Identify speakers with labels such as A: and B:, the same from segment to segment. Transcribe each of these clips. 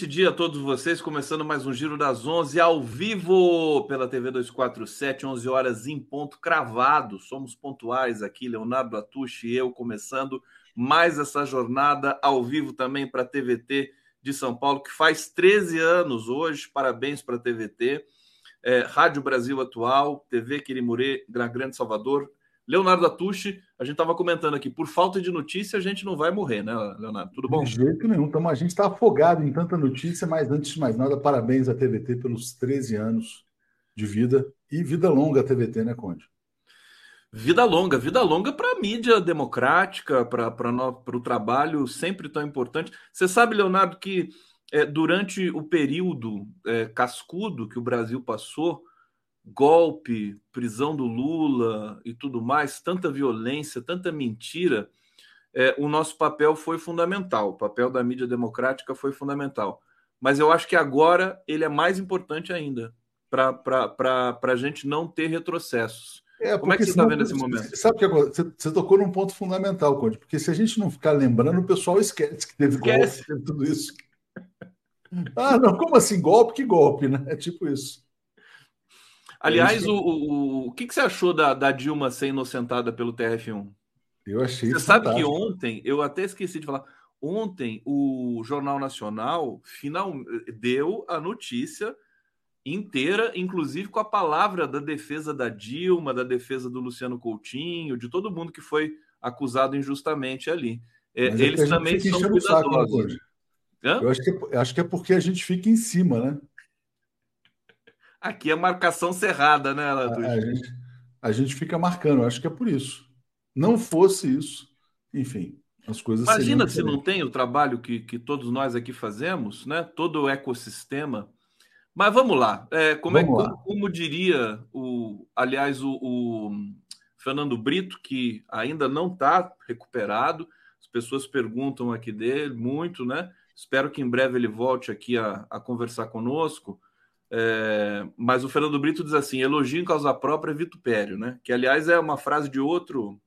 A: Excelente dia a todos vocês, começando mais um Giro das 11 ao vivo pela TV 247, 11 horas em ponto cravado. Somos pontuais aqui, Leonardo Atushi e eu começando mais essa jornada ao vivo também para a TVT de São Paulo, que faz 13 anos hoje. Parabéns para a TVT. É, Rádio Brasil Atual, TV Quirimurê, Grande Salvador, Leonardo Atushi, a gente estava comentando aqui, por falta de notícia a gente não vai morrer, né, Leonardo? Tudo bom?
B: De jeito nenhum. Então, a gente está afogado em tanta notícia, mas antes de mais nada, parabéns à TVT pelos 13 anos de vida e vida longa a TVT, né, Conde?
A: Vida longa, vida longa para a mídia democrática, para o trabalho sempre tão importante. Você sabe, Leonardo, que é, durante o período é, cascudo que o Brasil passou, golpe, prisão do Lula e tudo mais, tanta violência, tanta mentira, é, o nosso papel foi fundamental, o papel da mídia democrática foi fundamental. Mas eu acho que agora ele é mais importante ainda, para a gente não ter retrocessos.
B: É, Como é que você está vendo esse momento? Sabe que agora você, você, tocou num ponto fundamental, Conde, porque se a gente não ficar lembrando, o pessoal esquece que teve esquece. golpe, teve tudo isso. Ah, não, como assim? Golpe? Que golpe, né? É tipo isso.
A: Aliás, o, o, o que, que você achou da, da Dilma ser inocentada pelo TRF1?
B: Eu achei.
A: Você sabe que ontem, eu até esqueci de falar, ontem o Jornal Nacional final deu a notícia inteira, inclusive com a palavra da defesa da Dilma, da defesa do Luciano Coutinho, de todo mundo que foi acusado injustamente ali. É, é eles também são cuidadosos.
B: Saco, eu acho que, é, acho que é porque a gente fica em cima, né?
A: Aqui é marcação cerrada, né,
B: a, a, gente, a gente fica marcando, acho que é por isso. Não fosse isso, enfim, as coisas
A: Imagina se não tem o trabalho que, que todos nós aqui fazemos, né? Todo o ecossistema. Mas vamos lá. É, como, é vamos é, lá. Como, como, diria o, aliás, o, o Fernando Brito, que ainda não está recuperado. As pessoas perguntam aqui dele muito, né? Espero que em breve ele volte aqui a, a conversar conosco. É, mas o Fernando Brito diz assim: elogio em causa própria é vitupério, né? Que, aliás, é uma frase de outro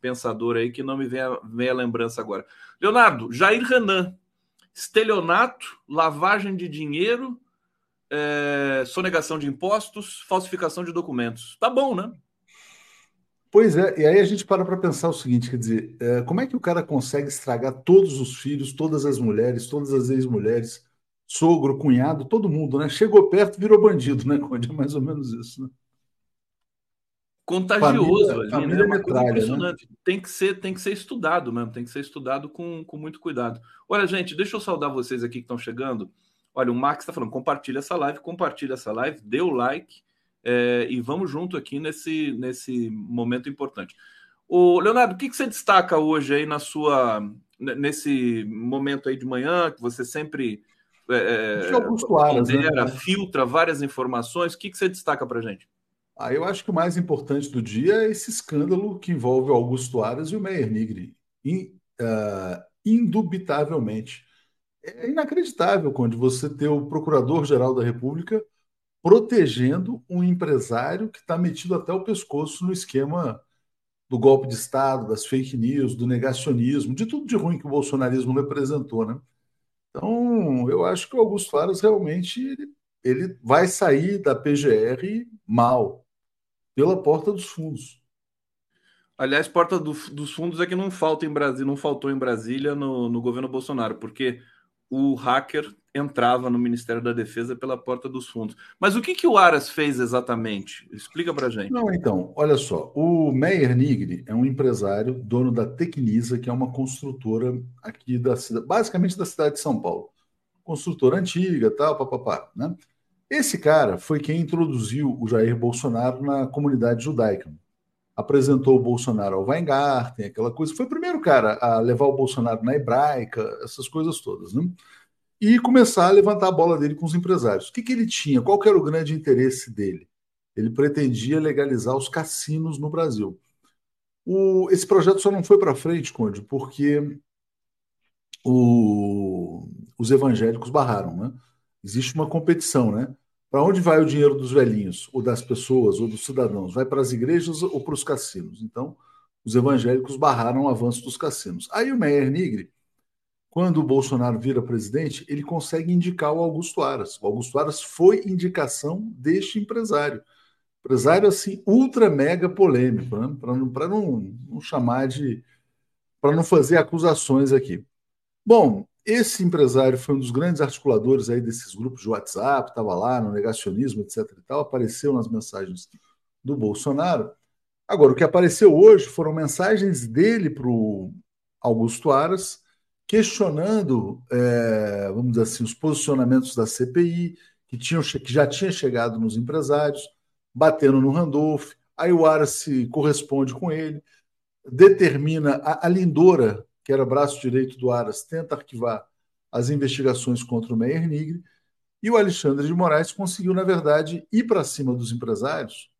A: pensador aí que não me vem a, vem a lembrança agora. Leonardo, Jair Renan, estelionato, lavagem de dinheiro, é, sonegação de impostos, falsificação de documentos. Tá bom, né?
B: Pois é, e aí a gente para para pensar o seguinte, quer dizer, é, como é que o cara consegue estragar todos os filhos, todas as mulheres, todas as ex-mulheres, sogro, cunhado, todo mundo, né? Chegou perto, virou bandido, né, Conde? É mais ou menos isso, né?
A: Contagioso família, ali, família né? É uma coisa né? impressionante. Né? Tem, que ser, tem que ser estudado mesmo, tem que ser estudado com, com muito cuidado. Olha, gente, deixa eu saudar vocês aqui que estão chegando. Olha, o Max está falando, compartilha essa live, compartilha essa live, dê o like é, e vamos junto aqui nesse, nesse momento importante. O Leonardo, o que, que você destaca hoje aí na sua nesse momento aí de manhã que você sempre é, é Augusto Aras, né? filtra várias informações. O que, que você destaca para gente?
B: Ah, eu acho que o mais importante do dia é esse escândalo que envolve o Augusto Aras e o Meyer Nigri. In, uh, indubitavelmente. É inacreditável quando você ter o Procurador-Geral da República protegendo um empresário que está metido até o pescoço no esquema do golpe de Estado, das fake news, do negacionismo, de tudo de ruim que o bolsonarismo representou, né? Então, eu acho que o Augusto Aras realmente ele, ele vai sair da PGR mal, pela porta dos fundos.
A: Aliás, porta do, dos fundos é que não falta em Brasília, não faltou em Brasília no, no governo Bolsonaro, porque o hacker entrava no Ministério da Defesa pela porta dos fundos. Mas o que, que o Aras fez exatamente? Explica para gente.
B: Não, então, olha só. O Meyer Nigri é um empresário, dono da Tecnisa, que é uma construtora aqui da cidade, basicamente da cidade de São Paulo. Construtora antiga, tal, papapá, né? Esse cara foi quem introduziu o Jair Bolsonaro na comunidade judaica. Apresentou o Bolsonaro ao Weingarten, aquela coisa. Foi o primeiro cara a levar o Bolsonaro na hebraica, essas coisas todas, né? e começar a levantar a bola dele com os empresários. O que, que ele tinha? Qual era o grande interesse dele? Ele pretendia legalizar os cassinos no Brasil. O, esse projeto só não foi para frente, Conde, porque o, os evangélicos barraram. Né? Existe uma competição, né? Para onde vai o dinheiro dos velhinhos, ou das pessoas, ou dos cidadãos? Vai para as igrejas ou para os cassinos? Então, os evangélicos barraram o avanço dos cassinos. Aí o Meyer Nigri quando o Bolsonaro vira presidente, ele consegue indicar o Augusto Aras. O Augusto Aras foi indicação deste empresário. Empresário, assim, ultra mega polêmico, né? para não, não, não chamar de. para não fazer acusações aqui. Bom, esse empresário foi um dos grandes articuladores aí desses grupos de WhatsApp, estava lá no negacionismo, etc. e tal, apareceu nas mensagens do Bolsonaro. Agora, o que apareceu hoje foram mensagens dele para o Augusto Aras, questionando, é, vamos dizer assim, os posicionamentos da CPI, que, tinham, que já tinha chegado nos empresários, batendo no Randolph. Aí o Aras se corresponde com ele, determina a, a Lindora, que era braço direito do Aras, tenta arquivar as investigações contra o Meyer Nigre, e o Alexandre de Moraes conseguiu, na verdade, ir para cima dos empresários,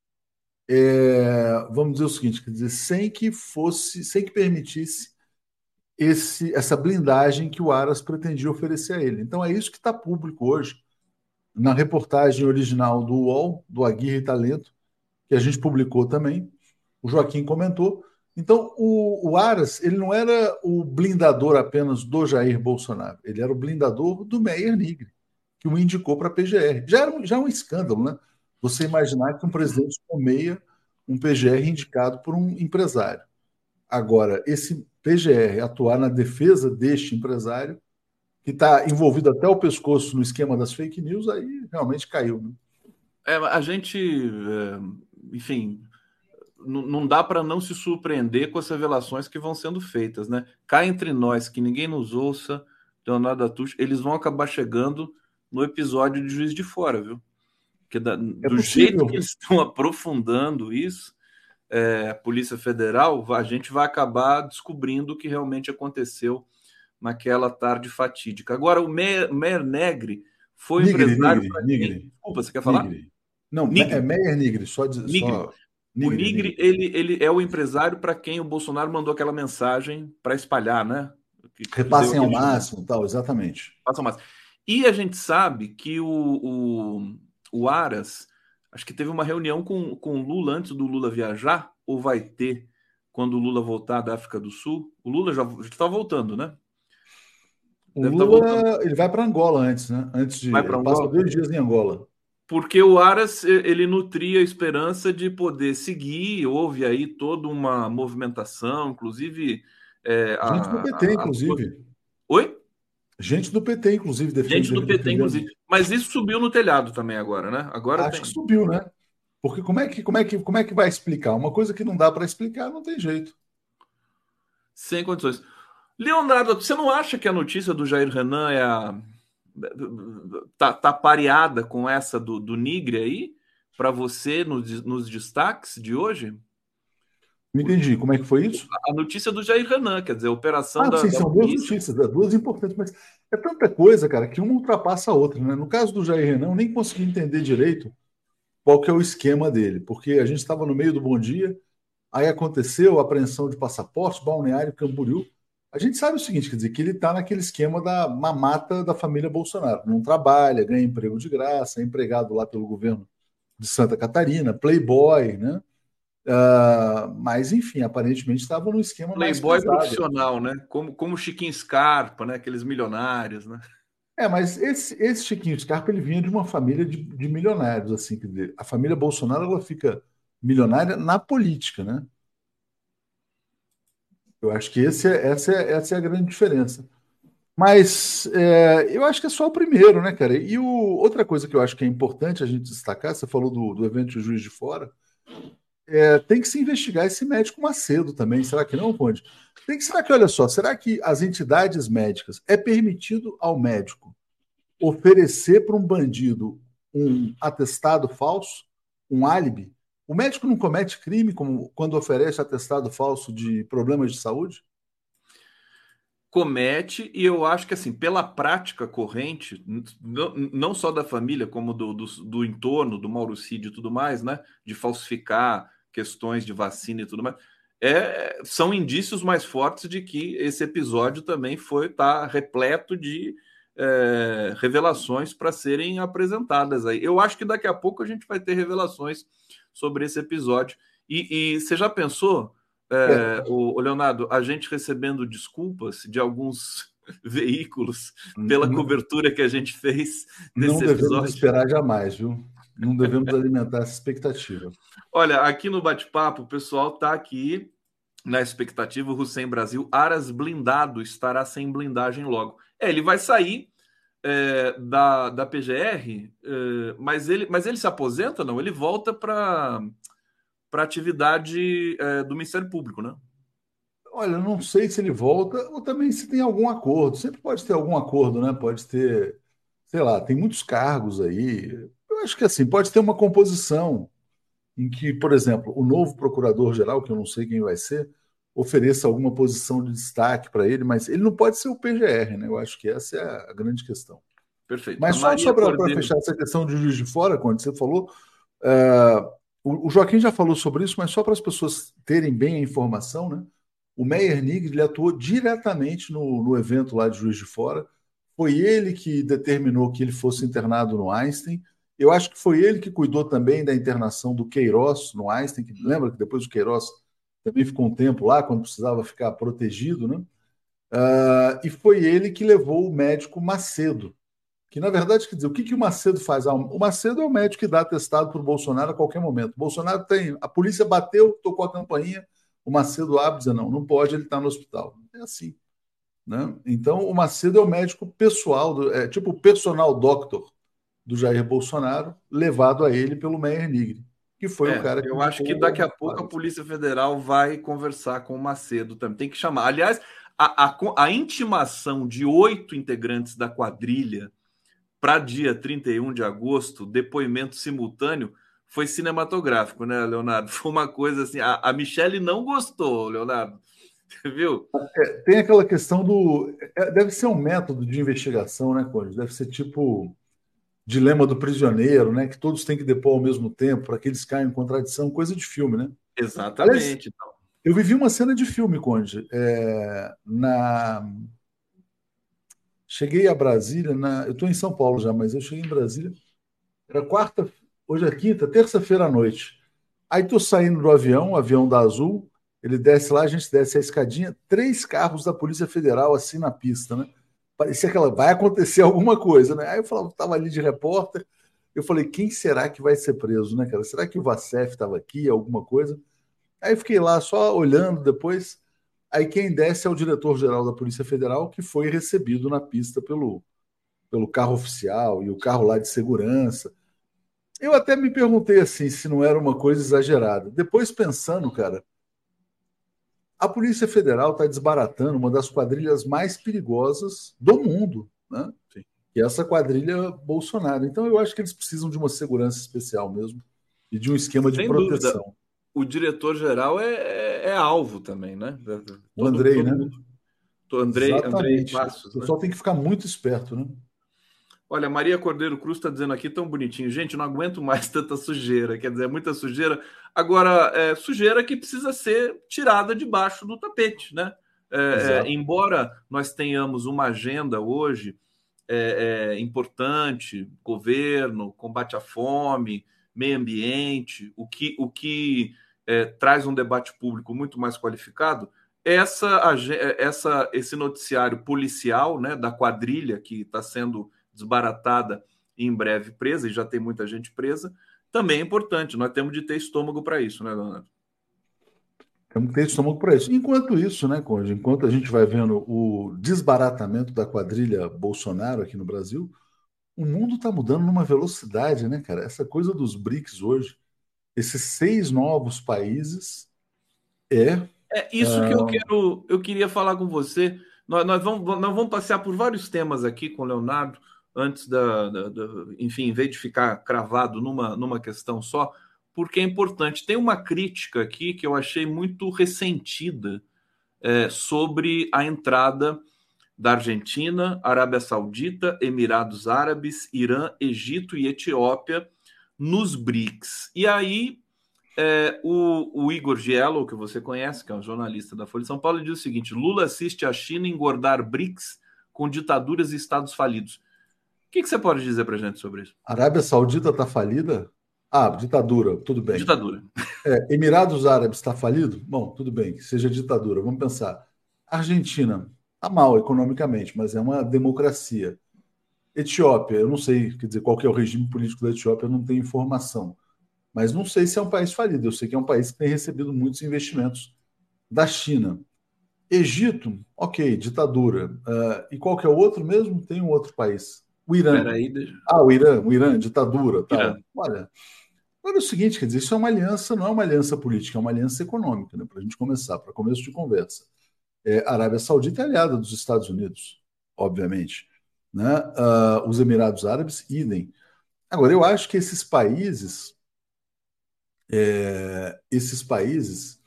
B: é, vamos dizer o seguinte, quer dizer, sem que fosse, sem que permitisse esse, essa blindagem que o Aras pretendia oferecer a ele. Então é isso que está público hoje na reportagem original do UOL, do Aguirre Talento, que a gente publicou também. O Joaquim comentou. Então, o, o, Aras, ele não era o blindador apenas do Jair Bolsonaro, ele era o blindador do Meyer Nigre, que o indicou para a PGR. Já era já é um escândalo, né? Você imaginar que um presidente nomeia um PGR indicado por um empresário. Agora, esse PGR atuar na defesa deste empresário, que está envolvido até o pescoço no esquema das fake news, aí realmente caiu. Né?
A: É, a gente, é, enfim, não dá para não se surpreender com as revelações que vão sendo feitas, né? Cá entre nós, que ninguém nos ouça, Leonardo Atush, eles vão acabar chegando no episódio de Juiz de Fora, viu? Porque da, é do possível. jeito que eles estão aprofundando isso, é, a Polícia Federal, a gente vai acabar descobrindo o que realmente aconteceu naquela tarde fatídica. Agora, o Meyer, Meyer Negri foi Nigri, empresário. Nigri, Nigri. Desculpa, você quer falar? Nigri.
B: Não, Nigri. é Meyer Nigri, só,
A: Nigri. só... Nigri, o Nigri, Ele, ele é o empresário para quem o Bolsonaro mandou aquela mensagem para espalhar, né?
B: Que, Repassem ao máximo, tal, exatamente.
A: Repassem ao máximo. E a gente sabe que o, o, o Aras, acho que teve uma reunião com, com o Lula antes do Lula viajar, ou vai ter quando o Lula voltar da África do Sul? O Lula já está voltando, né?
B: O Deve tá Lula, ele vai para Angola antes, né? Antes de vai Angola. passa dois dias em Angola.
A: Porque o Aras ele nutria a esperança de poder seguir, houve aí toda uma movimentação, inclusive.
B: É, gente a, do PT, a, inclusive.
A: Oi?
B: Gente do PT, inclusive.
A: Defende, gente do PT, inclusive. Mas isso subiu no telhado também agora, né? Agora
B: Acho tem... que subiu, né? Porque como é que, como, é que, como é que vai explicar? Uma coisa que não dá para explicar, não tem jeito.
A: Sem condições. Leonardo, você não acha que a notícia do Jair Renan é a... tá, tá pareada com essa do, do Nigre aí? Para você nos, nos destaques de hoje?
B: Não entendi. Como é que foi isso?
A: A notícia do Jair Renan, quer dizer, a operação
B: ah,
A: da.
B: Sim, da são duas notícias, duas importantes, mas é tanta coisa, cara, que uma ultrapassa a outra. Né? No caso do Jair Renan, eu nem consegui entender direito qual que é o esquema dele, porque a gente estava no meio do bom dia, aí aconteceu a apreensão de passaporte, balneário Camboriú. A gente sabe o seguinte, quer dizer, que ele está naquele esquema da mamata da família Bolsonaro. Não trabalha, ganha emprego de graça, é empregado lá pelo governo de Santa Catarina, playboy, né? Uh, mas, enfim, aparentemente estava no esquema
A: Playboy profissional, né? Como, como Chiquinho Scarpa, né? Aqueles milionários, né?
B: É, mas esse, esse Chiquinho Scarpa ele vinha de uma família de, de milionários, assim, quer dizer, a família Bolsonaro ela fica milionária na política, né? Eu acho que esse é, essa, é, essa é a grande diferença. Mas é, eu acho que é só o primeiro, né, cara? E o, outra coisa que eu acho que é importante a gente destacar, você falou do, do evento de Juiz de Fora, é, tem que se investigar esse médico Macedo também. Será que não, Ponte? Tem que, será que, olha só, será que as entidades médicas é permitido ao médico oferecer para um bandido um atestado falso, um álibi? O médico não comete crime como quando oferece atestado falso de problemas de saúde?
A: Comete, e eu acho que assim, pela prática corrente, não, não só da família, como do, do, do entorno, do Mauricídio e tudo mais, né? De falsificar questões de vacina e tudo mais, é, são indícios mais fortes de que esse episódio também foi tá repleto de é, revelações para serem apresentadas aí. Eu acho que daqui a pouco a gente vai ter revelações sobre esse episódio. E, e você já pensou, é, é. O, o, Leonardo, a gente recebendo desculpas de alguns veículos pela não, cobertura que a gente fez
B: nesse Não devemos episódio. esperar jamais, viu? Não devemos alimentar essa expectativa.
A: Olha, aqui no bate-papo, o pessoal está aqui na expectativa. O Hussein Brasil, Aras blindado, estará sem blindagem logo. É, ele vai sair é, da, da PGR, é, mas, ele, mas ele se aposenta, não? Ele volta para a atividade é, do Ministério Público, né?
B: Olha, não sei se ele volta ou também se tem algum acordo. Sempre pode ter algum acordo, né? Pode ter, sei lá, tem muitos cargos aí. Eu acho que assim, pode ter uma composição em que, por exemplo, o novo procurador-geral, que eu não sei quem vai ser, ofereça alguma posição de destaque para ele, mas ele não pode ser o PGR, né? Eu acho que essa é a grande questão.
A: Perfeito.
B: Mas só, só para fechar essa questão de juiz de fora, quando você falou, uh, o, o Joaquim já falou sobre isso, mas só para as pessoas terem bem a informação, né? O Meyer Nigri ele atuou diretamente no, no evento lá de Juiz de Fora. Foi ele que determinou que ele fosse internado no Einstein. Eu acho que foi ele que cuidou também da internação do Queiroz no Einstein, que lembra que depois o Queiroz também ficou um tempo lá, quando precisava ficar protegido, né? Uh, e foi ele que levou o médico Macedo, que na verdade, quer dizer, o que, que o Macedo faz? Ah, o Macedo é o médico que dá atestado para o Bolsonaro a qualquer momento. O Bolsonaro tem, a polícia bateu, tocou a campainha, o Macedo abre e diz, não, não pode, ele está no hospital. É assim. Né? Então, o Macedo é o médico pessoal, do, é tipo o personal doctor do Jair Bolsonaro, levado a ele pelo Meyer Nigri, que foi
A: é,
B: o cara que.
A: Eu acho que daqui a pouco a Polícia Federal vai conversar com o Macedo também. Tem que chamar. Aliás, a, a, a intimação de oito integrantes da quadrilha para dia 31 de agosto, depoimento simultâneo foi cinematográfico, né, Leonardo? Foi uma coisa assim. A, a Michelle não gostou, Leonardo. Viu?
B: É, tem aquela questão do. É, deve ser um método de investigação, né, Conde? Deve ser tipo dilema do prisioneiro, né? Que todos têm que depor ao mesmo tempo para que eles caiam em contradição, coisa de filme, né?
A: Exatamente. Aliás, então.
B: Eu vivi uma cena de filme, Conde. É, na... Cheguei a Brasília, na... eu estou em São Paulo já, mas eu cheguei em Brasília. Era quarta, Hoje é quinta, terça-feira à noite. Aí tô saindo do avião, o avião da Azul, ele desce lá, a gente desce a escadinha, três carros da Polícia Federal assim na pista, né? Parecia aquela, vai acontecer alguma coisa, né? Aí eu falava, tava ali de repórter, eu falei, quem será que vai ser preso, né, cara? Será que o Vacef estava aqui, alguma coisa? Aí fiquei lá só olhando depois. Aí quem desce é o diretor-geral da Polícia Federal, que foi recebido na pista pelo, pelo carro oficial e o carro lá de segurança. Eu até me perguntei assim se não era uma coisa exagerada. Depois pensando, cara, a Polícia Federal está desbaratando uma das quadrilhas mais perigosas do mundo, né? Sim. Que é essa quadrilha Bolsonaro. Então eu acho que eles precisam de uma segurança especial mesmo e de um esquema Sem de proteção. Dúvida.
A: O diretor-geral é, é, alvo também, né?
B: O Andrei, todo, todo né? Mundo.
A: Andrei, Andrei
B: Passos. O pessoal né? tem que ficar muito esperto, né?
A: Olha, Maria Cordeiro Cruz está dizendo aqui tão bonitinho. Gente, não aguento mais tanta sujeira. Quer dizer, é muita sujeira. Agora, é sujeira que precisa ser tirada debaixo do tapete, né? É, é, embora nós tenhamos uma agenda hoje é, é, importante, governo, combate à fome, meio ambiente, o que, o que traz um debate público muito mais qualificado, essa, essa, esse noticiário policial né, da quadrilha que está sendo desbaratada e em breve presa, e já tem muita gente presa, também é importante. Nós temos de ter estômago para isso, né, Leonardo?
B: Temos que ter estômago para isso. Enquanto isso, né, Conde, enquanto a gente vai vendo o desbaratamento da quadrilha Bolsonaro aqui no Brasil, o mundo está mudando numa velocidade, né, cara? Essa coisa dos BRICS hoje, esses seis novos países, é.
A: É isso que eu ah, quero, eu queria falar com você. Nós, nós, vamos, nós vamos passear por vários temas aqui com o Leonardo antes da, da, da, enfim, em vez de ficar cravado numa, numa questão só, porque é importante. Tem uma crítica aqui que eu achei muito ressentida é, sobre a entrada da Argentina, Arábia Saudita, Emirados Árabes, Irã, Egito e Etiópia nos BRICS. E aí é, o, o, Igor Giello, que você conhece, que é um jornalista da Folha de São Paulo, diz o seguinte: Lula assiste a China engordar BRICS com ditaduras e estados falidos. O que, que você pode dizer para gente sobre isso?
B: A Arábia Saudita está falida? Ah, ditadura, tudo bem.
A: Ditadura.
B: É, Emirados Árabes está falido? Bom, tudo bem, que seja ditadura. Vamos pensar. Argentina Está mal economicamente, mas é uma democracia. Etiópia, eu não sei, quer dizer, qual que é o regime político da Etiópia, eu não tenho informação. Mas não sei se é um país falido. Eu sei que é um país que tem recebido muitos investimentos da China. Egito, ok, ditadura. Uh, e qual que é o outro mesmo? Tem um outro país. O Irã. Peraí, deixa... Ah, o Irã, o Irã, ditadura. Tá. Irã. Olha, agora é o seguinte, quer dizer, isso é uma aliança, não é uma aliança política, é uma aliança econômica, né? Para a gente começar, para começo de conversa. É, a Arábia Saudita é aliada dos Estados Unidos, obviamente. Né? Uh, os Emirados Árabes, idem. Agora, eu acho que esses países, é, esses países,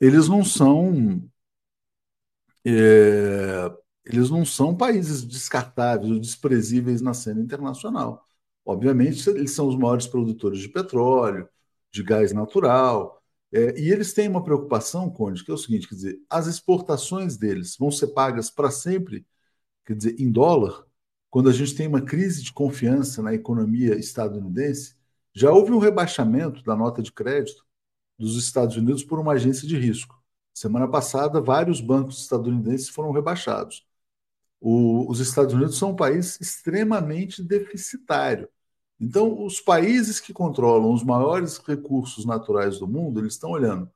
B: eles não são é, eles não são países descartáveis ou desprezíveis na cena internacional. Obviamente, eles são os maiores produtores de petróleo, de gás natural, é, e eles têm uma preocupação, Conde, que é o seguinte: quer dizer, as exportações deles vão ser pagas para sempre, quer dizer, em dólar, quando a gente tem uma crise de confiança na economia estadunidense. Já houve um rebaixamento da nota de crédito dos Estados Unidos por uma agência de risco. Semana passada, vários bancos estadunidenses foram rebaixados. O, os Estados Unidos são um país extremamente deficitário. Então, os países que controlam os maiores recursos naturais do mundo, eles estão olhando.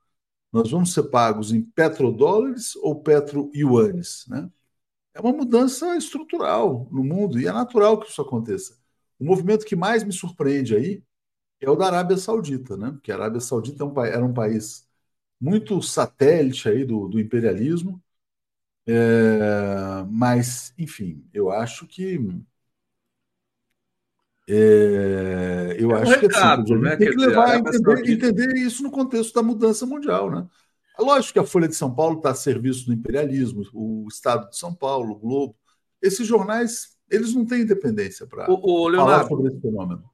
B: Nós vamos ser pagos em petrodólares ou petro-yuanes, né? É uma mudança estrutural no mundo e é natural que isso aconteça. O movimento que mais me surpreende aí é o da Arábia Saudita, né? Porque a Arábia Saudita é era um país muito satélite aí do, do imperialismo. É, mas, enfim, eu acho que. É, eu é acho que assim, né? tem que levar a entender, entender, isso no contexto da mudança mundial, né? É lógico que a Folha de São Paulo está a serviço do imperialismo, o Estado de São Paulo, o Globo. Esses jornais, eles não têm independência para falar sobre esse fenômeno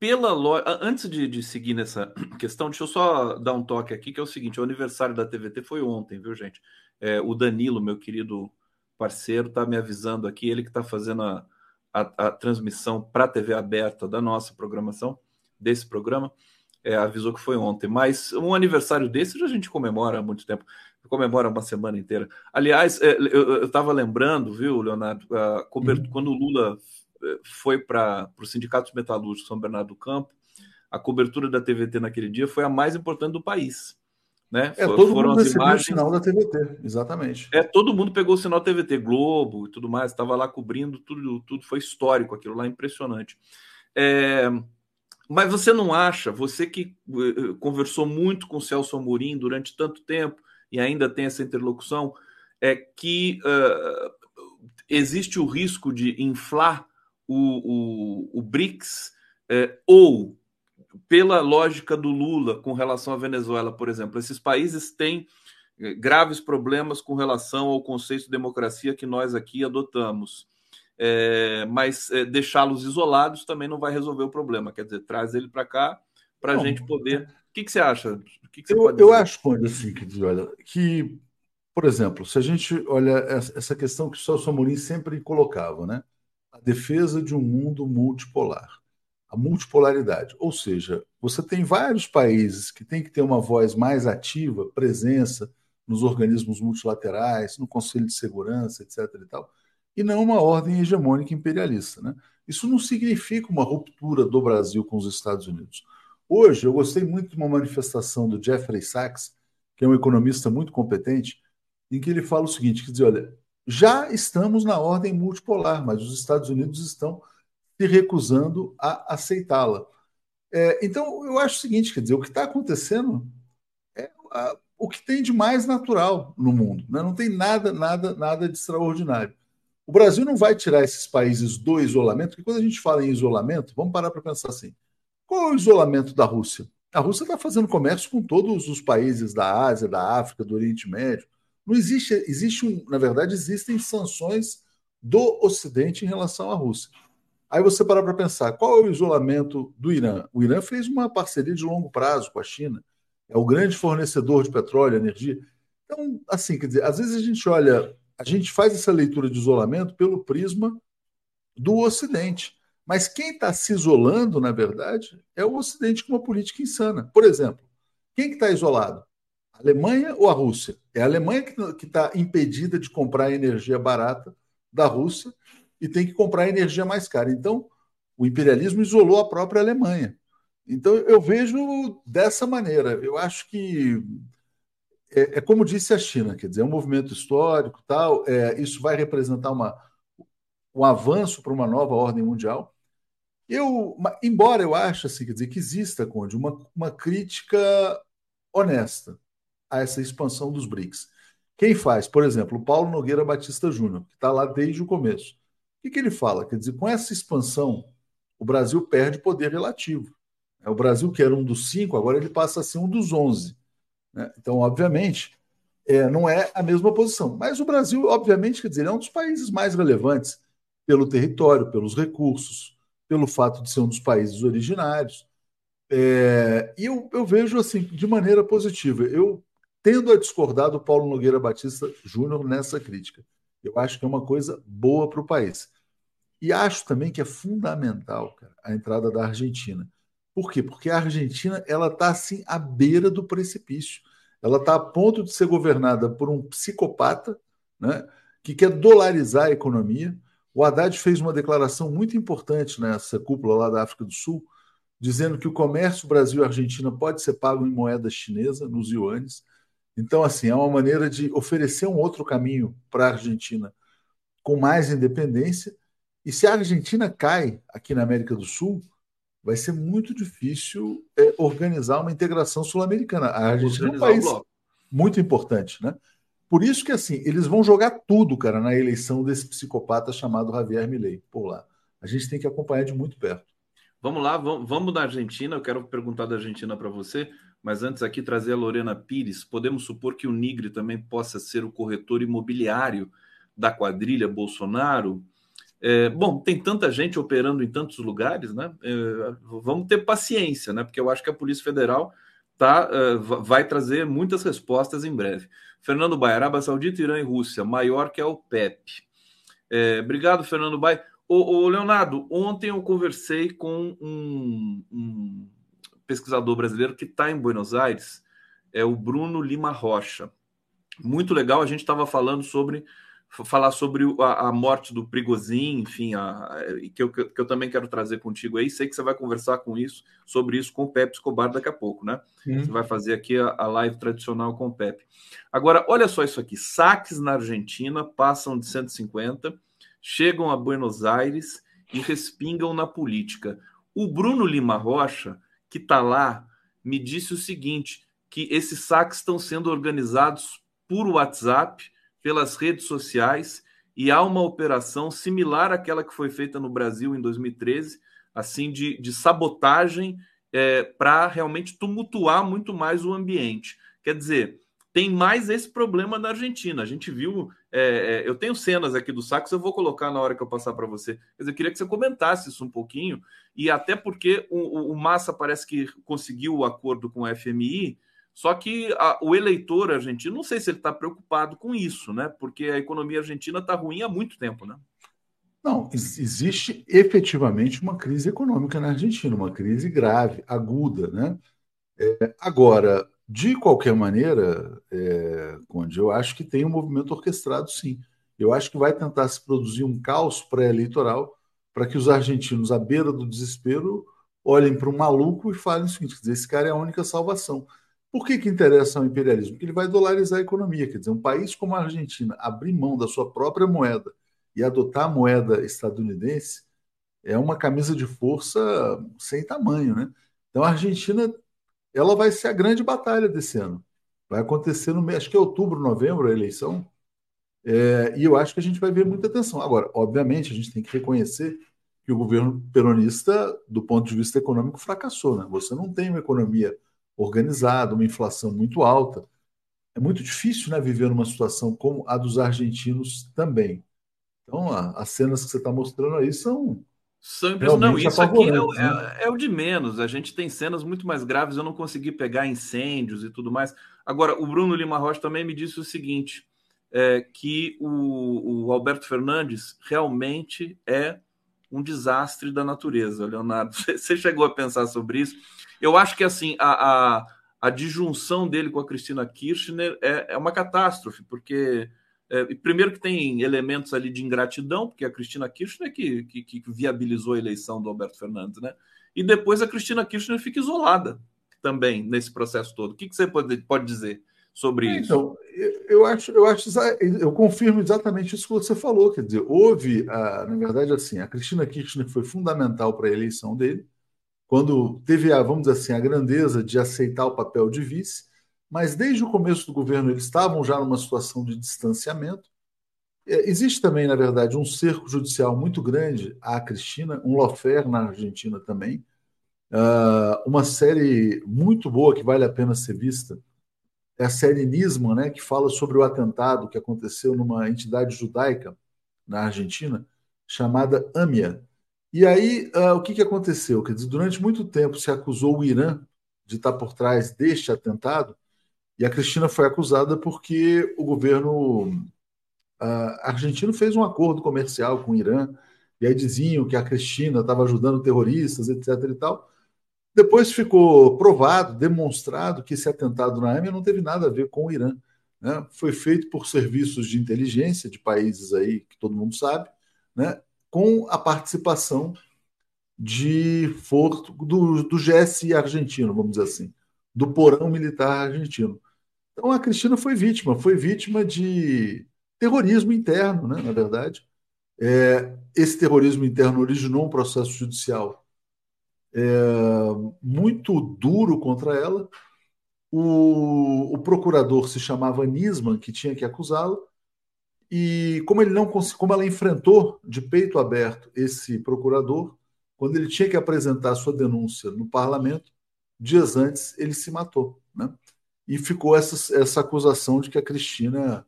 A: pela antes de, de, seguir nessa questão, deixa eu só dar um toque aqui, que é o seguinte: o aniversário da TVT foi ontem, viu, gente? É, o Danilo, meu querido parceiro, está me avisando aqui, ele que está fazendo a, a, a transmissão para a TV aberta da nossa programação, desse programa, é, avisou que foi ontem. Mas um aniversário desse a gente comemora há muito tempo, comemora uma semana inteira. Aliás, é, eu estava lembrando, viu, Leonardo, a, uhum. quando o Lula foi para o Sindicato Metalúrgico São Bernardo do Campo, a cobertura da TVT naquele dia foi a mais importante do país. Né?
B: É, todo Foram mundo recebeu imagens... o sinal da TVT, exatamente.
A: É, todo mundo pegou o sinal TVT, Globo e tudo mais, estava lá cobrindo, tudo, tudo foi histórico, aquilo lá impressionante. É... Mas você não acha, você que uh, conversou muito com o Celso Amorim durante tanto tempo e ainda tem essa interlocução, é que uh, existe o risco de inflar o, o, o BRICS, é, ou pela lógica do Lula com relação à Venezuela, por exemplo, esses países têm é, graves problemas com relação ao conceito de democracia que nós aqui adotamos. É, mas é, deixá-los isolados também não vai resolver o problema. Quer dizer, traz ele para cá para a gente poder. O que, que você acha? O que, que você
B: eu, eu acho, Conde, assim, que, olha, que, por exemplo, se a gente olha essa questão que o Celso Amorim sempre colocava, né? Defesa de um mundo multipolar, a multipolaridade. Ou seja, você tem vários países que têm que ter uma voz mais ativa, presença nos organismos multilaterais, no Conselho de Segurança, etc. e tal, e não uma ordem hegemônica imperialista. Né? Isso não significa uma ruptura do Brasil com os Estados Unidos. Hoje, eu gostei muito de uma manifestação do Jeffrey Sachs, que é um economista muito competente, em que ele fala o seguinte: quer dizer, olha, já estamos na ordem multipolar, mas os Estados Unidos estão se recusando a aceitá-la. É, então, eu acho o seguinte: quer dizer, o que está acontecendo é a, o que tem de mais natural no mundo. Né? Não tem nada, nada, nada de extraordinário. O Brasil não vai tirar esses países do isolamento, porque quando a gente fala em isolamento, vamos parar para pensar assim: qual é o isolamento da Rússia? A Rússia está fazendo comércio com todos os países da Ásia, da África, do Oriente Médio. Não existe, existe um, na verdade, existem sanções do Ocidente em relação à Rússia. Aí você para para pensar, qual é o isolamento do Irã? O Irã fez uma parceria de longo prazo com a China, é o grande fornecedor de petróleo, energia. Então, assim, quer dizer, às vezes a gente olha, a gente faz essa leitura de isolamento pelo prisma do Ocidente. Mas quem está se isolando, na verdade, é o Ocidente com uma política insana. Por exemplo, quem que está isolado? Alemanha ou a Rússia? É a Alemanha que está impedida de comprar energia barata da Rússia e tem que comprar energia mais cara. Então, o imperialismo isolou a própria Alemanha. Então, eu vejo dessa maneira. Eu acho que é, é como disse a China, quer dizer, é um movimento histórico, tal. É, isso vai representar uma, um avanço para uma nova ordem mundial. Eu, embora eu ache assim, quer dizer, que exista, Conde, uma, uma crítica honesta a essa expansão dos BRICS. Quem faz? Por exemplo, o Paulo Nogueira Batista Júnior, que está lá desde o começo. O que, que ele fala? Quer dizer, com essa expansão, o Brasil perde poder relativo. É, o Brasil, que era um dos cinco, agora ele passa a ser um dos onze. Né? Então, obviamente, é, não é a mesma posição. Mas o Brasil, obviamente, quer dizer, é um dos países mais relevantes pelo território, pelos recursos, pelo fato de ser um dos países originários. É, e eu, eu vejo assim, de maneira positiva. Eu tendo a discordar do Paulo Nogueira Batista Júnior nessa crítica. Eu acho que é uma coisa boa para o país. E acho também que é fundamental cara, a entrada da Argentina. Por quê? Porque a Argentina ela está assim à beira do precipício. Ela está a ponto de ser governada por um psicopata, né, que quer dolarizar a economia. O Haddad fez uma declaração muito importante nessa cúpula lá da África do Sul, dizendo que o comércio Brasil-Argentina pode ser pago em moeda chinesa, nos yuanes. Então, assim, é uma maneira de oferecer um outro caminho para a Argentina com mais independência. E se a Argentina cai aqui na América do Sul, vai ser muito difícil é, organizar uma integração sul-americana. A Argentina é um país muito importante, né? Por isso que assim, eles vão jogar tudo, cara, na eleição desse psicopata chamado Javier Milei por lá. A gente tem que acompanhar de muito perto.
A: Vamos lá, vamos, vamos da Argentina. Eu quero perguntar da Argentina para você, mas antes aqui trazer a Lorena Pires. Podemos supor que o Nigre também possa ser o corretor imobiliário da quadrilha Bolsonaro? É, bom, tem tanta gente operando em tantos lugares, né? É, vamos ter paciência, né? Porque eu acho que a Polícia Federal tá, é, vai trazer muitas respostas em breve. Fernando Bai, Arábia Saudita, Irã e Rússia, maior que a OPEP. É, obrigado, Fernando Bai. Ô, Leonardo, ontem eu conversei com um, um pesquisador brasileiro que está em Buenos Aires, é o Bruno Lima Rocha. Muito legal, a gente estava falando sobre falar sobre a, a, morte do Prigozhin, enfim, a, a, que, eu, que eu também quero trazer contigo aí. Sei que você vai conversar com isso, sobre isso com o Pepe Escobar daqui a pouco, né? Você vai fazer aqui a, a live tradicional com o Pepe. Agora, olha só isso aqui: saques na Argentina passam de 150, chegam a Buenos Aires e respingam na política. O Bruno Lima Rocha, que está lá, me disse o seguinte: que esses saques estão sendo organizados por WhatsApp pelas redes sociais e há uma operação similar àquela que foi feita no Brasil em 2013, assim, de, de sabotagem é, para realmente tumultuar muito mais o ambiente. Quer dizer, tem mais esse problema na Argentina. A gente viu, é, é, eu tenho cenas aqui do Sacos, eu vou colocar na hora que eu passar para você. Mas eu queria que você comentasse isso um pouquinho, e até porque o, o Massa parece que conseguiu o acordo com o FMI, só que a, o eleitor argentino, não sei se ele está preocupado com isso, né? Porque a economia argentina está ruim há muito tempo, né?
B: Não, existe efetivamente uma crise econômica na Argentina, uma crise grave, aguda, né? É, agora, de qualquer maneira, é, Conde, eu acho que tem um movimento orquestrado, sim. Eu acho que vai tentar se produzir um caos pré-eleitoral para que os argentinos, à beira do desespero, olhem para um maluco e falem o seguinte: quer dizer, esse cara é a única salvação. Por que, que interessa o imperialismo? Porque ele vai dolarizar a economia. Quer dizer, um país como a Argentina abrir mão da sua própria moeda e adotar a moeda estadunidense é uma camisa de força sem tamanho, né? Então a Argentina ela vai ser a grande batalha desse ano. Vai acontecer no mês, acho que é outubro, novembro a eleição. É, e eu acho que a gente vai ver muita atenção. Agora, obviamente, a gente tem que reconhecer que o governo peronista, do ponto de vista econômico, fracassou. Né? Você não tem uma economia organizada, uma inflação muito alta. É muito difícil né, viver numa situação como a dos argentinos também. Então, as cenas que você está mostrando aí são.
A: São Não, isso aqui é, né? é, é, o de menos. A gente tem cenas muito mais graves. Eu não consegui pegar incêndios e tudo mais. Agora, o Bruno Lima Rocha também me disse o seguinte: é, que o, o Alberto Fernandes realmente é um desastre da natureza, Leonardo. Você chegou a pensar sobre isso? Eu acho que assim a, a, a disjunção dele com a Cristina Kirchner é, é uma catástrofe, porque é, primeiro que tem elementos ali de ingratidão, porque a Cristina Kirchner que, que, que, viabilizou a eleição do Alberto Fernandes, né? E depois a Cristina Kirchner fica isolada também nesse processo todo. O que, que você pode, pode dizer sobre é, isso?
B: Então, eu acho, eu acho, eu confirmo exatamente isso que você falou. Quer dizer, houve, a, na verdade, assim, a Cristina Kirchner foi fundamental para a eleição dele, quando teve a, vamos dizer assim, a grandeza de aceitar o papel de vice mas desde o começo do governo eles estavam já numa situação de distanciamento. É, existe também, na verdade, um cerco judicial muito grande à Cristina, um lawfare na Argentina também, uh, uma série muito boa que vale a pena ser vista, é a série Nisman, né, que fala sobre o atentado que aconteceu numa entidade judaica na Argentina, chamada AMIA. E aí, uh, o que, que aconteceu? Quer dizer, durante muito tempo se acusou o Irã de estar por trás deste atentado, e a Cristina foi acusada porque o governo uh, argentino fez um acordo comercial com o Irã, e aí diziam que a Cristina estava ajudando terroristas, etc. e tal. Depois ficou provado, demonstrado que esse atentado na AME não teve nada a ver com o Irã. Né? Foi feito por serviços de inteligência de países aí que todo mundo sabe, né? com a participação de do, do GSI argentino, vamos dizer assim, do porão militar argentino. Então a Cristina foi vítima, foi vítima de terrorismo interno, né, na verdade. É, esse terrorismo interno originou um processo judicial é, muito duro contra ela. O, o, procurador se chamava Nisman, que tinha que acusá-la, e como ele não como ela enfrentou de peito aberto esse procurador, quando ele tinha que apresentar sua denúncia no parlamento, dias antes ele se matou, né? E ficou essa, essa acusação de que a Cristina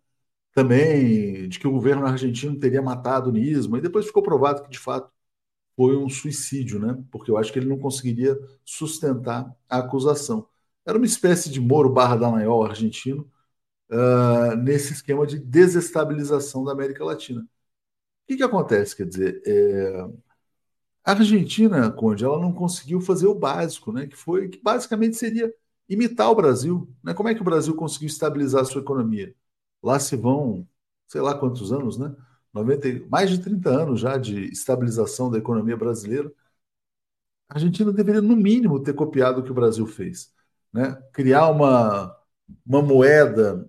B: também, de que o governo argentino teria matado o Nisma, e depois ficou provado que de fato foi um suicídio, né? Porque eu acho que ele não conseguiria sustentar a acusação. Era uma espécie de Moro barra Dallagnol argentino uh, nesse esquema de desestabilização da América Latina. O que, que acontece? Quer dizer, é... a Argentina, Conde, ela não conseguiu fazer o básico, né? Que foi que basicamente seria imitar o Brasil. Né? Como é que o Brasil conseguiu estabilizar a sua economia? Lá se vão, sei lá quantos anos, né? 90, mais de 30 anos já de estabilização da economia brasileira. A Argentina deveria, no mínimo, ter copiado o que o Brasil fez. Né? Criar uma, uma moeda,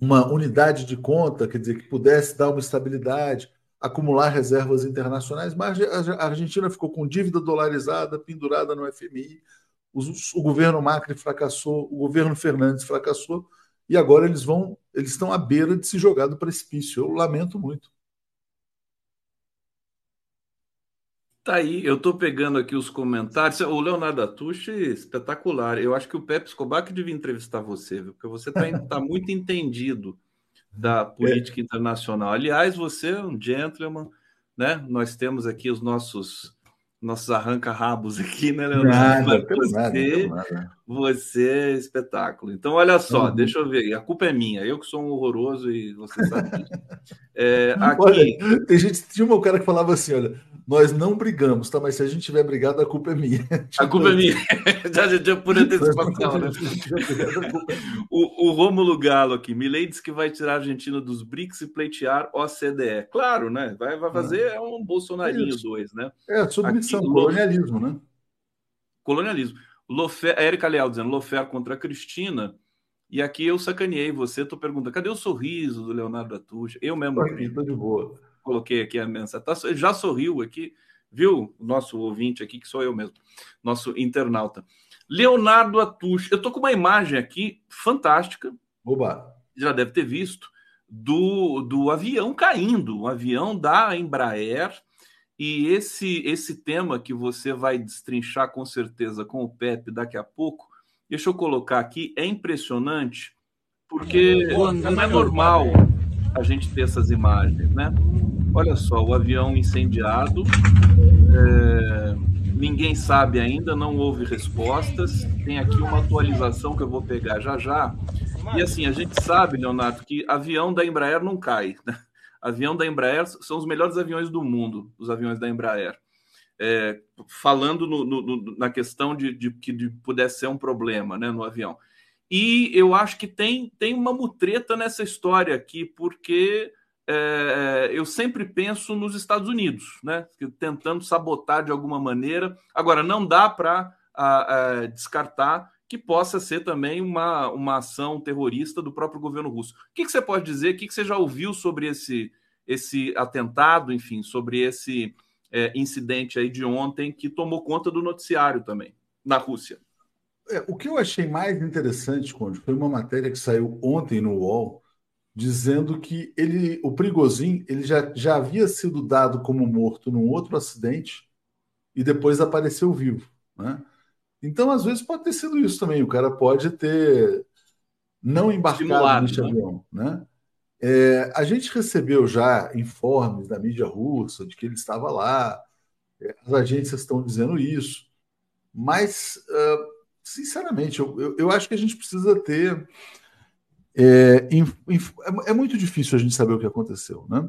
B: uma unidade de conta, quer dizer, que pudesse dar uma estabilidade, acumular reservas internacionais, mas a Argentina ficou com dívida dolarizada, pendurada no FMI, o governo Macri fracassou, o governo Fernandes fracassou, e agora eles vão, eles estão à beira de se jogar do precipício. Eu lamento muito.
A: Tá aí, eu estou pegando aqui os comentários. O Leonardo Atushi, espetacular. Eu acho que o Pepe Escobar que devia entrevistar você, viu? porque você está tá muito entendido da política é. internacional. Aliás, você é um gentleman, né? Nós temos aqui os nossos nossos arranca-rabos aqui, né, Leonardo? Nada, você, nada, nada. você é espetáculo. Então, olha só, uhum. deixa eu ver. A culpa é minha. Eu que sou um horroroso e você sabe disso. É, aqui...
B: Olha, tem gente, tinha um cara que falava assim: olha, nós não brigamos, tá? Mas se a gente tiver brigado, a culpa é minha.
A: A culpa é minha. já, já por antecipação, né? o, o Rômulo Galo aqui. Milei diz que vai tirar a Argentina dos BRICS e pleitear OCDE. Claro, né? Vai, vai fazer é um Bolsonarinho 2, né?
B: É, submissão, aqui, colonialismo, né?
A: Colonialismo. Lofer, Érica Leal dizendo Lofer contra a Cristina. E aqui eu sacaneei você, tô perguntando, cadê o sorriso do Leonardo Atucha? Eu mesmo.
B: Aqui, de boa.
A: Coloquei aqui a mensagem. Tá, já sorriu aqui, viu? O nosso ouvinte aqui, que sou eu mesmo, nosso internauta. Leonardo Atucha. Eu tô com uma imagem aqui fantástica.
B: Oba.
A: Já deve ter visto. Do, do avião caindo, um avião da Embraer. E esse, esse tema que você vai destrinchar com certeza com o Pepe daqui a pouco, Deixa eu colocar aqui, é impressionante, porque não é normal a gente ter essas imagens, né? Olha só, o avião incendiado, é, ninguém sabe ainda, não houve respostas. Tem aqui uma atualização que eu vou pegar já já. E assim, a gente sabe, Leonardo, que avião da Embraer não cai. Né? Avião da Embraer são os melhores aviões do mundo, os aviões da Embraer. é, falando no, no, na questão de, de, que de pudesse ser um problema né, no avião. E eu acho que tem, tem uma mutreta nessa história aqui, porque é, eu sempre penso nos Estados Unidos, né, tentando sabotar de alguma maneira. Agora, não dá para descartar que possa ser também uma, uma ação terrorista do próprio governo russo. O que, que você pode dizer? O que, que você já ouviu sobre esse, esse atentado, enfim, sobre esse é, incidente aí de ontem que tomou conta do noticiário também, na Rússia.
B: É, o que eu achei mais interessante, Conde, foi uma matéria que saiu ontem no UOL, dizendo que ele, o Prigozhin ele já, já havia sido dado como morto num outro acidente e depois apareceu vivo. Né? Então, às vezes, pode ter sido isso também. O cara pode ter não embarcado neste né? avião. Né? É, a gente recebeu já informes da mídia russa de que ele estava lá, é, as agências estão dizendo isso, mas, uh, sinceramente, eu, eu, eu, acho que a gente precisa ter. É, inf, inf, é, é, muito difícil a gente saber o que aconteceu. Né?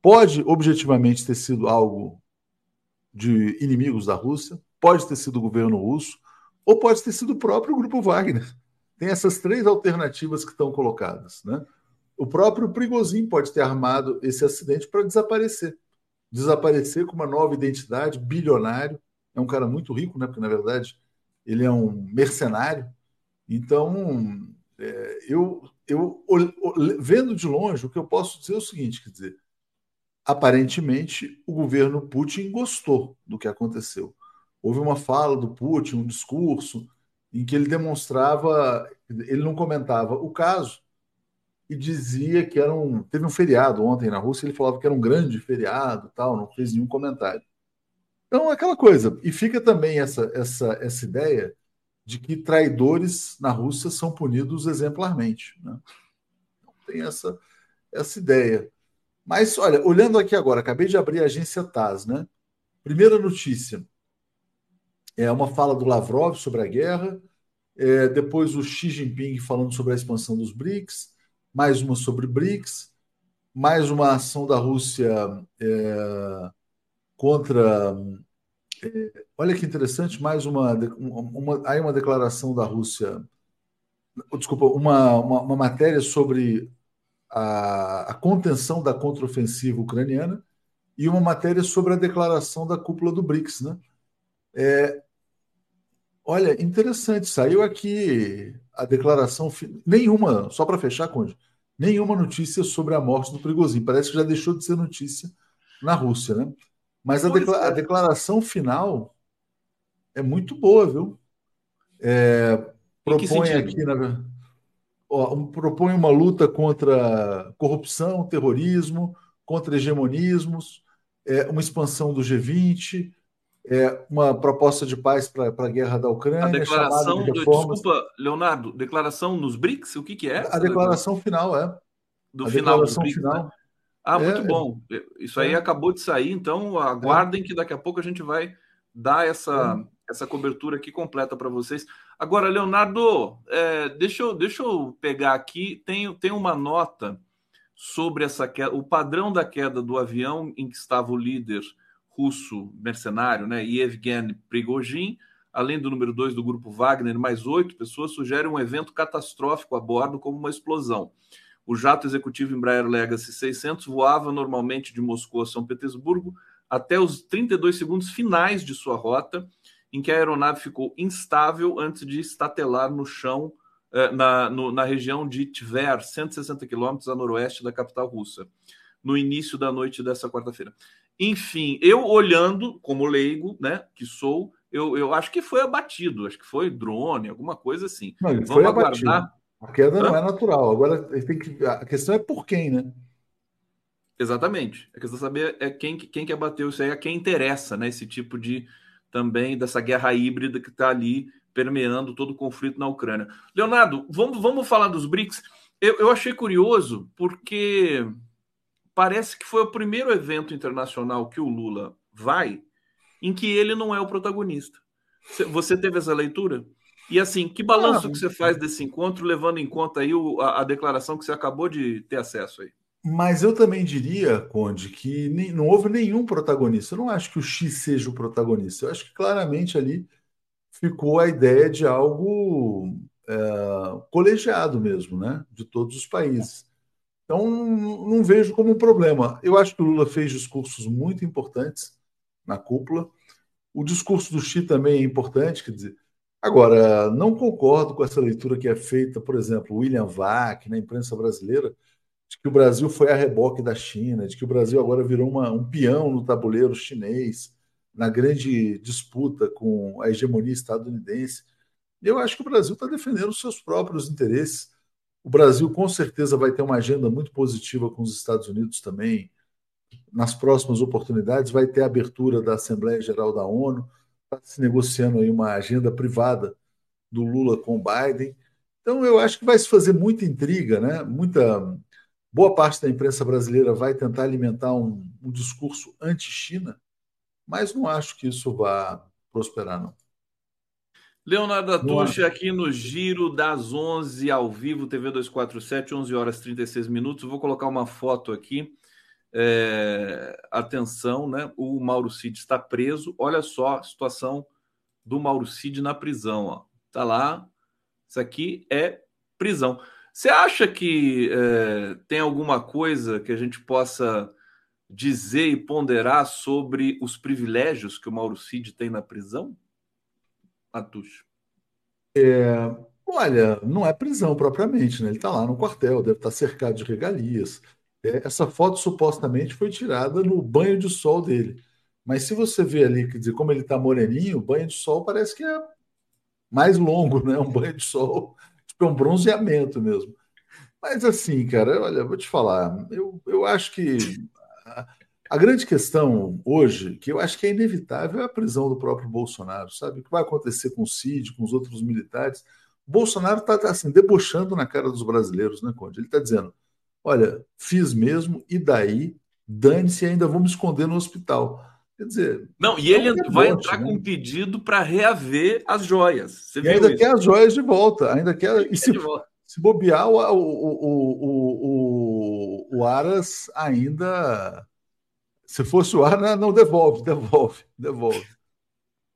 B: Pode objetivamente ter sido algo de inimigos da Rússia, pode ter sido o governo russo, ou pode ter sido o próprio Grupo Wagner. Tem essas três alternativas que estão colocadas. Né? O próprio Prigozhin pode ter armado esse acidente para desaparecer. Desaparecer com uma nova identidade, bilionário. É um cara muito rico, né? Porque, na verdade, ele é um mercenário. Então, é, eu, eu vendo de longe, o que eu posso dizer é o seguinte: quer dizer, aparentemente o governo Putin gostou do que aconteceu. Houve uma fala do Putin, um discurso, em que ele demonstrava, ele não comentava o caso, e dizia que era um. Teve um feriado ontem na Rússia, ele falava que era um grande feriado, tal, não fez nenhum comentário. Então, aquela coisa. E fica também essa, essa, essa ideia de que traidores na Rússia são punidos exemplarmente. Né? Então, tem essa, essa ideia. Mas, olha, olhando aqui agora, acabei de abrir a agência TAS, né? Primeira notícia é uma fala do Lavrov sobre a guerra, é, depois o Xi Jinping falando sobre a expansão dos BRICS, mais uma sobre BRICS, mais uma ação da Rússia é, contra. É, olha que interessante, mais uma, uma. Aí uma declaração da Rússia. Desculpa, uma, uma, uma matéria sobre a, a contenção da contraofensiva ucraniana e uma matéria sobre a declaração da cúpula do BRICS. Né? É, Olha, interessante, saiu aqui a declaração, nenhuma, só para fechar, Conde, nenhuma notícia sobre a morte do Prigozhin. Parece que já deixou de ser notícia na Rússia, né? Mas a, declara é. a declaração final é muito boa, viu? É, propõe aqui, na, ó, propõe uma luta contra corrupção, terrorismo, contra hegemonismos, é, uma expansão do G20, é, uma proposta de paz para a guerra da Ucrânia. A
A: declaração, de desculpa, Leonardo, declaração nos BRICS, o que, que é?
B: A declaração final, é.
A: Do a final declaração BRICS, final. Né? Ah, é, muito bom. Isso aí é. acabou de sair, então aguardem que daqui a pouco a gente vai dar essa, é. essa cobertura aqui completa para vocês. Agora, Leonardo, é, deixa, eu, deixa eu pegar aqui, tem, tem uma nota sobre essa queda, o padrão da queda do avião em que estava o líder russo mercenário, né, Yevgeny Prigozhin, além do número 2 do grupo Wagner, mais oito pessoas, sugerem um evento catastrófico a bordo como uma explosão. O jato executivo Embraer Legacy 600 voava normalmente de Moscou a São Petersburgo até os 32 segundos finais de sua rota, em que a aeronave ficou instável antes de estatelar no chão eh, na, no, na região de Tver, 160 quilômetros a noroeste da capital russa, no início da noite dessa quarta-feira. Enfim, eu olhando como leigo, né, que sou, eu, eu acho que foi abatido, acho que foi drone, alguma coisa assim.
B: Não, Vamos foi aguardar. Abatido. A queda Hã? não é natural. Agora tem que, a questão é por quem, né?
A: Exatamente. A questão de saber é quem, quem que abateu isso aí, a quem interessa, né? Esse tipo de também dessa guerra híbrida que está ali permeando todo o conflito na Ucrânia. Leonardo, vamos, vamos falar dos BRICS. Eu, eu achei curioso porque parece que foi o primeiro evento internacional que o Lula vai em que ele não é o protagonista. Você teve essa leitura? E assim, que balanço ah, que você faz desse encontro, levando em conta aí o, a, a, declaração que você acabou de ter acesso aí?
B: Mas eu também diria, Conde, que nem, não houve nenhum protagonista. Eu não acho que o X seja o protagonista. Eu acho que claramente ali ficou a ideia de algo é, colegiado mesmo, né? De todos os países. Então, não vejo como um problema. Eu acho que o Lula fez discursos muito importantes na cúpula. O discurso do Xi também é importante, quer dizer. Agora, não concordo com essa leitura que é feita, por exemplo, William Vac, na imprensa brasileira, de que o Brasil foi a reboque da China, de que o Brasil agora virou uma, um peão no tabuleiro chinês, na grande disputa com a hegemonia estadunidense. Eu acho que o Brasil está defendendo os seus próprios interesses. O Brasil, com certeza, vai ter uma agenda muito positiva com os Estados Unidos também. Nas próximas oportunidades, vai ter a abertura da Assembleia Geral da ONU, está se negociando aí uma agenda privada do Lula com o Biden. Então, eu acho que vai se fazer muita intriga, né? Muita boa parte da imprensa brasileira vai tentar alimentar um, um discurso anti-China, mas não acho que isso vá prosperar, não.
A: Leonardo Atucha aqui no Giro das 11 ao vivo, TV 247, 11 horas 36 minutos. Vou colocar uma foto aqui. É, atenção, né? O Mauro Cid está preso. Olha só a situação do Mauro Cid na prisão. Ó. Tá lá. Isso aqui é prisão. Você acha que é, tem alguma coisa que a gente possa dizer e ponderar sobre os privilégios que o Mauro Cid tem na prisão? Atucho?
B: É, olha, não é prisão propriamente, né? Ele está lá no quartel, deve estar cercado de regalias. É, essa foto supostamente foi tirada no banho de sol dele. Mas se você vê ali, quer dizer, como ele está moreninho, o banho de sol parece que é mais longo, né? Um banho de sol, tipo, é um bronzeamento mesmo. Mas assim, cara, olha, vou te falar, eu, eu acho que a grande questão hoje, que eu acho que é inevitável, é a prisão do próprio Bolsonaro, sabe? O que vai acontecer com o Cid, com os outros militares? O Bolsonaro está assim, debochando na cara dos brasileiros, né, Conde? Ele está dizendo: olha, fiz mesmo, e daí? Dane-se, ainda vou me esconder no hospital. Quer dizer.
A: Não, e ele é vai entrar né? com um pedido para reaver as joias.
B: Você e ainda isso? quer as joias de volta. Ainda quer. E se, se bobear, o, o, o, o, o Aras ainda se fosse o ar, não, devolve, devolve, devolve.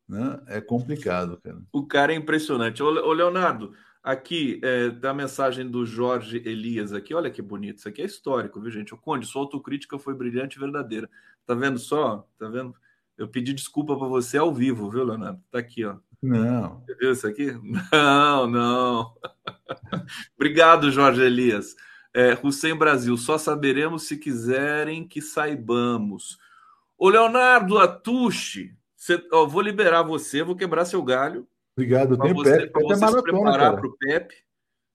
B: Né? É complicado, cara.
A: O cara é impressionante. Ô, Leonardo, aqui é, tá a mensagem do Jorge Elias aqui. Olha que bonito. Isso aqui é histórico, viu, gente? O Conde, sua autocrítica foi brilhante e verdadeira. Tá vendo só? Tá vendo? Eu pedi desculpa para você ao vivo, viu, Leonardo? Tá aqui, ó.
B: Não.
A: Você viu isso aqui? Não, não. Obrigado, Jorge Elias. É, Hussein Brasil, só saberemos se quiserem que saibamos. O Leonardo Atushi, ó, vou liberar você, vou quebrar seu galho.
B: Obrigado, tem
A: você, Pepe. Para você é se preparar para o Pepe,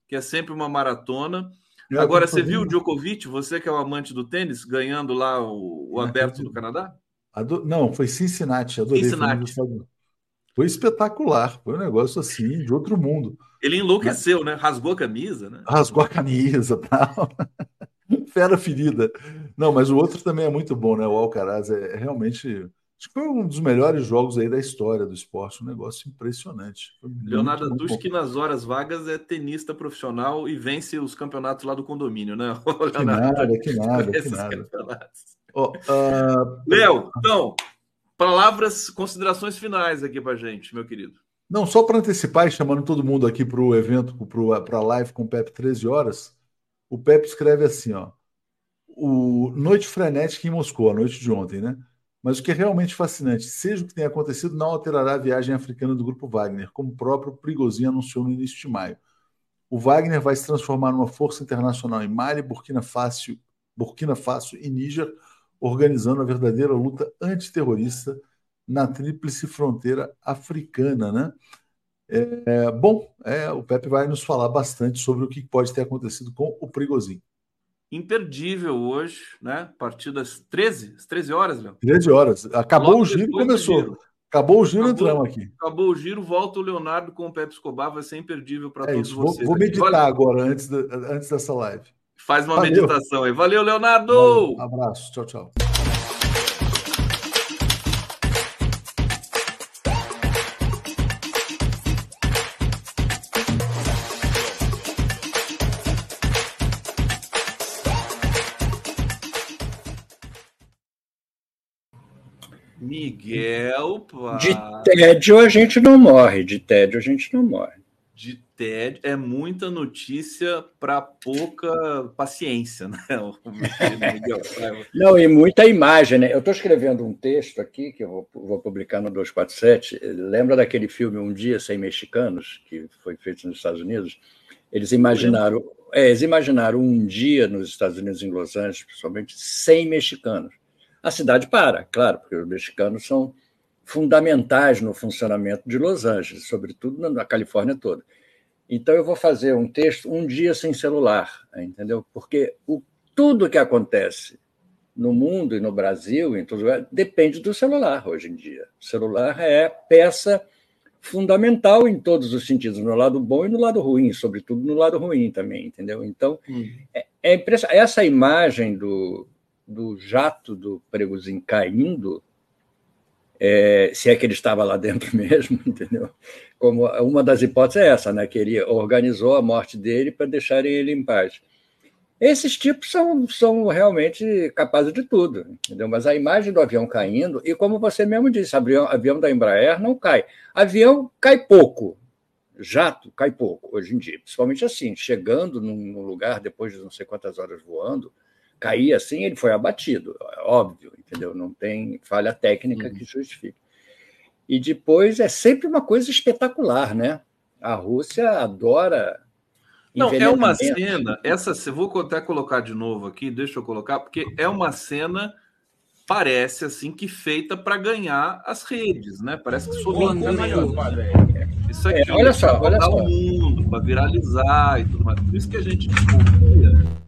A: que é sempre uma maratona. Eu Agora, você viu o Djokovic, você que é o amante do tênis, ganhando lá o, o aberto do Canadá?
B: Ado... Não, foi Cincinnati, adorei.
A: Cincinnati.
B: Foi espetacular, foi um negócio assim de outro mundo.
A: Ele enlouqueceu, né? Rasgou a camisa, né?
B: Rasgou a camisa, tal. Fera ferida. Não, mas o outro também é muito bom, né? O Alcaraz é, é realmente Acho que foi um dos melhores jogos aí da história do esporte, um negócio impressionante.
A: Leonardo Antunes, que nas horas vagas é tenista profissional e vence os campeonatos lá do condomínio, né?
B: que nada, que nada, que nada.
A: Oh, uh... Léo, então, palavras, considerações finais aqui para gente, meu querido.
B: Não, só para antecipar e chamando todo mundo aqui para o evento, para a live com o Pepe 13 horas, o Pepe escreve assim, ó. O Noite Frenética em Moscou, a noite de ontem, né? Mas o que é realmente fascinante, seja o que tenha acontecido, não alterará a viagem africana do grupo Wagner, como o próprio Prigozhin anunciou no início de maio. O Wagner vai se transformar numa força internacional em Mali, Burkina Faso, Burkina Faso e Níger, organizando a verdadeira luta antiterrorista na tríplice fronteira africana, né? É, bom, é, o Pepe vai nos falar bastante sobre o que pode ter acontecido com o Prigozhin.
A: Imperdível hoje, né? Partidas 13, 13 horas, Léo?
B: 13 horas. Acabou Logo o giro e começou. Giro. Acabou o giro, acabou, entramos aqui.
A: Acabou o giro, volta o Leonardo com o Pepe Escobar, vai ser imperdível para é todos
B: isso.
A: vocês.
B: Vou, vou meditar agora, antes, antes dessa live.
A: Faz uma Valeu. meditação aí. Valeu, Leonardo!
B: Valeu. Abraço, tchau, tchau.
A: Miguel. Pá.
C: De tédio a gente não morre, de tédio a gente não morre.
A: Tédio é muita notícia para pouca paciência, né?
C: não, e muita imagem, né? Eu estou escrevendo um texto aqui que eu vou, vou publicar no 247. Lembra daquele filme Um Dia Sem Mexicanos, que foi feito nos Estados Unidos? Eles imaginaram, é, eles imaginaram um dia nos Estados Unidos, em Los Angeles, principalmente, sem mexicanos a cidade para, claro, porque os mexicanos são fundamentais no funcionamento de Los Angeles, sobretudo na Califórnia toda. Então eu vou fazer um texto um dia sem celular, entendeu? Porque o, tudo que acontece no mundo e no Brasil, em todo lugar, depende do celular hoje em dia. O celular é peça fundamental em todos os sentidos, no lado bom e no lado ruim, sobretudo no lado ruim também, entendeu? Então, hum. é, é essa imagem do, do jato do Pregozinho caindo, é, se é que ele estava lá dentro mesmo, entendeu? Como uma das hipóteses é essa, né? Que ele organizou a morte dele para deixarem ele em paz. Esses tipos são, são realmente capazes de tudo, entendeu? Mas a imagem do avião caindo, e como você mesmo disse, avião, avião da Embraer não cai. Avião cai pouco, jato cai pouco hoje em dia, principalmente assim, chegando num lugar depois de não sei quantas horas voando, cair assim, ele foi abatido, é óbvio, entendeu? Não tem falha técnica uhum. que justifique. E depois é sempre uma coisa espetacular, né? A Rússia adora.
A: Não, é uma cena. Essa, vou até colocar de novo aqui, deixa eu colocar, porque é uma cena parece assim que feita para ganhar as redes, né? Parece que sobrou Isso aqui, é, olha só, olha só. o mundo, para viralizar e tudo mais. Por isso que a gente desconfia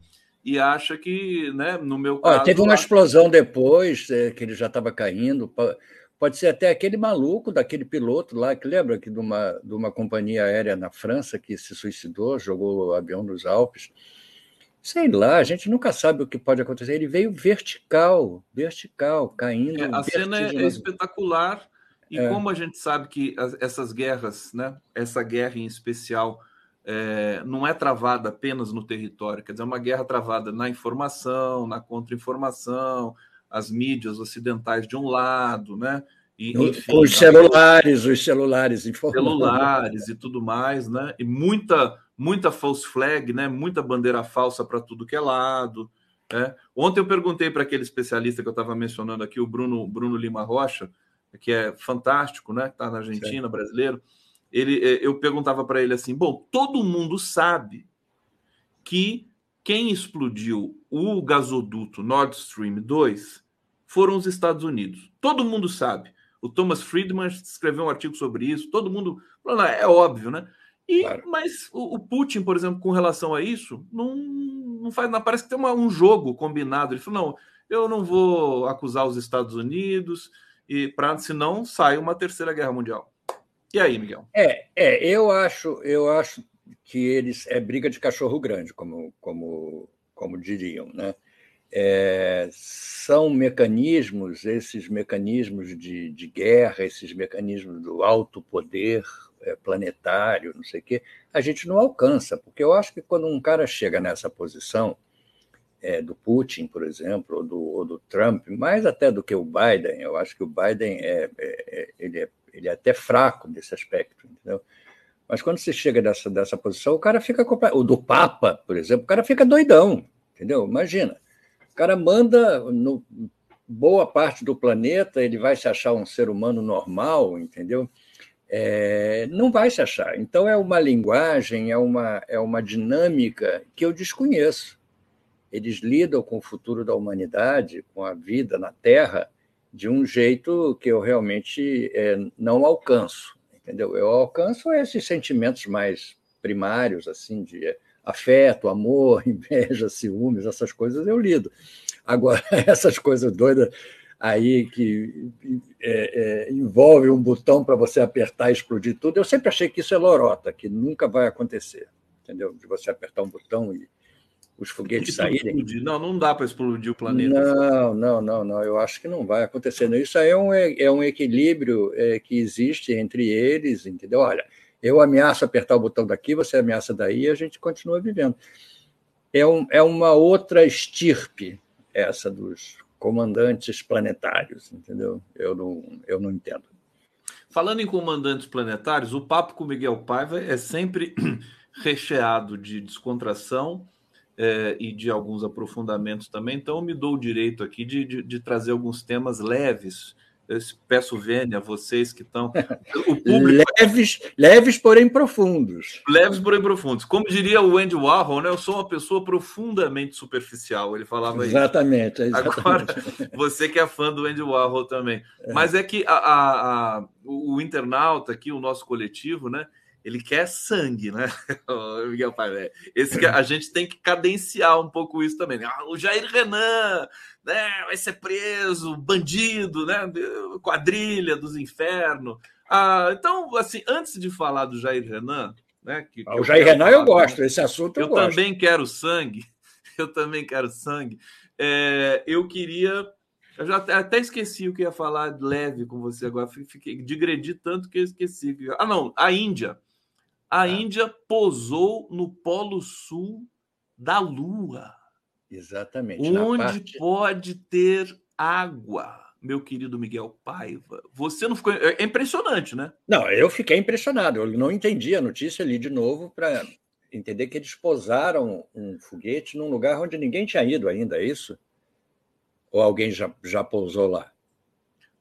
A: e acha que, né, no meu caso.
C: Olha, teve uma explosão depois, é, que ele já estava caindo. Pode ser até aquele maluco daquele piloto lá, que lembra que de uma, de uma companhia aérea na França que se suicidou, jogou o avião nos Alpes. Sei lá, a gente nunca sabe o que pode acontecer. Ele veio vertical, vertical, caindo.
A: É, a cena é, espetacular. E é. como a gente sabe que as, essas guerras, né, essa guerra em especial, é, não é travada apenas no território, quer dizer, é uma guerra travada na informação, na contra-informação, as mídias ocidentais de um lado, né?
C: E, enfim, os celulares, os celulares
A: informando. Celulares e tudo mais, né? E muita, muita false flag, né? Muita bandeira falsa para tudo que é lado. Né? Ontem eu perguntei para aquele especialista que eu estava mencionando aqui, o Bruno, Bruno Lima Rocha, que é fantástico, né? Está na Argentina, brasileiro ele, é, eu perguntava para ele assim: bom, todo mundo sabe que quem explodiu o gasoduto Nord Stream 2 foram os Estados Unidos. Todo mundo sabe. O Thomas Friedman escreveu um artigo sobre isso. Todo mundo. É óbvio, né? E, claro. Mas o, o, Putin, por exemplo, com relação a isso, não, não faz. Não, parece que tem uma, um jogo combinado. Ele falou: não, eu não vou acusar os Estados Unidos, e para senão sai uma terceira guerra mundial. E aí, Miguel?
C: É, é eu acho, eu acho que eles é briga de cachorro grande, como, como, como diriam, né? É, são mecanismos, esses mecanismos de, de guerra, esses mecanismos do alto poder é, planetário, não sei o quê, a gente não alcança, porque eu acho que quando um cara chega nessa posição, é, do Putin, por exemplo, ou do, ou do, Trump, mais até do que o Biden, eu acho que o Biden é, é, é ele é ele é até fraco nesse aspecto, entendeu? Mas quando você chega dessa, dessa posição, o cara fica. O do Papa, por exemplo, o cara fica doidão, entendeu? Imagina. O cara manda no boa parte do planeta, ele vai se achar um ser humano normal, entendeu? É, não vai se achar. Então é uma linguagem, é uma, é uma dinâmica que eu desconheço. Eles lidam com o futuro da humanidade, com a vida na Terra, de um jeito que eu realmente é, não alcanço, entendeu? Eu alcanço esses sentimentos mais primários, assim, de afeto, amor, inveja, ciúmes, essas coisas eu lido. Agora, essas coisas doidas aí que é, é, envolve um botão para você apertar e explodir tudo, eu sempre achei que isso é lorota, que nunca vai acontecer, entendeu? De você apertar um botão e os foguetes saírem.
A: Não, não dá para explodir o planeta.
C: Não, não, não, não. Eu acho que não vai acontecer. Isso aí é um, é um equilíbrio é, que existe entre eles, entendeu? Olha, eu ameaço apertar o botão daqui, você ameaça daí, e a gente continua vivendo. É, um, é uma outra estirpe essa dos comandantes planetários, entendeu? Eu não, eu não entendo.
A: Falando em comandantes planetários, o papo com Miguel Paiva é sempre recheado de descontração é, e de alguns aprofundamentos também. Então, eu me dou o direito aqui de, de, de trazer alguns temas leves eu peço vênia a vocês que estão.
C: Público... leves, leves, porém profundos.
A: Leves, porém profundos. Como diria o Andy Warhol, né? eu sou uma pessoa profundamente superficial. Ele falava
C: exatamente,
A: isso. Exatamente. Agora, você que é fã do Andy Warhol também. É. Mas é que a, a, a, o internauta aqui, o nosso coletivo, né? Ele quer sangue, né? Miguel Pai, esse que a gente tem que cadenciar um pouco isso também. Né? Ah, o Jair Renan, né? Vai ser preso, bandido, né? Quadrilha dos infernos. Ah, então, assim, antes de falar do Jair Renan, né? Que,
C: que o Jair Renan eu gosto, esse assunto eu,
A: eu
C: gosto.
A: também quero sangue. Eu também quero sangue. É, eu queria. Eu já até esqueci o que ia falar leve com você agora. Fiquei digredi tanto que eu esqueci. Ah, não, a Índia. A é. Índia posou no Polo Sul da Lua.
C: Exatamente.
A: Onde parte... pode ter água, meu querido Miguel Paiva. Você não ficou. É impressionante, né?
C: Não, eu fiquei impressionado. Eu não entendi a notícia ali de novo para entender que eles posaram um foguete num lugar onde ninguém tinha ido ainda, é isso? Ou alguém já, já pousou lá?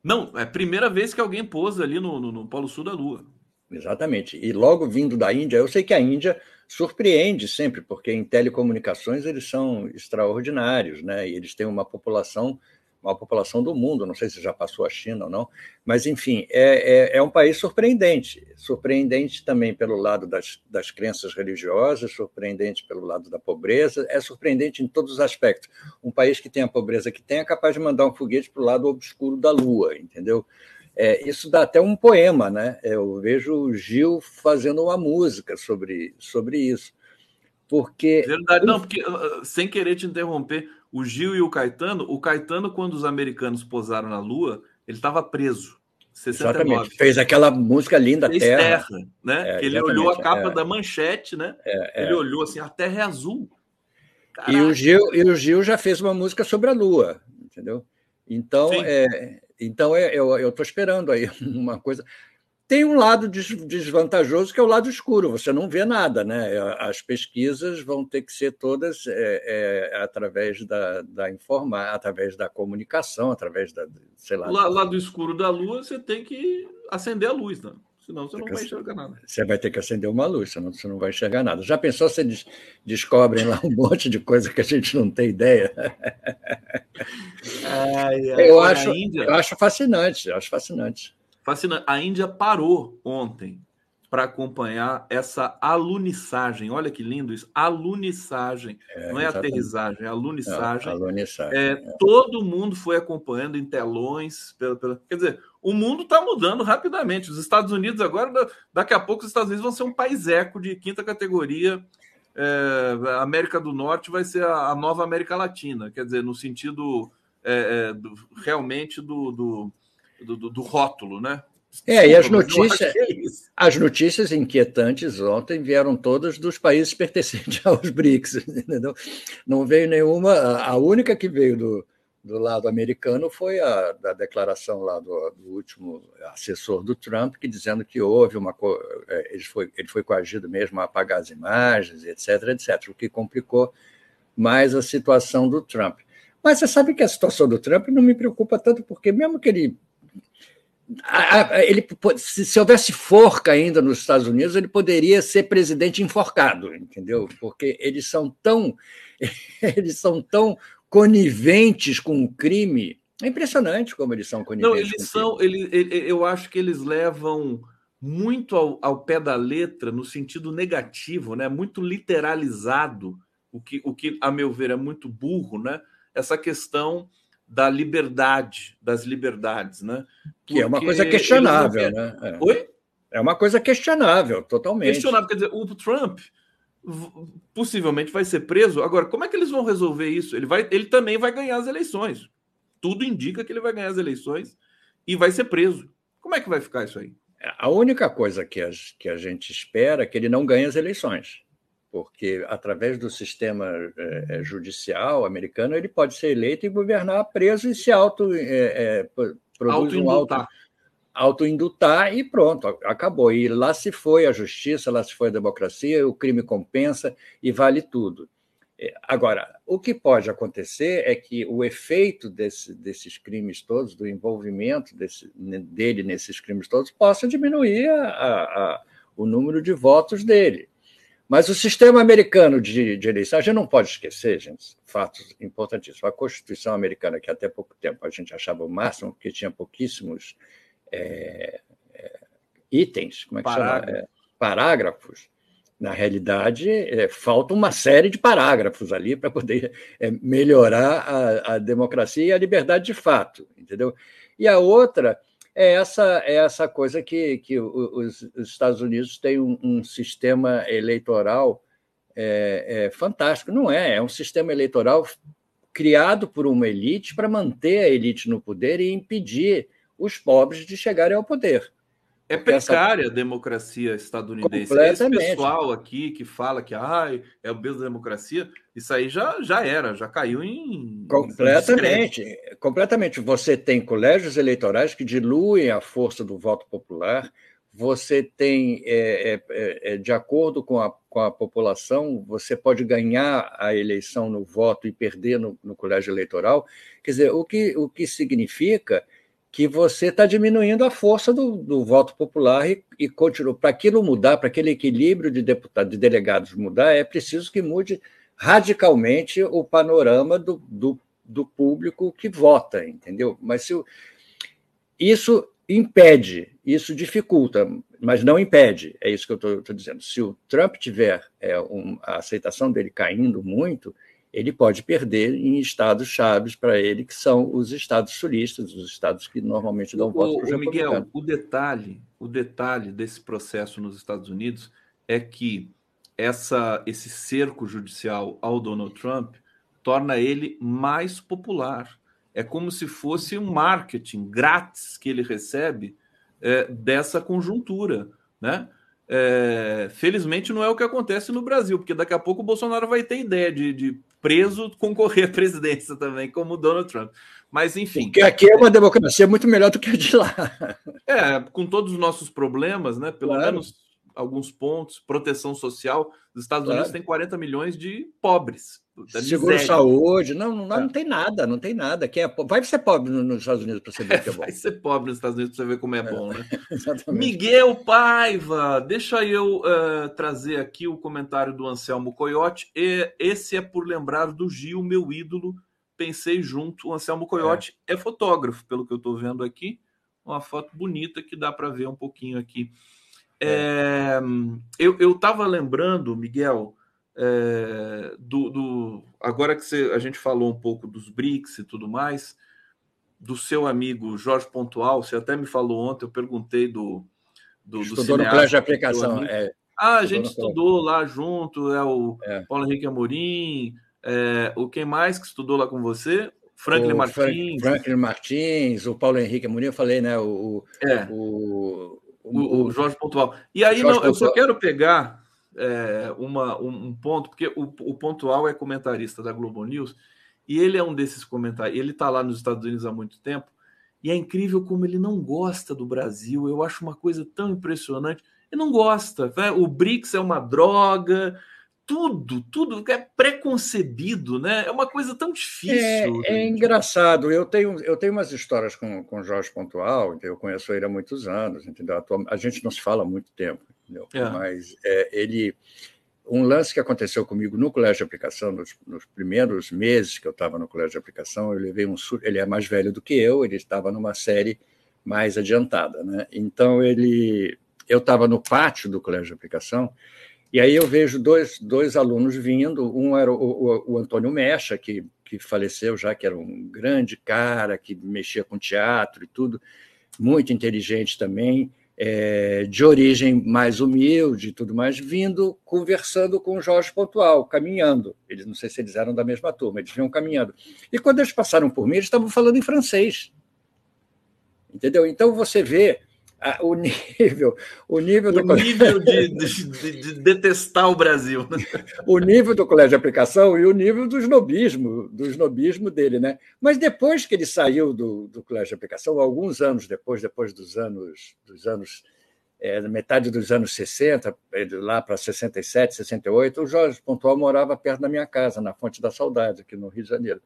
A: Não, é a primeira vez que alguém pousa ali no, no, no Polo Sul da Lua.
C: Exatamente. E logo vindo da Índia, eu sei que a Índia surpreende sempre, porque em telecomunicações eles são extraordinários, né? E eles têm uma população, uma população do mundo, não sei se já passou a China ou não, mas enfim, é, é, é um país surpreendente. Surpreendente também pelo lado das, das crenças religiosas, surpreendente pelo lado da pobreza, é surpreendente em todos os aspectos. Um país que tem a pobreza que tem é capaz de mandar um foguete para o lado obscuro da Lua, entendeu? É, isso dá até um poema, né? Eu vejo o Gil fazendo uma música sobre, sobre isso. Porque.
A: Verdade, não, porque, ah, ah, sem querer te interromper, o Gil e o Caetano, o Caetano, quando os americanos posaram na Lua, ele estava preso. 69. Exatamente.
C: Fez aquela música linda, Fez Terra. terra
A: né? É, ele olhou a capa é. da manchete, né? É, é, ele olhou assim, a Terra é azul.
C: E o, Gil, e o Gil já fez uma música sobre a Lua, entendeu? Então, é, então, é, eu estou esperando aí uma coisa. Tem um lado desvantajoso que é o lado escuro, você não vê nada, né? As pesquisas vão ter que ser todas é, é, através da, da informar, através da comunicação, através da, sei lá.
A: Lá, lado escuro da Lua, você tem que acender a luz, né? Senão você não vai enxergar nada.
C: Você vai ter que acender uma luz, senão você não vai enxergar nada. Já pensou se eles descobrem lá um monte de coisa que a gente não tem ideia? Ai, ai, eu, acho, Índia... eu acho fascinante, eu acho fascinante.
A: Fascinante. A Índia parou ontem para acompanhar essa alunissagem. Olha que lindo isso, alunissagem. É, não é exatamente. aterrissagem, é alunissagem. Não, alunissagem é, é. Todo mundo foi acompanhando em telões. Pela, pela... Quer dizer, o mundo está mudando rapidamente. Os Estados Unidos agora, daqui a pouco, os Estados Unidos vão ser um país eco de quinta categoria. É, a América do Norte vai ser a, a, nova América Latina, quer dizer, no sentido é, é do, realmente do, do, do, do rótulo, né?
C: É, e as notícias, é as notícias inquietantes ontem vieram todas dos países pertencentes aos BRICS, entendeu? Não veio nenhuma, a única que veio do, do lado americano foi a da declaração lá do, do último assessor do Trump, que dizendo que houve uma é, ele foi, ele foi coagido mesmo a apagar as imagens, etc, etc, o que complicou mais a situação do Trump. Mas você sabe que a situação do Trump não me preocupa tanto, porque mesmo que ele ele, se houvesse forca ainda nos Estados Unidos, ele poderia ser presidente enforcado, entendeu? Porque eles são tão eles são tão coniventes com o crime. É impressionante como eles são coniventes.
A: Não, eles são. Ele, ele, eu acho que eles levam muito ao, ao, pé da letra no sentido negativo, né? Muito literalizado, o que, o que a meu ver é muito burro, né? Essa questão da liberdade, das liberdades, né?
C: Porque que é uma coisa questionável, né? É. Oi? É uma coisa questionável, totalmente.
A: Questionável, quer dizer, o Trump possivelmente vai ser preso. Agora, como é que eles vão resolver isso? Ele, vai, ele também vai ganhar as eleições. Tudo indica que ele vai ganhar as eleições e vai ser preso. Como é que vai ficar isso aí?
C: A única coisa que a, que a gente espera é que ele não ganhe as eleições. Porque através do sistema é, judicial americano ele pode ser eleito e governar preso e se auto é, é, produz um auto autoindutar e pronto, acabou. E lá se foi a justiça, lá se foi a democracia, o crime compensa e vale tudo. Agora, o que pode acontecer é que o efeito desse, desses crimes todos, do envolvimento desse, dele nesses crimes todos, possa diminuir a, a, o número de votos dele. Mas o sistema americano de, de eleição, a gente não pode esquecer, gente, fatos importantíssimos. A Constituição americana, que até pouco tempo a gente achava o máximo, porque tinha pouquíssimos é, é, itens, como é que Parágrafo. chama? É, parágrafos. Na realidade, é, falta uma série de parágrafos ali para poder é, melhorar a, a democracia e a liberdade de fato, entendeu? E a outra é essa, é essa coisa que, que os, os Estados Unidos têm um, um sistema eleitoral é, é, fantástico. Não é, é um sistema eleitoral criado por uma elite para manter a elite no poder e impedir os pobres de chegarem ao poder.
A: É precária essa... a democracia estadunidense. Esse pessoal aqui que fala que ai, é o berço da democracia, isso aí já, já era, já caiu em.
C: Completamente. Em completamente. Você tem colégios eleitorais que diluem a força do voto popular. Você tem, é, é, é, é, de acordo com a, com a população, você pode ganhar a eleição no voto e perder no, no colégio eleitoral. Quer dizer, o que, o que significa que você está diminuindo a força do, do voto popular e, e continua. Para aquilo mudar, para aquele equilíbrio de deputados, de delegados mudar, é preciso que mude radicalmente o panorama do, do, do público que vota, entendeu? Mas se, isso impede, isso dificulta, mas não impede, é isso que eu estou dizendo. Se o Trump tiver é, um, a aceitação dele caindo muito, ele pode perder em estados chaves para ele, que são os estados sulistas, os estados que normalmente dão o, voto para
A: o Miguel, o detalhe, o detalhe desse processo nos Estados Unidos é que essa, esse cerco judicial ao Donald Trump torna ele mais popular. É como se fosse um marketing grátis que ele recebe é, dessa conjuntura, né? É, felizmente não é o que acontece no Brasil, porque daqui a pouco o Bolsonaro vai ter ideia de, de preso concorrer à presidência também, como o Donald Trump. Mas, enfim.
C: Porque aqui é uma democracia muito melhor do que a de lá.
A: É, com todos os nossos problemas, né? Pelo claro. menos alguns pontos, proteção social. Os Estados claro. Unidos têm 40 milhões de pobres.
C: Seguro saúde, não, não, não, é. tem nada, não tem nada. Quem é Vai ser pobre nos Estados Unidos para você ver
A: é,
C: que é bom.
A: Vai ser pobre nos Estados Unidos para você ver como é, é bom, né? Miguel Paiva, deixa eu uh, trazer aqui o comentário do Anselmo Coyote. E, esse é por lembrar do Gil, meu ídolo. Pensei junto. O Anselmo Coyote é, é fotógrafo, pelo que eu estou vendo aqui. Uma foto bonita que dá para ver um pouquinho aqui. É. eu estava lembrando, Miguel é, do, do, agora que você, a gente falou um pouco dos BRICS e tudo mais, do seu amigo Jorge Pontual, você até me falou ontem, eu perguntei do. do
C: Estudou do no colégio de aplicação. É,
A: ah, a gente estudou lá junto, é o é. Paulo Henrique Amorim, é, o quem mais que estudou lá com você? Franklin o Martins.
C: Franklin Martins, o Paulo Henrique Amorim, eu falei, né? O,
A: é. o, o, o Jorge Pontual. E aí, não, eu só quero pegar é, uma, um, um, ponto, porque o, o Pontual é comentarista da Globo News e ele é um desses comentários. Ele está lá nos Estados Unidos há muito tempo e é incrível como ele não gosta do Brasil. Eu acho uma coisa tão impressionante. Ele não gosta. Né? O BRICS é uma droga. Tudo, tudo é preconcebido, né? É uma coisa tão difícil.
C: É, é engraçado. Eu tenho, eu tenho umas histórias com, com o Jorge Pontual, eu conheço ele há muitos anos, entendeu? A gente não se fala há muito tempo entendeu? É. Mas é, ele. Um lance que aconteceu comigo no colégio de aplicação, nos, nos primeiros meses que eu estava no colégio de aplicação, eu levei um. Ele é mais velho do que eu, ele estava numa série mais adiantada, né? Então ele. Eu estava no pátio do colégio de aplicação e aí eu vejo dois, dois alunos vindo. Um era o, o, o, Antônio Mecha, que, que faleceu já, que era um grande cara, que mexia com teatro e tudo, muito inteligente também é, de origem mais humilde e tudo mais, vindo conversando com o Jorge Pontual, caminhando. Eles não sei se eles eram da mesma turma, eles vinham caminhando. E quando eles passaram por mim, eles estavam falando em francês. Entendeu? Então você vê o nível, o nível,
A: do o nível de, de, de, detestar o Brasil, né?
C: o nível do colégio de aplicação e o nível do snobismo, do snobismo dele, né? Mas depois que ele saiu do, do colégio de aplicação, alguns anos depois, depois dos anos, dos anos é, metade dos anos 60, lá para 67, 68, o Jorge Pontual morava perto da minha casa, na Fonte da Saudade, aqui no Rio de Janeiro.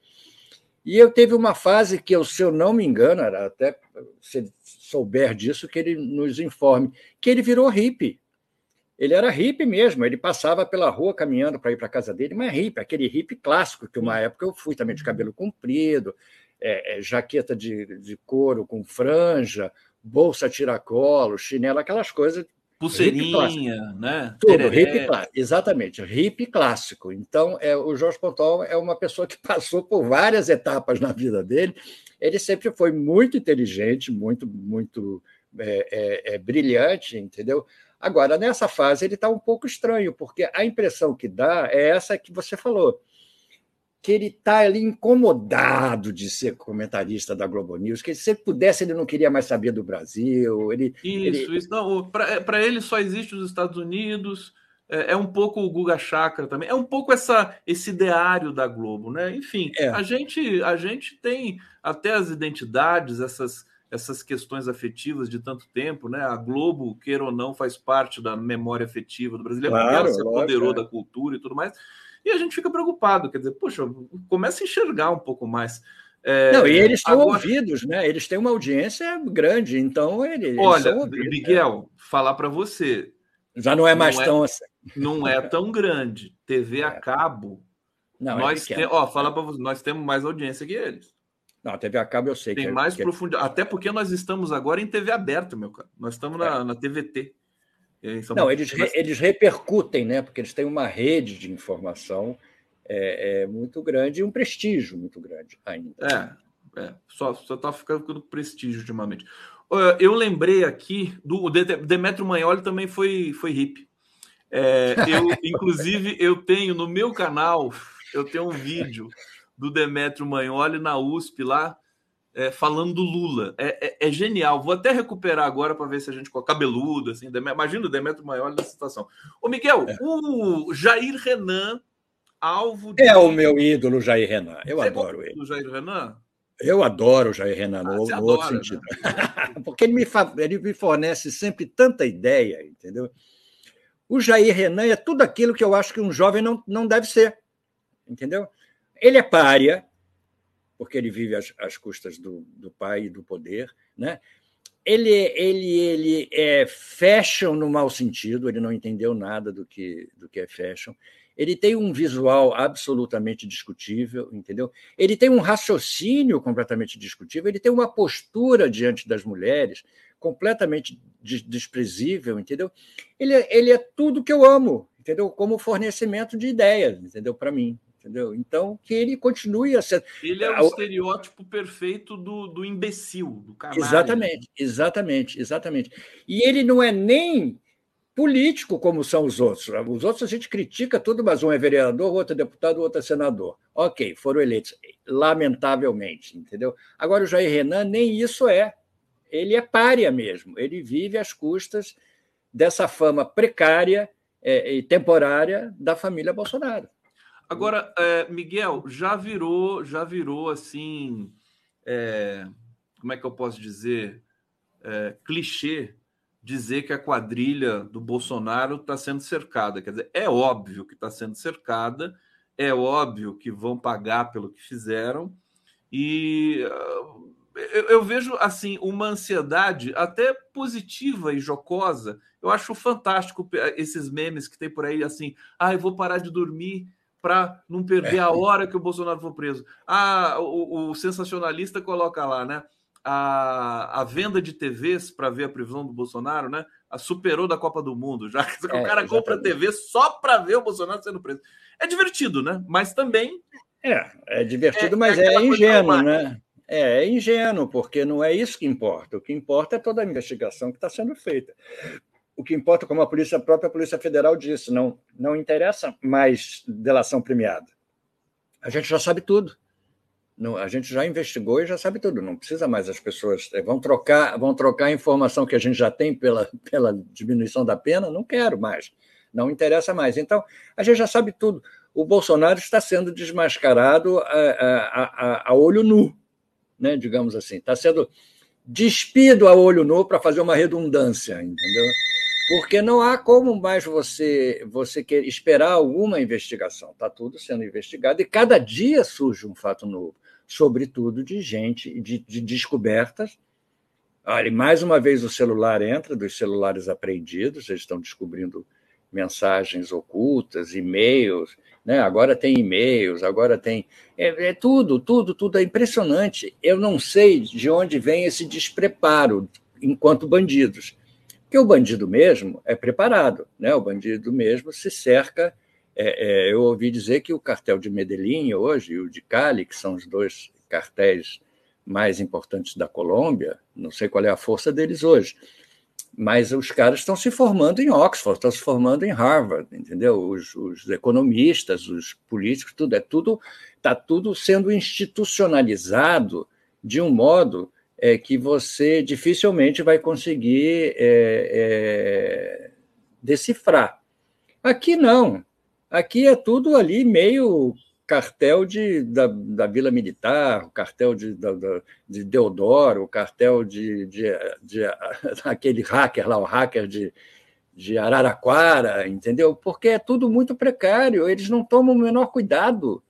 C: E eu teve uma fase que, eu, se eu não me engano, era até se souber disso, que ele nos informe, que ele virou hippie. Ele era hippie mesmo, ele passava pela rua caminhando para ir para a casa dele, mas hippie, aquele hippie clássico, que uma época eu fui também de cabelo comprido, é, é, jaqueta de, de couro com franja, bolsa tiracolo, chinelo, aquelas coisas
A: Pulseirinha, né?
C: Tudo, hip clássico. Exatamente, hip clássico. Então, é, o Jorge Pontal é uma pessoa que passou por várias etapas na vida dele. Ele sempre foi muito inteligente, muito, muito é, é, é brilhante, entendeu? Agora, nessa fase, ele está um pouco estranho, porque a impressão que dá é essa que você falou que ele está ali incomodado de ser comentarista da Globo News, que se ele pudesse, ele não queria mais saber do Brasil. Ele,
A: isso,
C: ele...
A: isso. Para ele só existe os Estados Unidos, é, é, um pouco o Guga Chakra também, é um pouco essa, esse ideário da Globo, né? Enfim, é. a, gente, a gente tem até as identidades, essas, essas questões afetivas de tanto tempo, né? A Globo, queira ou não, faz parte da memória afetiva do brasileiro, claro, ela se apoderou é. da cultura e tudo mais e a gente fica preocupado, quer dizer, poxa, começa a enxergar um pouco mais.
C: É, não, e eles são agora... ouvidos, né? Eles têm uma audiência grande, então eles.
A: Olha, ouvidos, Miguel, né? falar para você.
C: Já não é mais não é tão é, assim.
A: Não é tão grande. TV a é. cabo. Não, é nós é tem, ó, fala para você, nós temos mais audiência que eles.
C: Não, TV a cabo eu sei
A: tem que mais profundidade. Até porque nós estamos agora em TV aberta, meu cara. Nós estamos na, na TVT.
C: Não, eles, re, eles repercutem, né? Porque eles têm uma rede de informação é, é muito grande e um prestígio muito grande
A: ainda. É, é só está ficando com prestígio ultimamente. Eu lembrei aqui do Demetrio Magnoli também foi, foi hippie. É, eu, inclusive, eu tenho no meu canal, eu tenho um vídeo do Demetrio Magnoli na USP lá, é, falando do Lula. É, é, é, genial. Vou até recuperar agora para ver se a gente. Cabeludo, assim. Imagina o Demetrio Maior nessa situação. Ô, Miguel, é. o Jair Renan, alvo
C: de... É o meu ídolo, Jair Renan. Eu Você adoro ele.
A: O Jair Renan?
C: Eu adoro o Jair Renan, no, ah, no adora, outro né? sentido. Né? Porque ele me, ele me fornece sempre tanta ideia, entendeu? O Jair Renan é tudo aquilo que eu acho que um jovem não, não deve ser, entendeu? Ele é párea, porque ele vive às, às custas do, do pai e do poder, né? Ele, ele, ele é fashion no mau sentido, ele não entendeu nada do que, do que é fashion. Ele tem um visual absolutamente discutível, entendeu? Ele tem um raciocínio completamente discutível, ele tem uma postura diante das mulheres completamente desprezível, entendeu? Ele, é, ele é tudo que eu amo, entendeu? Como fornecimento de ideias, entendeu? Para mim, entendeu? Então, que ele continue a ser.
A: Ele é o estereótipo perfeito do, do imbecil, do canalha.
C: Exatamente, exatamente, exatamente. E ele não é nem político como são os outros. Os outros a gente critica tudo, mas um é vereador, outro é deputado, outro é senador. Ok, foram eleitos, lamentavelmente, entendeu? Agora o Jair Renan nem isso é. Ele é párea mesmo. Ele vive às custas dessa fama precária é, e temporária da família Bolsonaro.
A: Agora, é, Miguel, já virou, já virou assim, é, como é que eu posso dizer, é, clichê dizer que a quadrilha do Bolsonaro está sendo cercada. Quer dizer, é óbvio que está sendo cercada, é óbvio que vão pagar pelo que fizeram, e uh, eu, eu, vejo assim uma ansiedade até positiva e jocosa. Eu acho fantástico esses memes que tem por aí assim, ah, eu vou parar de dormir para não perder é. a hora que o Bolsonaro for preso. Ah, o, o sensacionalista coloca lá, né? A, a venda de TVs para ver a previsão do Bolsonaro, né? A superou da Copa do Mundo. Já que é, o cara compra TV só para ver o Bolsonaro sendo preso. É divertido, né? Mas também.
C: É, é divertido, é, mas é, é ingênuo, né? É, é ingênuo, porque não é isso que importa. O que importa é toda a investigação que está sendo feita o que importa, como a polícia a própria Polícia Federal disse, não, não interessa mais delação premiada. A gente já sabe tudo. Não, a gente já investigou e já sabe tudo. Não precisa mais as pessoas é, vão trocar, vão trocar a informação que a gente já tem pela, pela diminuição da pena. Não quero mais, não interessa mais. Então a gente já sabe tudo. O Bolsonaro está sendo desmascarado a, a, a, a olho nu, né? Digamos assim, está sendo despido a olho nu para fazer uma redundância, entendeu? Porque não há como mais você você quer esperar alguma investigação. Está tudo sendo investigado e cada dia surge um fato novo sobretudo de gente, de, de descobertas. Olha, mais uma vez o celular entra, dos celulares apreendidos, eles estão descobrindo mensagens ocultas, e-mails, né? agora tem e-mails, agora tem. É, é, tudo, tudo, tudo é impressionante. Eu não sei de onde vem esse despreparo enquanto bandidos. Porque o bandido mesmo é preparado, né? o bandido mesmo se cerca é, é, eu ouvi dizer que o cartel de Medellín hoje e o de Cali, que são os dois cartéis mais importantes da Colômbia, não sei qual é a força deles hoje, mas os caras estão se formando em Oxford, estão se formando em Harvard, entendeu? Os, os economistas, os políticos, tudo é tudo está tudo sendo institucionalizado de um modo é, que você dificilmente vai conseguir é, é, decifrar. Aqui não. Aqui é tudo ali meio cartel de, da, da Vila Militar, o cartel de, da, de Deodoro, o cartel de, de, de, aquele hacker lá, o hacker de, de Araraquara, entendeu? Porque é tudo muito precário, eles não tomam o menor cuidado.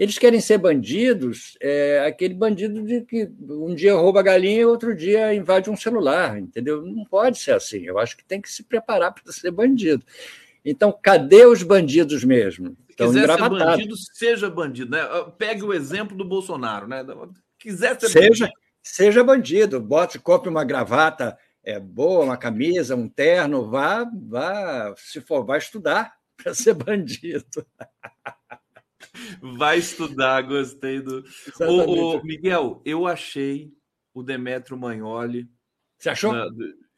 C: Eles querem ser bandidos, é, aquele bandido de que um dia rouba galinha e outro dia invade um celular, entendeu? Não pode ser assim. Eu acho que tem que se preparar para ser bandido. Então, cadê os bandidos mesmo?
A: Se quiser ser bandido, seja bandido. Né? Pegue o exemplo do Bolsonaro. Né?
C: Quiser ser seja, bandido. Seja bandido. Bote, compre uma gravata é, boa, uma camisa, um terno. Vá, vá se for, vai estudar para ser bandido.
A: Vai estudar, gostei do. O, o, Miguel, eu achei o Demetrio Magnoli.
C: Você achou? Na,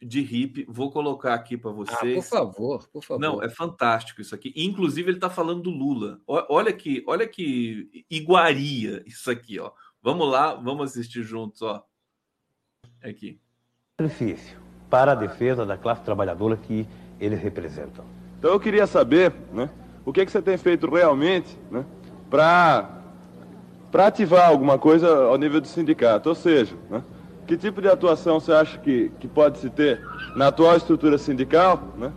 A: de hippie. Vou colocar aqui para vocês.
C: Ah, por favor, por favor.
A: Não, é fantástico isso aqui. Inclusive, ele está falando do Lula. Olha que, olha que iguaria isso aqui, ó. Vamos lá, vamos assistir juntos, ó. Aqui.
D: Difícil para a defesa da classe trabalhadora que eles representam.
E: Então eu queria saber, né, o que, que você tem feito realmente, né, para para ativar alguma coisa ao nível do sindicato, ou seja, né, que tipo de atuação você acha que, que pode se ter na atual estrutura sindical? Né?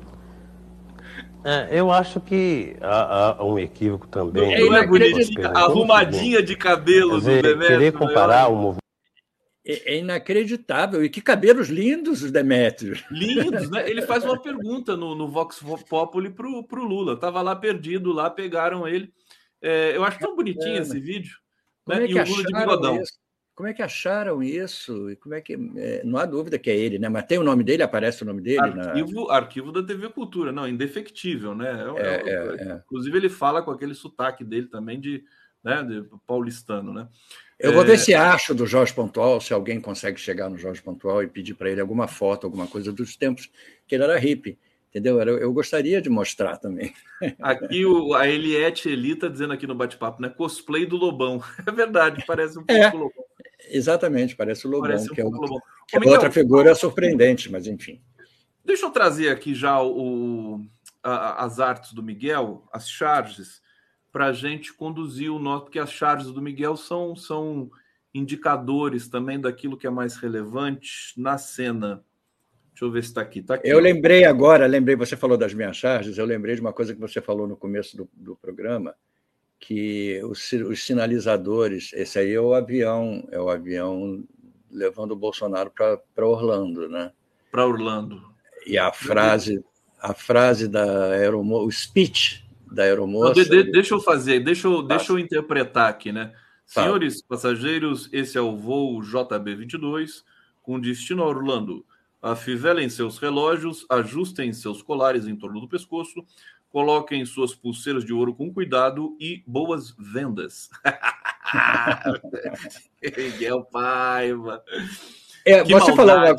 D: É, eu acho que há, há, um equívoco também.
A: É, é bonitinho, arrumadinha de cabelo
D: dizer, do Demetrio. Querer né? comparar o movimento.
C: É, é inacreditável. E que cabelos lindos, os Demétrios.
A: Lindos, né? Ele faz uma pergunta no, no Vox Populi para o Lula. Estava lá perdido, lá pegaram ele. É, eu acho tão bonitinho esse vídeo.
C: Né? e o Lula de bigodão. Isso? Como é que acharam isso? E como é que é, não há dúvida que é ele, né? Mas tem o nome dele, aparece o nome dele.
A: Arquivo, na... arquivo da TV Cultura, não, indefectível, né? É, é, é, é, inclusive ele fala com aquele sotaque dele também de, né, de paulistano, né?
C: Eu vou ver se acho do Jorge Pontual, se alguém consegue chegar no Jorge Pontual e pedir para ele alguma foto, alguma coisa dos tempos que ele era hippie entendeu? Eu, gostaria de mostrar também.
A: Aqui o, a Eliette Eli está dizendo aqui no bate-papo, né? Cosplay do Lobão. É verdade, parece um
C: pouco é, Lobão. Exatamente, parece o Lobão, parece um que é, o, que é outra figura surpreendente, mas enfim.
A: Deixa eu trazer aqui já o, a, as artes do Miguel, as charges, para a gente conduzir o nosso, porque as charges do Miguel são, são indicadores também daquilo que é mais relevante na cena Deixa eu ver se está aqui. Tá aqui.
C: Eu lembrei agora, lembrei, você falou das minhas charges, eu lembrei de uma coisa que você falou no começo do, do programa, que os, os, sinalizadores, esse aí é o avião, é o avião levando o Bolsonaro para Orlando, né?
A: Para Orlando.
C: E a frase, a frase da aeromoça, o speech da aeromoça.
A: de, de, deixa eu fazer, deixa eu, deixa eu interpretar aqui, né? Senhores passageiros, esse é o voo JB22 com destino a Orlando afivelem seus relógios, ajustem seus colares em torno do pescoço, coloquem suas pulseiras de ouro com cuidado e boas vendas. Miguel Paiva.
C: É, você, falou uma,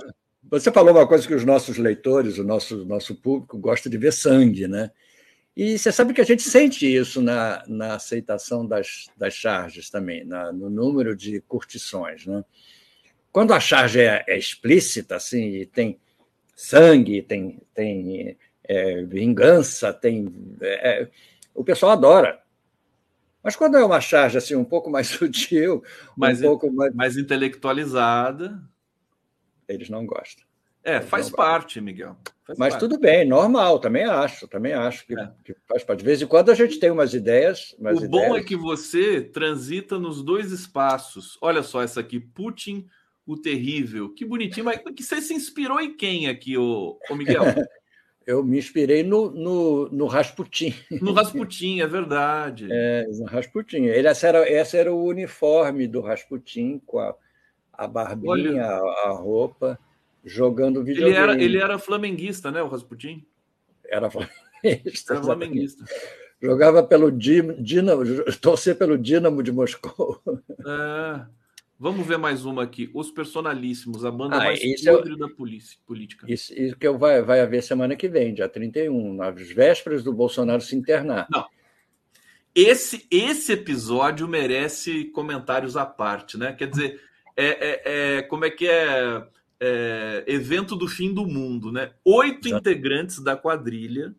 C: você falou uma coisa que os nossos leitores, o nosso, nosso público, gosta de ver sangue, né? E você sabe que a gente sente isso na, na aceitação das, das charges também, na, no número de curtições. Né? Quando a charge é, é explícita, assim, e tem sangue, tem, tem é, vingança, tem. É, o pessoal adora. Mas quando é uma charge assim, um pouco mais sutil,
A: mais,
C: um pouco
A: mais... mais intelectualizada.
C: Eles não gostam.
A: É, faz parte, Miguel. Faz
C: Mas
A: parte.
C: tudo bem, normal, também acho, também acho que, é. que, faz parte. De vez em quando a gente tem umas ideias. Umas
A: o
C: ideias...
A: bom é que você transita nos dois espaços. Olha só essa aqui, Putin, o terrível. Que bonitinho, mas que você se inspirou em quem aqui, ô, ô Miguel?
C: Eu me inspirei no, no, no Rasputin.
A: No Rasputin, é verdade.
C: É, no Rasputin. Ele, esse, era, esse era o uniforme do Rasputin, com a, a barbinha, a, a roupa jogando videogame.
A: Ele era, ele era flamenguista, né, o Rasputin?
C: Era flamenguista.
A: Era flamenguista.
C: Jogava pelo Dinamo, torcer pelo Dinamo de Moscou.
A: É. Vamos ver mais uma aqui. Os Personalíssimos, a banda ah, mais podre é... da polícia, política.
C: Isso, isso que eu vai, vai haver semana que vem, dia 31, nas vésperas do Bolsonaro se internar.
A: Não. Esse, esse episódio merece comentários à parte, né? Quer dizer, é, é, é como é que é é, evento do fim do mundo, né? Oito Exato. integrantes da quadrilha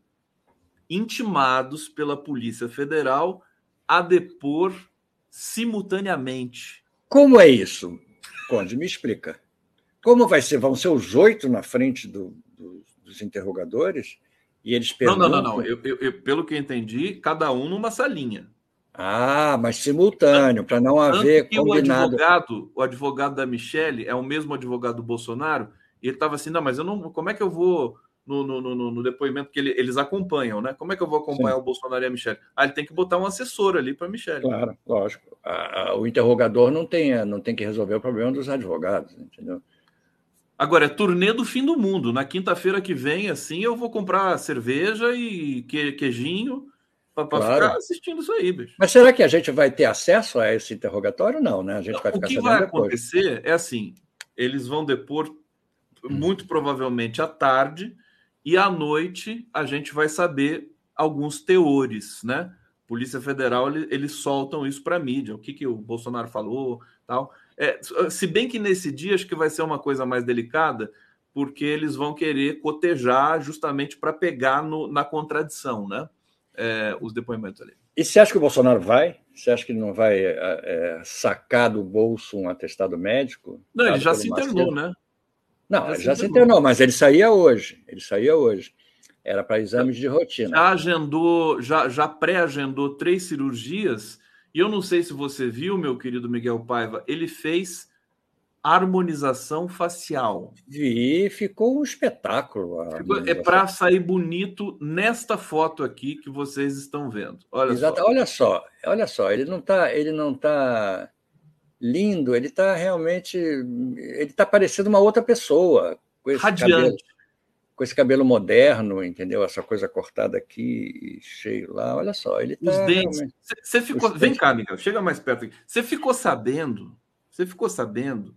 A: intimados pela Polícia Federal a depor simultaneamente.
C: Como é isso? Conde, me explica. Como vai ser? Vão ser os oito na frente do, do, dos interrogadores? E eles perguntam...
A: Não, não, não. não. Eu, eu, eu, pelo que eu entendi, cada um numa salinha.
C: Ah, mas simultâneo, para não haver combinado.
A: O advogado, o advogado da Michelle é o mesmo advogado do Bolsonaro, e ele estava assim, não, mas eu não. Como é que eu vou no, no, no, no depoimento que ele, eles acompanham, né? Como é que eu vou acompanhar Sim. o Bolsonaro e a Michelle? Ah, ele tem que botar um assessor ali para a Michelle.
C: Claro, lógico. A, a, o interrogador não tem, não tem que resolver o problema dos advogados, entendeu?
A: Agora, é turnê do fim do mundo. Na quinta-feira que vem, assim, eu vou comprar cerveja e que, queijinho para claro. ficar assistindo isso aí, bicho.
C: Mas será que a gente vai ter acesso a esse interrogatório? Não, né? A gente vai
A: ficar O que vai acontecer é assim: eles vão depor muito provavelmente à tarde, e à noite a gente vai saber alguns teores, né? Polícia Federal, eles soltam isso para a mídia, o que, que o Bolsonaro falou, tal. É, se bem que nesse dia acho que vai ser uma coisa mais delicada, porque eles vão querer cotejar justamente para pegar no, na contradição, né? é, os depoimentos ali.
C: E você acha que o Bolsonaro vai? Você acha que ele não vai é, é sacar do bolso um atestado médico?
A: Não, ele já se internou, né?
C: Não, já, se, já se internou, mas ele saía hoje. Ele saía hoje. Era para exames de rotina.
A: Já agendou, já, já pré-agendou três cirurgias. E eu não sei se você viu, meu querido Miguel Paiva, ele fez harmonização facial.
C: Vi, ficou um espetáculo.
A: É para sair bonito nesta foto aqui que vocês estão vendo. Olha
C: Exato.
A: só.
C: Olha só, olha só, ele não está, ele não tá lindo, ele está realmente, ele está parecendo uma outra pessoa,
A: com esse Radiante. cabelo,
C: com esse cabelo moderno, entendeu? Essa coisa cortada aqui, cheio lá. Olha só, ele
A: tá Os dentes. Você ficou, vem cá, Miguel, chega mais perto. Aqui. Você ficou sabendo? Você ficou sabendo?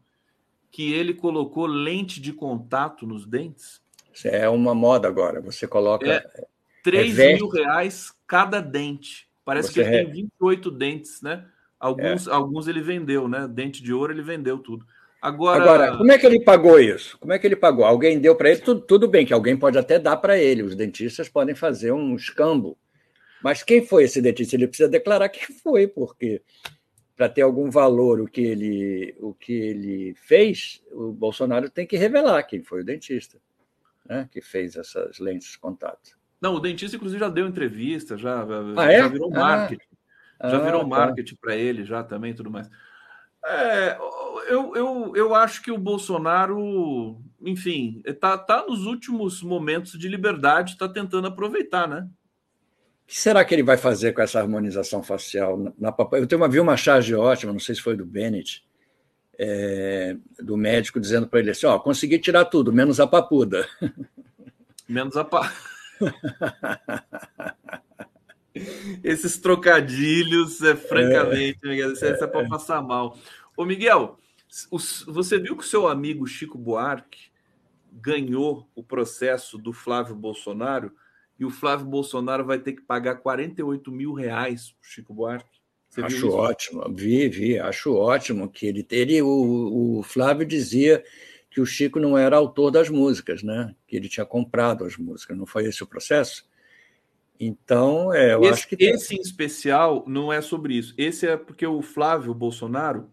A: que ele colocou lente de contato nos dentes.
C: É uma moda agora. Você coloca.
A: É 3 é mil reais cada dente. Parece Você que ele é... tem 28 dentes, né? Alguns, é. alguns ele vendeu, né? Dente de ouro ele vendeu tudo. Agora...
C: Agora, como é que ele pagou isso? Como é que ele pagou? Alguém deu para ele? Tudo, tudo bem que alguém pode até dar para ele. Os dentistas podem fazer um escambo. Mas quem foi esse dentista? Ele precisa declarar quem foi, porque para ter algum valor o que ele o que ele fez, o Bolsonaro tem que revelar quem foi o dentista, né, que fez essas lentes de contato.
A: Não, o dentista inclusive já deu entrevista, já,
C: ah, é?
A: já virou marketing, ah, já virou ah, marketing tá. para ele, já também tudo mais. É, eu, eu, eu acho que o Bolsonaro, enfim, está tá nos últimos momentos de liberdade, está tentando aproveitar, né?
C: que será que ele vai fazer com essa harmonização facial? Na, na eu tenho uma, vi uma charge ótima, não sei se foi do Bennett, é, do médico dizendo para ele assim: ó, consegui tirar tudo, menos a papuda.
A: Menos a pa... Esses trocadilhos, é, francamente, é, Miguel, isso é, é para passar mal. Ô, Miguel, você viu que o seu amigo Chico Buarque ganhou o processo do Flávio Bolsonaro e o Flávio Bolsonaro vai ter que pagar 48 mil reais para Chico Buarque.
C: Você acho ótimo, vi, vi, acho ótimo que ele, ele o, o Flávio dizia que o Chico não era autor das músicas, né? Que ele tinha comprado as músicas, não foi esse o processo? Então, é, eu
A: esse,
C: acho que
A: esse em especial não é sobre isso. Esse é porque o Flávio Bolsonaro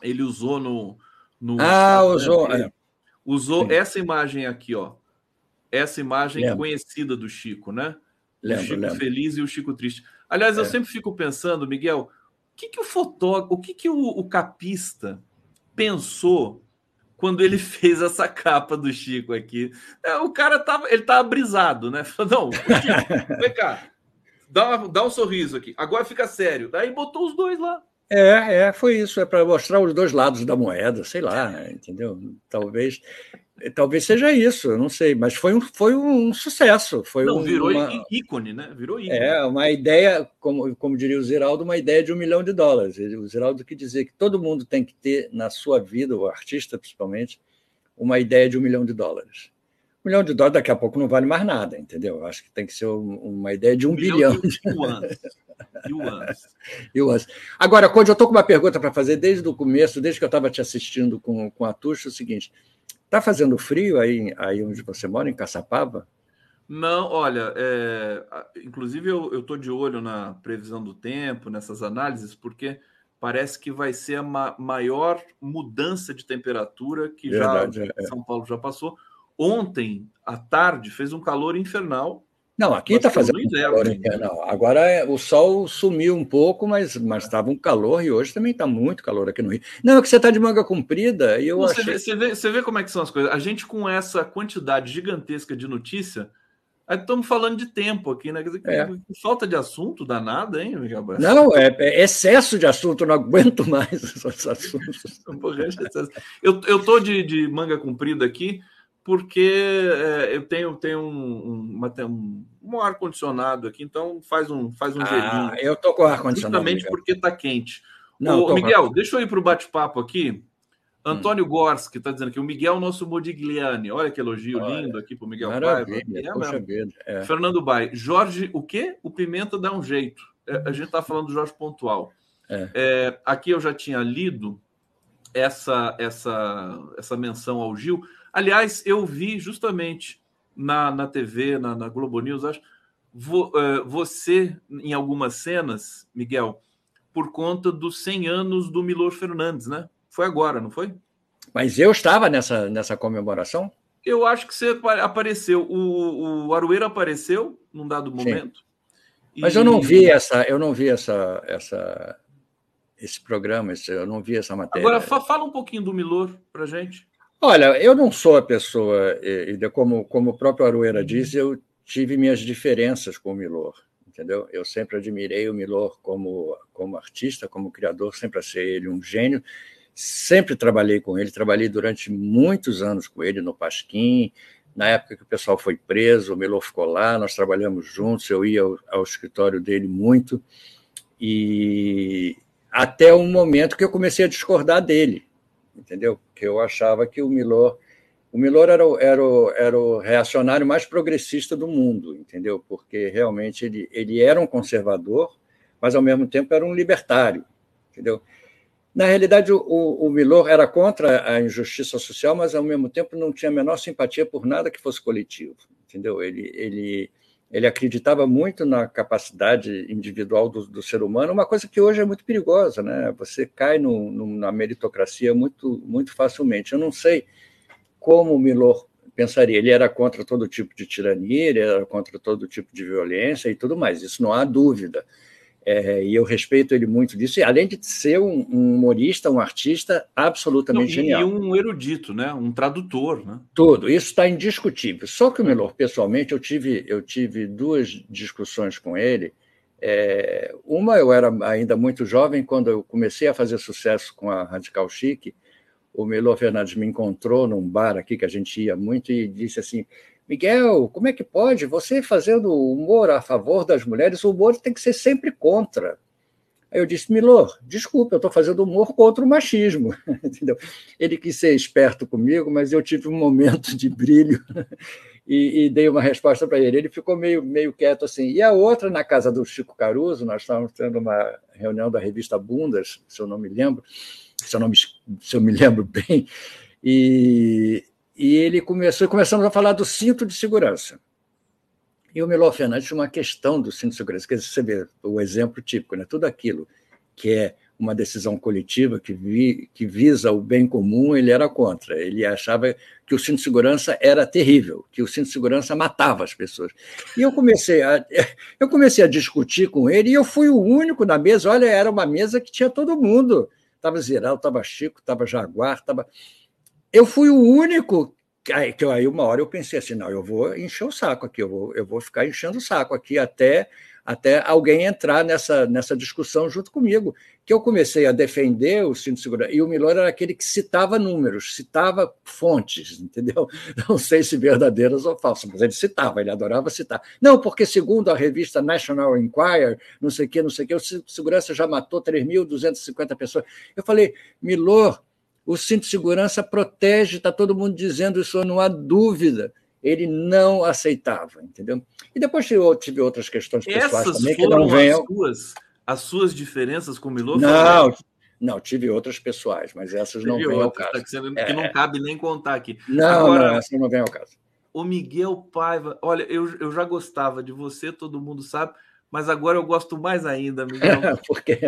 A: ele usou no, no
C: ah usou é.
A: usou Sim. essa imagem aqui, ó, essa imagem conhecida do Chico, né?
C: Lembro,
A: o Chico feliz e o Chico triste. Aliás, é. eu sempre fico pensando, Miguel, o que, que o fotógrafo, o que, que o, o capista pensou quando ele fez essa capa do Chico aqui? É, o cara tava, ele tava brisado, né? Falou, não, Chico, vem cá, dá, dá um sorriso aqui. Agora fica sério. Daí botou os dois lá.
C: É, é, foi isso, é para mostrar os dois lados da moeda, sei lá, entendeu? Talvez Talvez seja isso, eu não sei, mas foi um, foi um sucesso. Foi
A: não,
C: um,
A: virou uma, ícone, né? Virou ícone.
C: É, uma ideia, como, como diria o Ziraldo, uma ideia de um milhão de dólares. O Ziraldo que dizia que todo mundo tem que ter na sua vida, o artista principalmente, uma ideia de um milhão de dólares. Um milhão de dólares daqui a pouco não vale mais nada, entendeu? Acho que tem que ser uma ideia de um, um bilhão. De yuans. Agora, Conde, eu estou com uma pergunta para fazer desde o começo, desde que eu estava te assistindo com, com a Tuxa, é o seguinte. Está fazendo frio aí, aí onde você mora, em Caçapava?
A: Não, olha, é, inclusive eu estou de olho na previsão do tempo, nessas análises, porque parece que vai ser a ma maior mudança de temperatura que Verdade, já é. São Paulo já passou. Ontem, à tarde, fez um calor infernal
C: não, aqui está fazendo um calor infernal. Agora é, o sol sumiu um pouco, mas estava um calor e hoje também está muito calor aqui no Rio. Não, é que você está de manga comprida e eu
A: você,
C: achei...
A: vê, você, vê, você vê como é que são as coisas. A gente com essa quantidade gigantesca de notícia, aí estamos falando de tempo aqui, né? Quer dizer, é. falta de assunto danada, hein, Miguel
C: Não, é, é, excesso de assunto, não aguento mais esses assuntos.
A: eu, tô de, de manga comprida aqui porque é, eu tenho, tenho um, uma, um, um ar-condicionado aqui, então faz um, faz um ah, gelinho.
C: Eu tô com ar-condicionado.
A: Justamente Miguel. porque está quente. Não, Ô, Miguel, deixa eu ir para o bate-papo aqui. Antônio hum. Gors, que está dizendo que o Miguel, nosso Modigliani. Olha que elogio Olha, lindo aqui para o Miguel Paiva. É, é. Fernando Bai. Jorge, o quê? O Pimenta dá um jeito. É, a gente está falando do Jorge Pontual. É. é. aqui eu já tinha lido essa, essa, essa menção ao Gil. Aliás, eu vi justamente na, na TV, na, na Globo News, acho, vo, uh, você, em algumas cenas, Miguel, por conta dos 100 anos do Milor Fernandes, né? Foi agora, não foi?
C: Mas eu estava nessa, nessa comemoração?
A: Eu acho que você apareceu. O, o Arueira apareceu num dado momento.
C: Mas e... eu não vi essa, eu não vi essa, essa, esse programa, eu não vi essa matéria.
A: Agora fala um pouquinho do Milor para gente.
C: Olha, eu não sou a pessoa, e, como, como o próprio Arueira diz, eu tive minhas diferenças com o Milor, entendeu? Eu sempre admirei o Milor como, como artista, como criador, sempre achei ele um gênio, sempre trabalhei com ele, trabalhei durante muitos anos com ele no Pasquim, na época que o pessoal foi preso, o Milor ficou lá, nós trabalhamos juntos, eu ia ao, ao escritório dele muito, e até um momento que eu comecei a discordar dele, entendeu? Que eu achava que o Milor o Milor era o, era, o, era o reacionário mais progressista do mundo, entendeu? Porque realmente ele, ele era um conservador, mas ao mesmo tempo era um libertário, entendeu? Na realidade, o, o Milor era contra a injustiça social, mas ao mesmo tempo não tinha a menor simpatia por nada que fosse coletivo, entendeu? Ele, ele, ele acreditava muito na capacidade individual do, do, ser humano, uma coisa que hoje é muito perigosa, né? Você cai no, no, na meritocracia muito, muito facilmente. Eu não sei como o Milor pensaria. Ele era contra todo tipo de tirania, ele era contra todo tipo de violência e tudo mais. Isso não há dúvida. É, e eu respeito ele muito disso, e além de ser um, um humorista, um artista absolutamente Não, e, genial.
A: E um erudito, né? um tradutor. Né?
C: Tudo, isso está indiscutível. Só que o Melor, pessoalmente, eu tive, eu tive duas discussões com ele. É, uma, eu era ainda muito jovem, quando eu comecei a fazer sucesso com a Radical Chic, o Melor Fernandes me encontrou num bar aqui que a gente ia muito e disse assim: Miguel, como é que pode? Você fazendo humor a favor das mulheres, o humor tem que ser sempre contra. Aí eu disse, Milor, desculpa, eu estou fazendo humor contra o machismo. Entendeu? Ele quis ser esperto comigo, mas eu tive um momento de brilho e, e dei uma resposta para ele. Ele ficou meio, meio quieto assim. E a outra, na casa do Chico Caruso, nós estávamos tendo uma reunião da revista Bundas, se eu não me lembro, se eu, não me, se eu me lembro bem, e, e ele começou, começamos a falar do cinto de segurança. E o Milor Fernandes tinha uma questão do cinto de segurança, dizer, você vê o exemplo típico, né? tudo aquilo que é uma decisão coletiva que, vi, que visa o bem comum, ele era contra. Ele achava que o cinto de segurança era terrível, que o cinto de segurança matava as pessoas. E eu comecei a, eu comecei a discutir com ele e eu fui o único na mesa. Olha, era uma mesa que tinha todo mundo. Estava Ziraldo, estava Chico, estava Jaguar, estava. Eu fui o único Aí, que aí uma hora eu pensei assim, não, eu vou encher o saco aqui, eu vou, eu vou ficar enchendo o saco aqui até até alguém entrar nessa, nessa discussão junto comigo, que eu comecei a defender o cinto de segurança, e o Milor era aquele que citava números, citava fontes, entendeu? Não sei se verdadeiras ou falsas, mas ele citava, ele adorava citar. Não, porque segundo a revista National Enquirer, não sei o que, não sei que, o cinto de segurança já matou 3.250 pessoas. Eu falei, Milor, o cinto de segurança protege, está todo mundo dizendo isso, não há dúvida. Ele não aceitava, entendeu? E depois eu tive outras questões pessoais
A: Essas
C: também
A: que não vêm. As suas, as suas diferenças com o Milor?
C: Não, não, tive outras pessoais, mas essas não vêm ao caso. Tá,
A: que, você, é. não cabe nem contar aqui.
C: Não, Agora, não, essas não vêm ao caso.
A: O Miguel Paiva, olha, eu, eu já gostava de você, todo mundo sabe, mas agora eu gosto mais ainda, Miguel.
C: Por quê?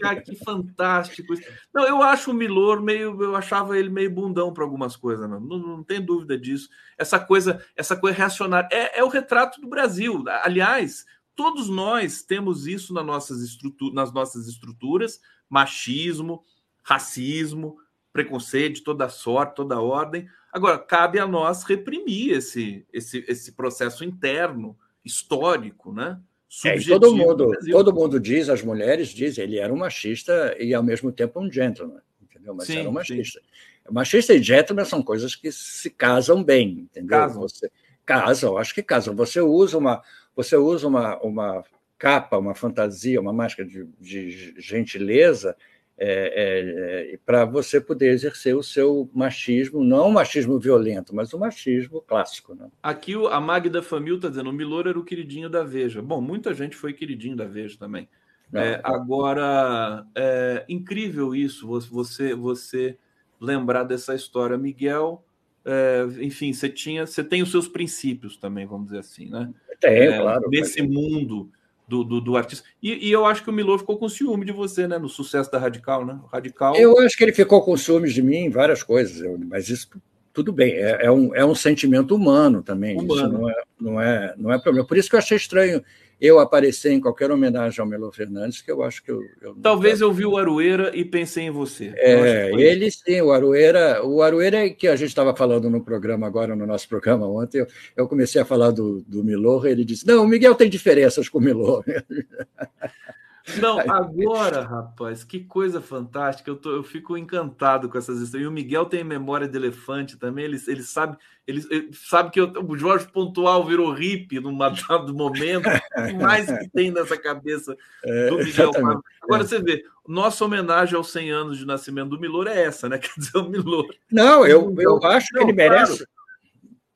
A: Cara, que fantástico isso. Não, eu acho o Milor meio, eu achava ele meio bundão para algumas coisas, não, não, não tem dúvida disso. Essa coisa, essa coisa reacionária é, é o retrato do Brasil. Aliás, todos nós temos isso nas nossas, estruturas, nas nossas estruturas, machismo, racismo, preconceito de toda sorte, toda ordem. Agora, cabe a nós reprimir esse, esse, esse processo interno, histórico, né?
C: É, todo mundo, todo mundo diz, as mulheres dizem, ele era um machista e ao mesmo tempo um gentleman, entendeu? Mas sim, era um machista. Sim. Machista e gentleman são coisas que se casam bem, entendeu?
A: Casam.
C: Você, casam, acho que casam. Você usa uma, você usa uma, uma capa, uma fantasia, uma máscara de, de gentileza é, é, para você poder exercer o seu machismo, não o machismo violento, mas o machismo clássico. Né?
A: Aqui a Magda Famil está dizendo: o Milor era o queridinho da Veja. Bom, muita gente foi queridinho da Veja também. É, agora, é incrível isso, você, você lembrar dessa história. Miguel, é, enfim, você tinha, você tem os seus princípios também, vamos dizer assim, né?
C: Tem, é, claro.
A: Nesse mundo do, do, do artista. E, e, eu acho que o Milor ficou com ciúme de você, né? No sucesso da Radical, né? Radical.
C: Eu acho que ele ficou com ciúmes de mim em várias coisas, mas isso tudo bem, é, é um, é um sentimento humano também. Humano. Isso não é, não, é, não é problema. Por isso que eu achei estranho eu aparecer em qualquer homenagem ao Melo Fernandes, que eu acho que eu. eu
A: Talvez eu vi o Aroeira e pensei em você.
C: É, ele sim, o Aroeira. O Aroeira é que a gente estava falando no programa agora, no nosso programa ontem, eu, eu comecei a falar do, do Milor, ele disse: Não, o Miguel tem diferenças com o Milor.
A: Não, agora, rapaz, que coisa fantástica. Eu, tô, eu fico encantado com essas histórias. E o Miguel tem memória de elefante também. Ele, ele sabe ele, ele sabe que eu, o Jorge Pontual virou hippie num dado momento. O mais que tem nessa cabeça é, do Miguel Paiva. Agora é. você vê, nossa homenagem aos 100 anos de nascimento do Milor é essa, né? Quer dizer, o Milor.
C: Não, eu, eu acho que ele merece.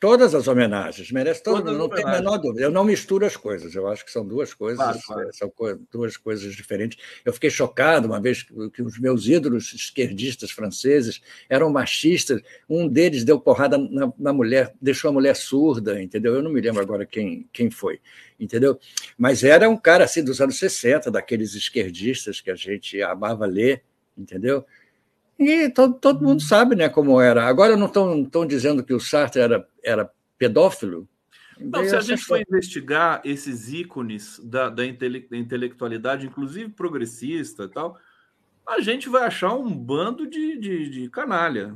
C: Todas as homenagens, merece todas, todas não tem a menor dúvida. Eu não misturo as coisas, eu acho que são duas coisas, claro, claro. Eh, são duas coisas diferentes. Eu fiquei chocado uma vez que os meus ídolos esquerdistas franceses eram machistas, um deles deu porrada na, na mulher, deixou a mulher surda, entendeu? Eu não me lembro agora quem, quem foi, entendeu? Mas era um cara assim dos anos 60, daqueles esquerdistas que a gente amava ler, entendeu? E todo, todo mundo sabe né, como era. Agora não estão dizendo que o Sartre era, era pedófilo?
A: Não, se a gente for investigar esses ícones da, da intelectualidade, inclusive progressista e tal, a gente vai achar um bando de, de, de canalha.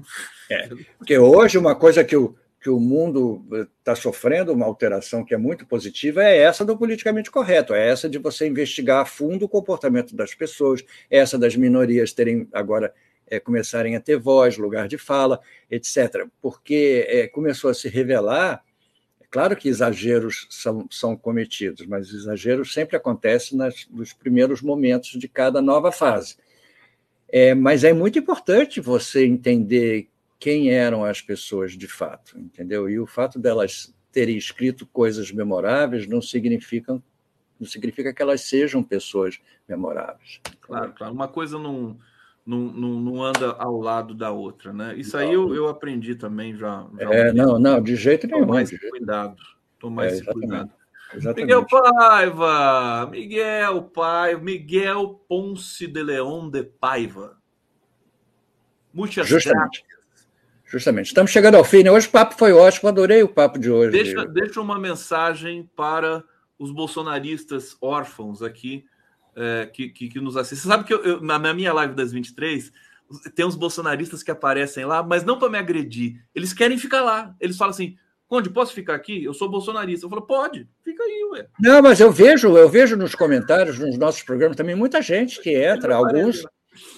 C: É, porque hoje uma coisa que o, que o mundo está sofrendo, uma alteração que é muito positiva, é essa do politicamente correto, é essa de você investigar a fundo o comportamento das pessoas, é essa das minorias terem agora é, começarem a ter voz, lugar de fala, etc. Porque é, começou a se revelar claro que exageros são, são cometidos, mas exageros sempre acontecem nas, nos primeiros momentos de cada nova fase. É, mas é muito importante você entender quem eram as pessoas de fato, entendeu? E o fato delas terem escrito coisas memoráveis não significa não significa que elas sejam pessoas memoráveis.
A: Claro, claro. Uma coisa não, não, não, não anda ao lado da outra, né? Isso aí eu, eu aprendi também já. já
C: é, não, não, de jeito nenhum.
A: Tomar
C: esse
A: cuidado. Tomar é, esse cuidado. Exatamente. Miguel Paiva, Miguel Paiva, Miguel Ponce de Leão de Paiva.
C: Muitas Justamente. Justamente. Estamos chegando ao fim. Né? Hoje o papo foi ótimo, adorei o papo de hoje.
A: Deixa, deixa uma mensagem para os bolsonaristas órfãos aqui é, que, que, que, nos assistem. Você sabe que eu, eu, na, minha live das 23 tem uns bolsonaristas que aparecem lá, mas não para me agredir. Eles querem ficar lá. Eles falam assim: Conde, posso ficar aqui? Eu sou bolsonarista. Eu falo, pode, fica aí, ué.
C: Não, mas eu vejo, eu vejo nos comentários, nos nossos programas também, muita gente que entra, alguns.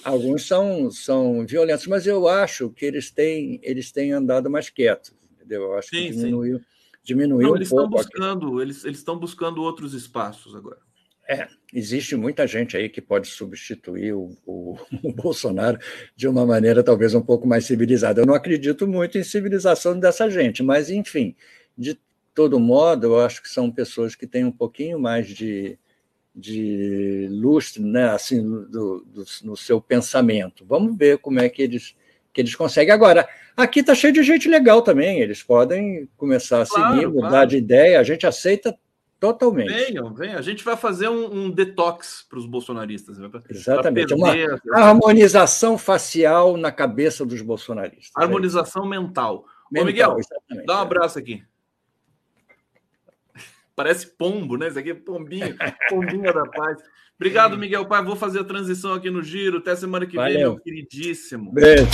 C: Alguns são, são violentos, mas eu acho que eles têm, eles têm andado mais quietos, entendeu? Eu acho sim, que diminuiu, sim. diminuiu Não,
A: eles
C: um
A: estão buscando, eles estão buscando outros espaços agora.
C: É, existe muita gente aí que pode substituir o, o, o, Bolsonaro de uma maneira talvez um pouco mais civilizada. Eu não acredito muito em civilização dessa gente, mas, enfim, de todo modo, eu acho que são pessoas que têm um pouquinho mais de, de lustre, né, assim, do, do, no seu pensamento. Vamos ver como é que eles, que eles conseguem. Agora, aqui está cheio de gente legal também, eles podem começar a claro, seguir, mudar claro. de ideia, a gente aceita Totalmente.
A: Venham, venham. A gente vai fazer um, um detox para os bolsonaristas. Né?
C: Exatamente. Uma harmonização facial na cabeça dos bolsonaristas.
A: É harmonização é mental. mental. Ô, Miguel, dá um abraço aqui. Parece pombo, né? Isso aqui é pombinho, pombinha da paz. Obrigado, Miguel Pai. Vou fazer a transição aqui no giro. Até semana que Valeu. vem, meu queridíssimo.
C: Beijo.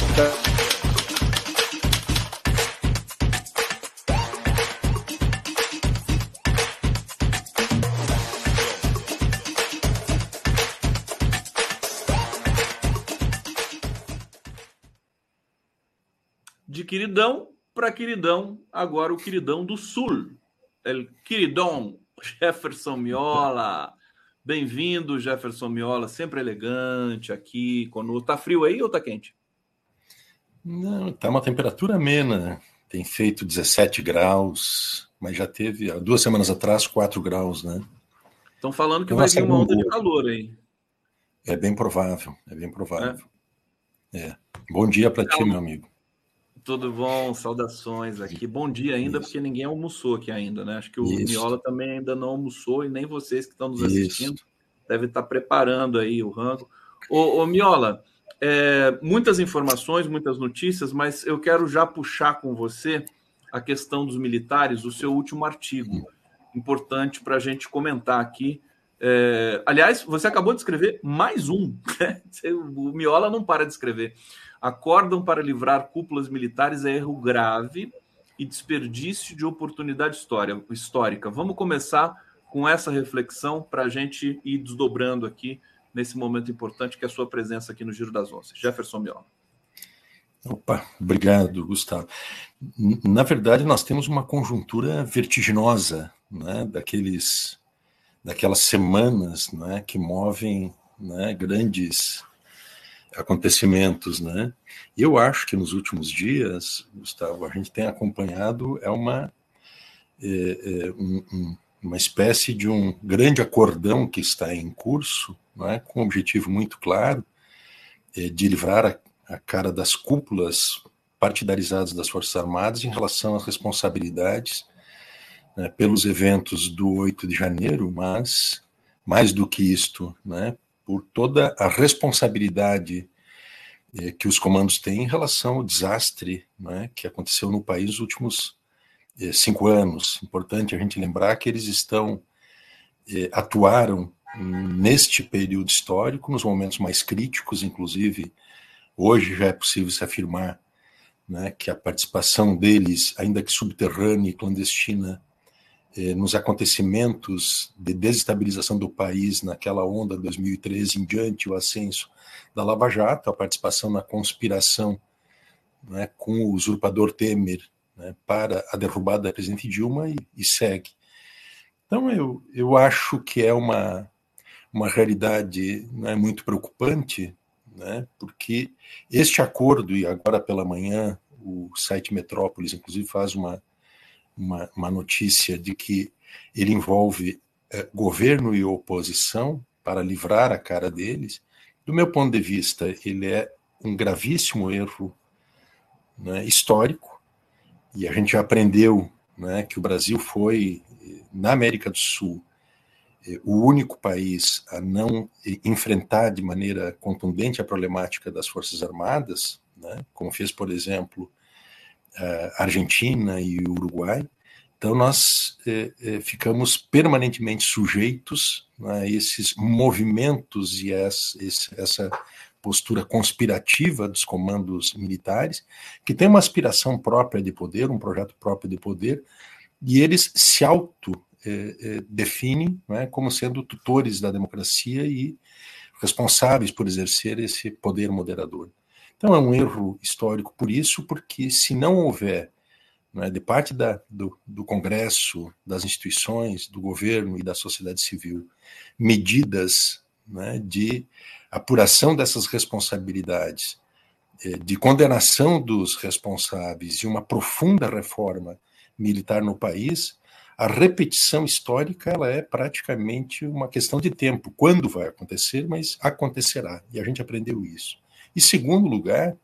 A: Queridão para queridão, agora o queridão do Sul. El queridão Jefferson Miola. Bem-vindo, Jefferson Miola, sempre elegante aqui conosco. Tá frio aí ou tá quente?
F: Não, tá uma temperatura amena. Tem feito 17 graus, mas já teve há duas semanas atrás 4 graus, né?
A: Estão falando que vai vir uma onda de calor aí.
F: É bem provável, é bem provável. É. é. Bom dia para ti, meu amigo.
A: Tudo bom? Saudações aqui. Bom dia ainda, Isso. porque ninguém almoçou aqui ainda, né? Acho que o Isso. Miola também ainda não almoçou e nem vocês que estão nos assistindo Isso. devem estar preparando aí o rango. Ô, ô Miola, é, muitas informações, muitas notícias, mas eu quero já puxar com você a questão dos militares, o seu último artigo. Importante para a gente comentar aqui. É, aliás, você acabou de escrever mais um. Né? O Miola não para de escrever acordam para livrar cúpulas militares é erro grave e desperdício de oportunidade história, histórica. Vamos começar com essa reflexão para a gente ir desdobrando aqui nesse momento importante que é a sua presença aqui no Giro das Onças. Jefferson Miola.
F: Opa, obrigado, Gustavo. Na verdade, nós temos uma conjuntura vertiginosa, né, daqueles, daquelas semanas, né, que movem, né, grandes acontecimentos, né? E eu acho que nos últimos dias, Gustavo, a gente tem acompanhado é uma é, é, um, um, uma espécie de um grande acordão que está em curso, não é? com um objetivo muito claro é, de livrar a, a cara das cúpulas partidarizadas das Forças Armadas em relação às responsabilidades né, pelos eventos do 8 de janeiro, mas mais do que isto, né, por toda a responsabilidade eh, que os comandos têm em relação ao desastre né, que aconteceu no país nos últimos eh, cinco anos. Importante a gente lembrar que eles estão eh, atuaram neste período histórico, nos momentos mais críticos, inclusive hoje já é possível se afirmar né, que a participação deles, ainda que subterrânea e clandestina, nos acontecimentos de desestabilização do país naquela onda 2013 em diante, o ascenso da Lava Jato, a participação na conspiração né, com o usurpador Temer né, para a derrubada da presidente Dilma e, e, segue. Então, eu, eu acho que é uma, uma realidade né, muito preocupante, né, porque este acordo, e agora pela manhã o site Metrópolis, inclusive, faz uma, uma, uma notícia de que ele envolve é, governo e oposição para livrar a cara deles. Do meu ponto de vista, ele é um gravíssimo erro né, histórico, e a gente aprendeu né, que o Brasil foi, na América do Sul, é, o único país a não enfrentar de maneira contundente a problemática das Forças Armadas, né, como fez, por exemplo, Argentina e Uruguai. Então, nós é, é, ficamos permanentemente sujeitos né, a esses movimentos e essa, postura conspirativa dos comandos militares, que tem uma aspiração própria de poder, um projeto próprio de poder, e eles se auto-definem é, né, como sendo tutores da democracia e responsáveis por exercer esse poder moderador. Então é um erro histórico por isso, porque se não houver, né, de parte da, do, do Congresso, das instituições, do governo e da sociedade civil, medidas né, de apuração dessas responsabilidades, eh, de condenação dos responsáveis e uma profunda reforma militar no país, a repetição histórica ela é praticamente uma questão de tempo. Quando vai acontecer, mas acontecerá. E a gente aprendeu isso. E segundo lugar,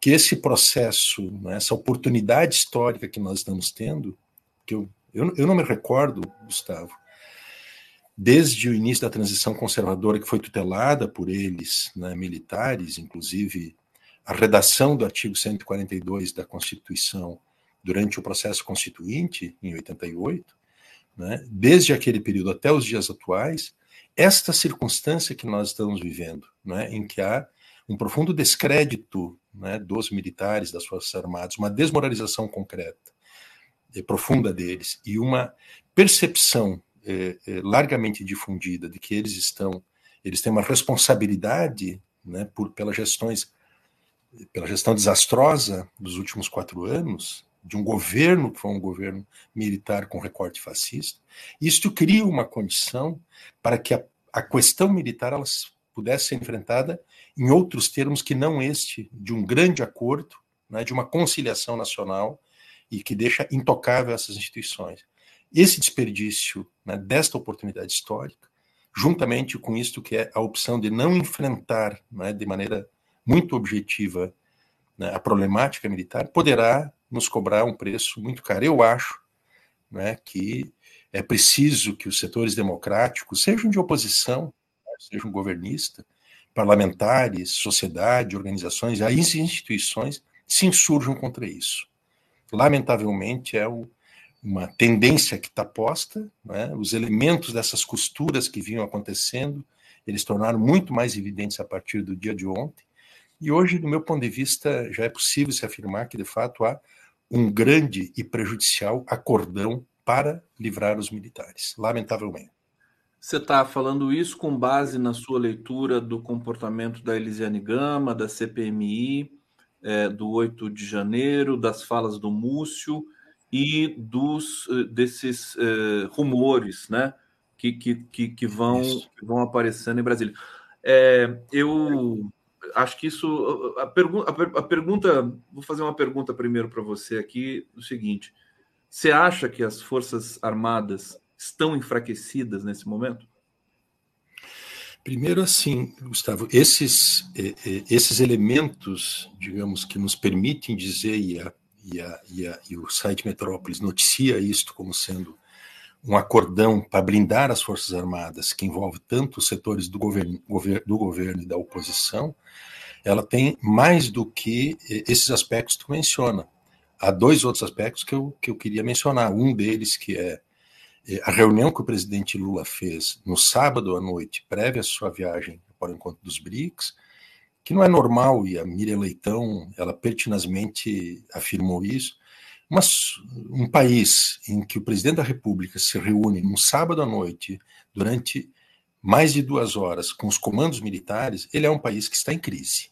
F: que esse processo, né, essa oportunidade histórica que nós estamos tendo, que eu, eu, eu não me recordo, Gustavo, desde o início da transição conservadora que foi tutelada por eles, né, militares, inclusive a redação do artigo 142 da Constituição durante o processo constituinte, em 88, né, desde aquele período até os dias atuais, esta circunstância que nós estamos vivendo, né, em que há um profundo descrédito né, dos militares, das Forças Armadas, uma desmoralização concreta, e profunda deles, e uma percepção é, é, largamente difundida de que eles estão, eles têm uma responsabilidade né, por, pelas gestões, pela gestão desastrosa dos últimos quatro anos, de um governo que foi um governo militar com recorte fascista. Isto cria uma condição para que a, a questão militar elas pudesse ser enfrentada em outros termos que não este, de um grande acordo, né, de uma conciliação nacional e que deixa intocável essas instituições. Esse desperdício né, desta oportunidade histórica, juntamente com isto que é a opção de não enfrentar né, de maneira muito objetiva né, a problemática militar, poderá nos cobrar um preço muito caro. Eu acho né, que é preciso que os setores democráticos, sejam de oposição, sejam governistas, parlamentares, sociedade, organizações, as instituições se insurjam contra isso. Lamentavelmente, é o, uma tendência que está posta, né? os elementos dessas costuras que vinham acontecendo, eles tornaram muito mais evidentes a partir do dia de ontem, e hoje, do meu ponto de vista, já é possível se afirmar que, de fato, há um grande e prejudicial acordão para livrar os militares, lamentavelmente.
A: Você está falando isso com base na sua leitura do comportamento da Elisiane Gama, da CPMI, é, do 8 de janeiro, das falas do Múcio e dos eh, desses é, rumores né, que, que, que, vão, que vão aparecendo em Brasília. É, eu acho que isso. A, pergu a, a pergunta. Vou fazer uma pergunta primeiro para você aqui: o seguinte. Você acha que as Forças Armadas estão enfraquecidas nesse momento?
F: Primeiro, assim, Gustavo, esses, esses elementos, digamos, que nos permitem dizer, e, a, e, a, e, a, e o site Metrópolis noticia isto como sendo um acordão para blindar as Forças Armadas, que envolve tanto os setores do governo, do governo e da oposição, ela tem mais do que esses aspectos que tu menciona. Há dois outros aspectos que eu, que eu queria mencionar. Um deles que é, a reunião que o presidente Lula fez no sábado à noite, prévia à sua viagem para o encontro dos BRICS, que não é normal, e a Miriam Leitão, ela pertinazmente afirmou isso, mas um país em que o presidente da República se reúne num sábado à noite, durante mais de duas horas, com os comandos militares, ele é um país que está em crise.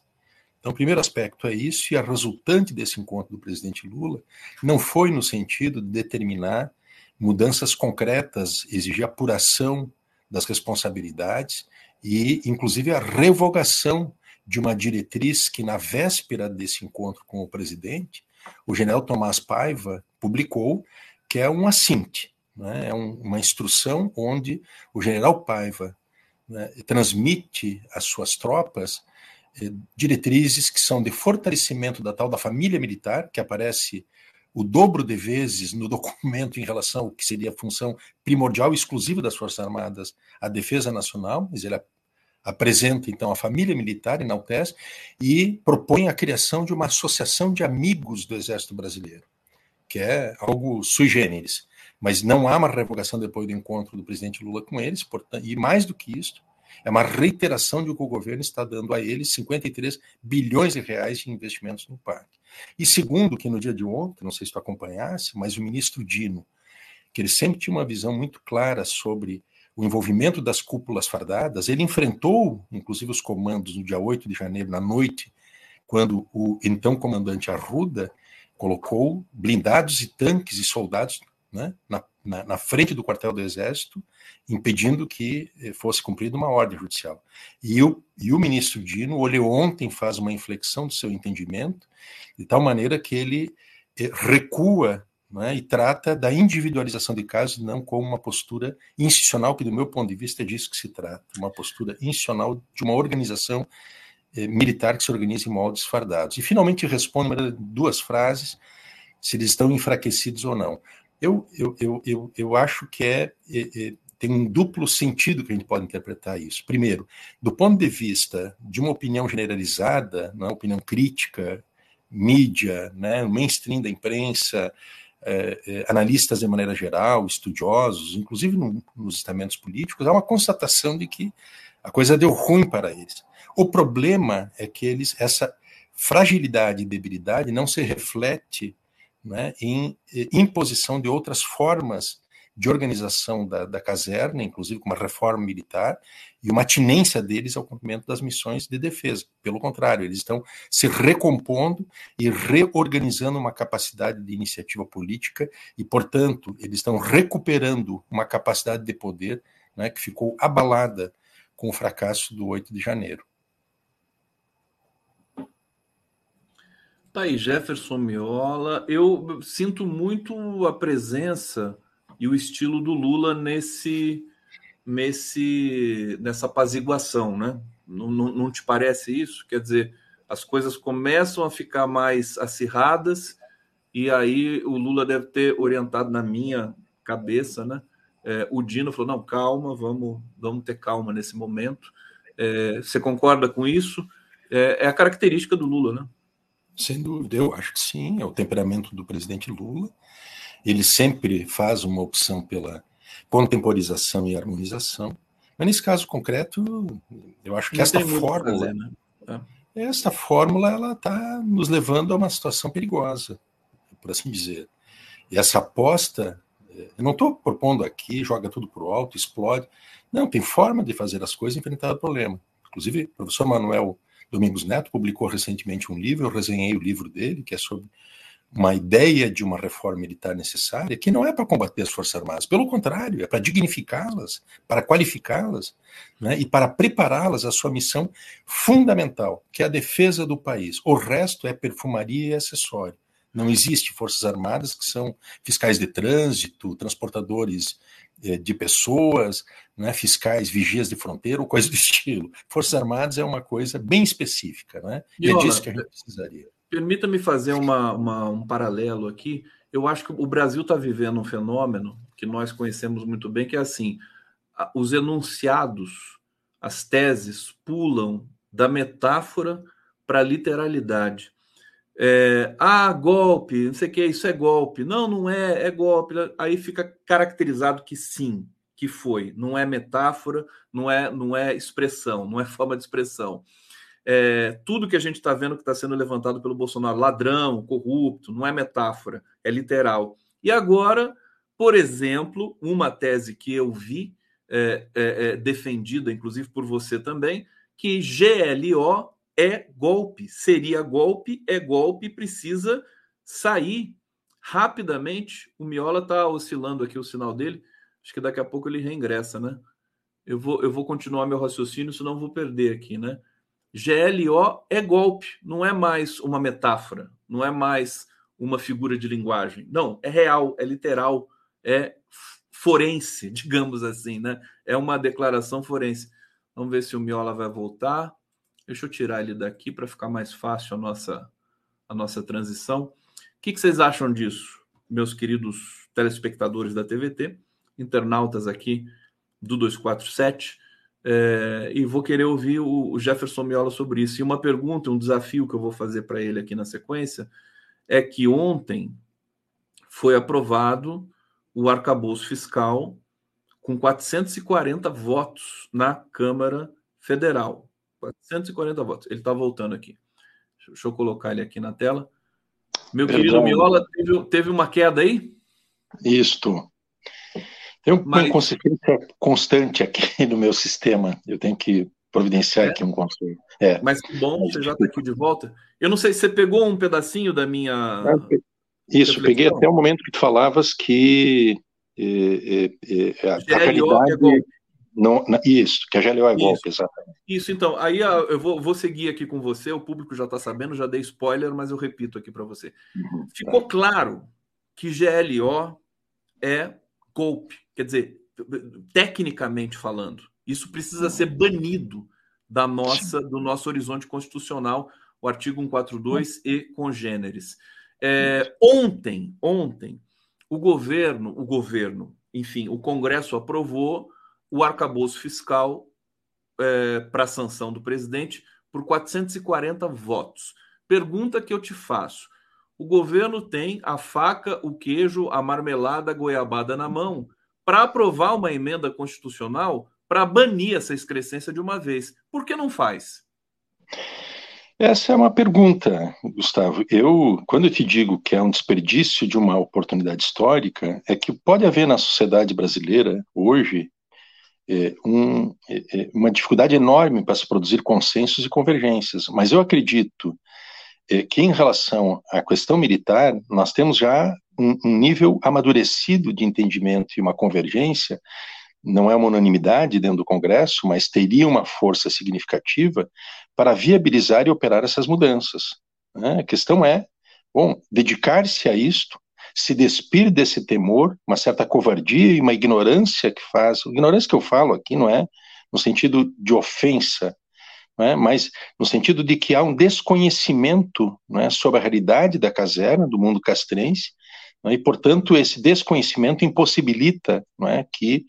F: Então, o primeiro aspecto é isso, e a resultante desse encontro do presidente Lula não foi no sentido de determinar mudanças concretas, exigir apuração das responsabilidades e, inclusive, a revogação de uma diretriz que, na véspera desse encontro com o presidente, o general Tomás Paiva publicou, que é um assinte, né? é um, uma instrução onde o general Paiva né, transmite às suas tropas eh, diretrizes que são de fortalecimento da tal da família militar, que aparece o dobro de vezes no documento em relação ao que seria a função primordial exclusiva das Forças Armadas, a defesa nacional, mas ele apresenta então a família militar, enaltece, e propõe a criação de uma associação de amigos do Exército Brasileiro, que é algo sui generis. Mas não há uma revogação depois do encontro do presidente Lula com eles, portanto, e mais do que isso, é uma reiteração de que o governo está dando a eles 53 bilhões de reais de investimentos no parque. E segundo, que no dia de ontem, não sei se tu acompanhasse, mas o ministro Dino, que ele sempre tinha uma visão muito clara sobre o envolvimento das cúpulas fardadas, ele enfrentou, inclusive, os comandos no dia 8 de janeiro, na noite, quando o então comandante Arruda colocou blindados e tanques e soldados né, na, na, na, frente do quartel do Exército, impedindo que eh, fosse cumprida uma ordem judicial. E o, e o ministro Dino, olhou ontem, faz uma inflexão do seu entendimento, de tal maneira que ele eh, recua né, e trata da individualização de casos não como uma postura institucional, que do meu ponto de vista é disso que se trata, uma postura institucional de uma organização eh, militar que se organiza em moldes fardados. E finalmente responde duas frases, se eles estão enfraquecidos ou não. Eu, eu, eu, eu, eu acho que é, é, é, tem um duplo sentido que a gente pode interpretar isso. Primeiro, do ponto de vista de uma opinião generalizada, uma opinião crítica, mídia, né, mainstream da imprensa, é, é, analistas de maneira geral, estudiosos, inclusive no, nos estamentos políticos, há uma constatação de que a coisa deu ruim para eles. O problema é que eles, essa fragilidade e debilidade não se reflete né, em imposição de outras formas de organização da, da caserna, inclusive com uma reforma militar, e uma atinência deles ao cumprimento das missões de defesa. Pelo contrário, eles estão se recompondo e reorganizando uma capacidade de iniciativa política, e, portanto, eles estão recuperando uma capacidade de poder né, que ficou abalada com o fracasso do 8 de janeiro.
A: Tá aí, Jefferson Miola. Eu sinto muito a presença e o estilo do Lula nesse, nesse nessa apaziguação, né? Não, não, não te parece isso? Quer dizer, as coisas começam a ficar mais acirradas e aí o Lula deve ter orientado na minha cabeça, né? É, o Dino falou: não, calma, vamos, vamos ter calma nesse momento. É, você concorda com isso? É, é a característica do Lula, né?
F: Sem dúvida, eu acho que sim, é o temperamento do presidente Lula. Ele sempre faz uma opção pela contemporização e harmonização. Mas nesse caso concreto, eu acho que Não esta fórmula, fazer, né? é. esta fórmula, ela está nos levando a uma situação perigosa, por assim dizer. E essa aposta, eh, eu não estou propondo aqui, joga tudo para o alto, explode. Não, tem forma de fazer as coisas e enfrentar o problema. Inclusive, o professor Manuel Domingos Neto publicou recentemente um livro, eu resenhei o livro dele, que é sobre uma ideia de uma reforma militar necessária, que não é para combater as Forças Armadas, pelo contrário, é para dignificá-las, para qualificá-las né, e para prepará-las à sua missão fundamental, que é a defesa do país. O resto é perfumaria e acessório. Não existe Forças Armadas que são fiscais de trânsito, transportadores de pessoas, né, fiscais, vigias de fronteira ou coisa do estilo. Forças Armadas é uma coisa bem específica, né? E, e é disso que a gente precisaria.
A: Permita-me fazer uma, uma, um paralelo aqui. Eu acho que o Brasil está vivendo um fenômeno que nós conhecemos muito bem, que é assim: os enunciados, as teses pulam da metáfora para a literalidade. É, ah, golpe, não sei o que, isso é golpe. Não, não é, é golpe. Aí fica caracterizado que sim, que foi. Não é metáfora, não é, não é expressão, não é forma de expressão. É, tudo que a gente está vendo que está sendo levantado pelo Bolsonaro, ladrão, corrupto, não é metáfora, é literal. E agora, por exemplo, uma tese que eu vi é, é, é defendida, inclusive por você também, que GLO é golpe, seria golpe, é golpe, precisa sair rapidamente. O Miola está oscilando aqui o sinal dele. Acho que daqui a pouco ele reingressa, né? Eu vou, eu vou continuar meu raciocínio, senão vou perder aqui, né? GLO é golpe, não é mais uma metáfora, não é mais uma figura de linguagem. Não, é real, é literal, é forense, digamos assim, né? É uma declaração forense. Vamos ver se o Miola vai voltar. Deixa eu tirar ele daqui para ficar mais fácil a nossa, a nossa transição. O que, que vocês acham disso, meus queridos telespectadores da TVT, internautas aqui do 247? É, e vou querer ouvir o, Jefferson Miola sobre isso. E uma pergunta, um desafio que eu vou fazer para ele aqui na sequência é que ontem foi aprovado o arcabouço fiscal com 440 votos na Câmara Federal. 440 votos. Ele está voltando aqui. Deixa eu colocar ele aqui na tela. Meu Perdão. querido Miola, teve, teve, uma queda aí?
F: Isto. Tem uma consequência constante aqui no meu sistema. Eu tenho que providenciar é? aqui um conselho.
A: É. Mas que bom, você já está aqui de volta. Eu não sei se você pegou um pedacinho da minha.
F: Isso, peguei até o momento que tu falavas que é, é, é, a, qualidade. Não, isso, que a GLO é golpe, exatamente.
A: Isso, então, aí eu vou, vou seguir aqui com você, o público já está sabendo, já dei spoiler, mas eu repito aqui para você. Uhum, Ficou tá. claro que GLO é golpe, quer dizer, tecnicamente falando, isso precisa uhum. ser banido da nossa, do nosso horizonte constitucional, o artigo 142 uhum. e congêneres. É, ontem, ontem, o governo, o governo, enfim, o Congresso aprovou o arcabouço fiscal é, para sanção do presidente por 440 votos. Pergunta que eu te faço: o governo tem a faca, o queijo, a marmelada, a goiabada na mão para aprovar uma emenda constitucional para banir essa excrescência de uma vez. Por que não faz?
F: Essa é uma pergunta, Gustavo. Eu, quando eu te digo que é um desperdício de uma oportunidade histórica, é que pode haver na sociedade brasileira hoje é, um, é, é, uma dificuldade enorme para se produzir consensos e convergências. Mas eu acredito é, que, em relação à questão militar, nós temos já um, um, nível amadurecido de entendimento e uma convergência. Não é uma unanimidade dentro do Congresso, mas teria uma força significativa para viabilizar e operar essas mudanças. Né? A questão é, bom, dedicar-se a isto, se despir desse temor, uma certa covardia e uma ignorância que faz. Ignorância que eu falo aqui não é no sentido de ofensa, é? mas no sentido de que há um desconhecimento é, sobre a realidade da caserna, do mundo castrense, é? e, portanto, esse desconhecimento impossibilita é, que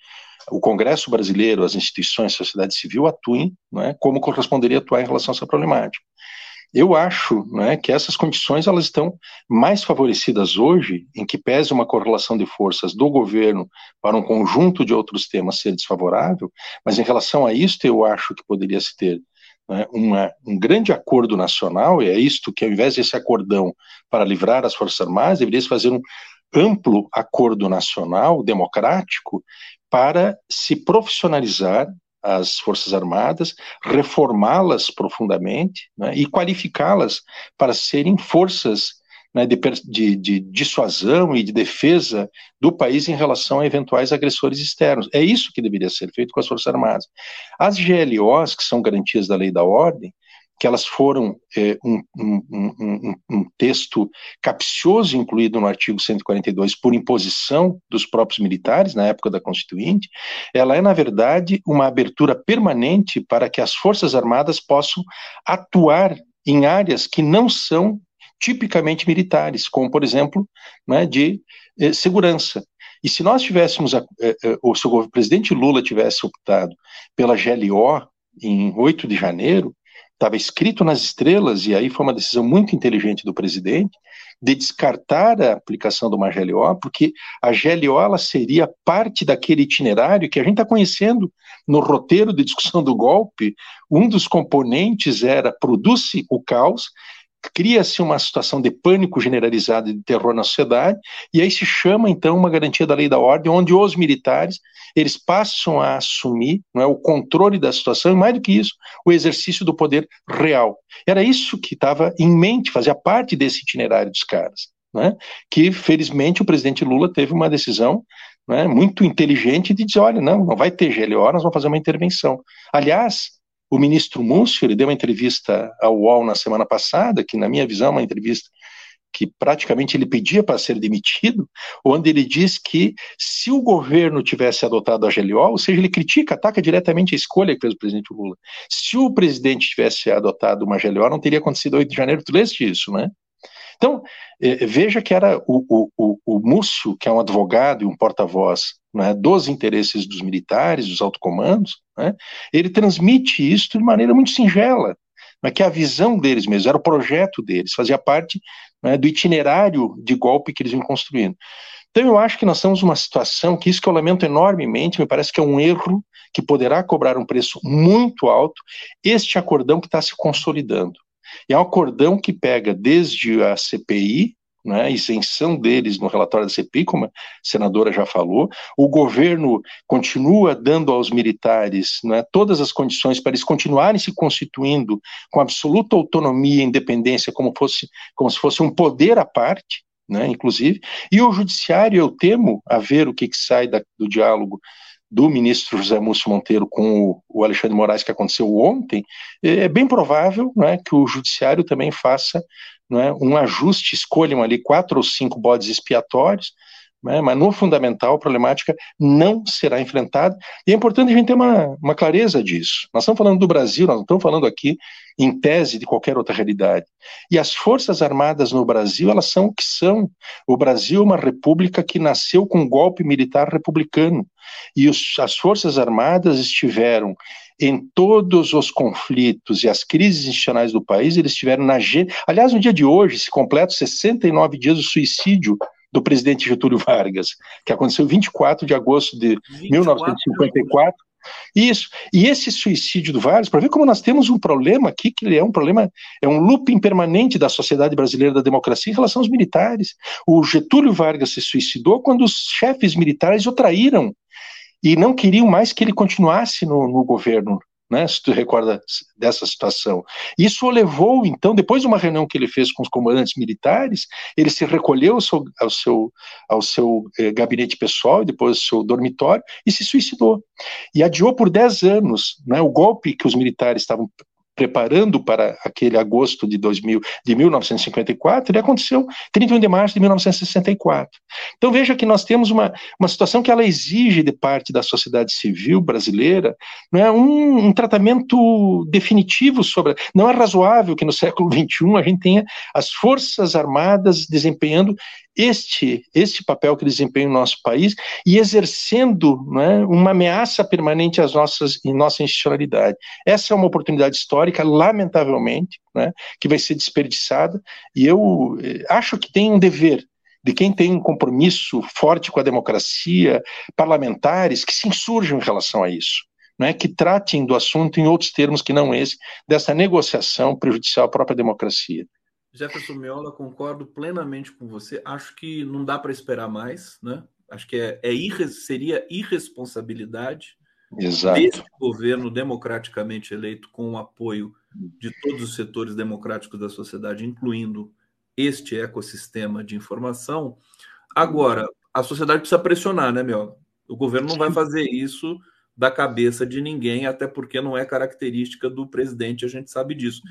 F: o Congresso brasileiro, as instituições, a sociedade civil atuem é, como corresponderia atuar em relação a essa problemática. Eu acho né, que essas condições elas estão mais favorecidas hoje, em que pese uma correlação de forças do governo para um conjunto de outros temas ser desfavorável, mas em relação a isto eu acho que poderia se ter né, uma, um grande acordo nacional, e é isto que ao invés desse acordão para livrar as Forças Armadas, deveria se fazer um amplo acordo nacional democrático para se profissionalizar as Forças Armadas, reformá-las profundamente né, e qualificá-las para serem forças né, de, de, de, dissuasão e de defesa do país em relação a eventuais agressores externos. É isso que deveria ser feito com as Forças Armadas. As GLOs, que são garantias da lei da ordem, que elas foram é, um, um, um, um, texto capcioso incluído no artigo 142 por imposição dos próprios militares na época da Constituinte, ela é, na verdade, uma abertura permanente para que as Forças Armadas possam atuar em áreas que não são tipicamente militares, como, por exemplo, né, de eh, segurança. E se nós tivéssemos, a, eh, eh, ou se o presidente Lula tivesse optado pela GLO em 8 de janeiro, estava escrito nas estrelas, e aí foi uma decisão muito inteligente do presidente, de descartar a aplicação do uma GLO, porque a GLO ela seria parte daquele itinerário que a gente está conhecendo no roteiro de discussão do golpe. Um dos componentes era produz-se o caos, cria-se uma situação de pânico generalizado e de terror na sociedade, e aí se chama então uma garantia da lei da ordem, onde os militares eles passam a assumir não é, o controle da situação e mais do que isso, o exercício do poder real. Era isso que estava em mente, fazia parte desse itinerário dos caras, né, que felizmente o presidente Lula teve uma decisão né, muito inteligente de dizer, olha, não, não vai ter GLO, nós vamos fazer uma intervenção. Aliás, o ministro Múcio, ele deu uma entrevista ao UOL na semana passada, que na minha visão é uma entrevista que praticamente ele pedia para ser demitido, onde ele diz que se o governo tivesse adotado a GLO, ou seja, ele critica, ataca diretamente a escolha que fez o presidente Lula. Se o presidente tivesse adotado uma GLO, não teria acontecido 8 de janeiro, tu leste isso, né? Então, eh, veja que era o, o, o, o Múcio, que é um advogado e um porta-voz né, dos interesses dos militares, dos autocomandos, né, ele transmite isso de maneira muito singela, mas que a visão deles mesmo, era o projeto deles, fazia parte né, do itinerário de golpe que eles iam construindo. Então eu acho que nós estamos numa situação que isso que eu lamento enormemente, me parece que é um erro que poderá cobrar um preço muito alto, este acordão que está se consolidando. É um acordão que pega desde a CPI, né, isenção deles no relatório da CPI, como a senadora já falou. O governo continua dando aos militares né, todas as condições para eles continuarem se constituindo com absoluta autonomia e independência, como, fosse, como se fosse um poder à parte, né, inclusive. E o judiciário, eu temo a ver o que, que sai da, do diálogo do ministro José Múcio Monteiro com o, Alexandre Moraes, que aconteceu ontem, é, é bem provável né, que o judiciário também faça né, um ajuste, escolham ali quatro ou cinco bodes expiatórios, né, mas no fundamental a problemática não será enfrentada, e é importante a gente ter uma, uma clareza disso. Nós estamos falando do Brasil, nós não estamos falando aqui em tese de qualquer outra realidade. E as Forças Armadas no Brasil, elas são o que são. O Brasil é uma república que nasceu com um golpe militar republicano, e os, as Forças Armadas estiveram em todos os conflitos e as crises institucionais do país, eles estiveram na. Aliás, no dia de hoje se completa 69 dias do suicídio do presidente Getúlio Vargas, que aconteceu 24 de agosto de 1954. Isso. E esse suicídio do Vargas, para ver como nós temos um problema aqui, que ele é um problema, é um looping permanente da sociedade brasileira da democracia em relação aos militares. O Getúlio Vargas se suicidou quando os chefes militares o traíram e não queriam mais que ele continuasse no, no governo, né, se tu recorda dessa situação. Isso o levou, então, depois de uma reunião que ele fez com os comandantes militares, ele se recolheu ao seu, ao seu, ao seu eh, gabinete pessoal, depois ao seu dormitório, e se suicidou. E adiou por 10 anos né, o golpe que os militares estavam preparando para aquele agosto de, 2000, de 1954, ele aconteceu 31 de março de 1964. Então veja que nós temos uma, uma situação que ela exige de parte da sociedade civil brasileira não é, um, um tratamento definitivo sobre. Não é razoável que no século XXI a gente tenha as forças armadas desempenhando este, este papel que desempenha o nosso país e exercendo né, uma ameaça permanente às nossas, em nossa institucionalidade. Essa é uma oportunidade histórica, lamentavelmente, né, que vai ser desperdiçada, e eu eh, acho que tem um dever de quem tem um compromisso forte com a democracia, parlamentares que se insurjam em relação a isso. Né, que tratem do assunto em outros termos que não esse, dessa negociação prejudicial à própria democracia.
A: Jefferson Miola, concordo plenamente com você. Acho que não dá para esperar mais, né? Acho que é, é irre, seria irresponsabilidade
F: Exato.
A: desse governo democraticamente eleito com o apoio de todos os setores democráticos da sociedade, incluindo este ecossistema de informação. Agora, a sociedade precisa pressionar, né, Miola? O governo não vai fazer isso da cabeça de ninguém, até porque não é característica do presidente, a gente sabe disso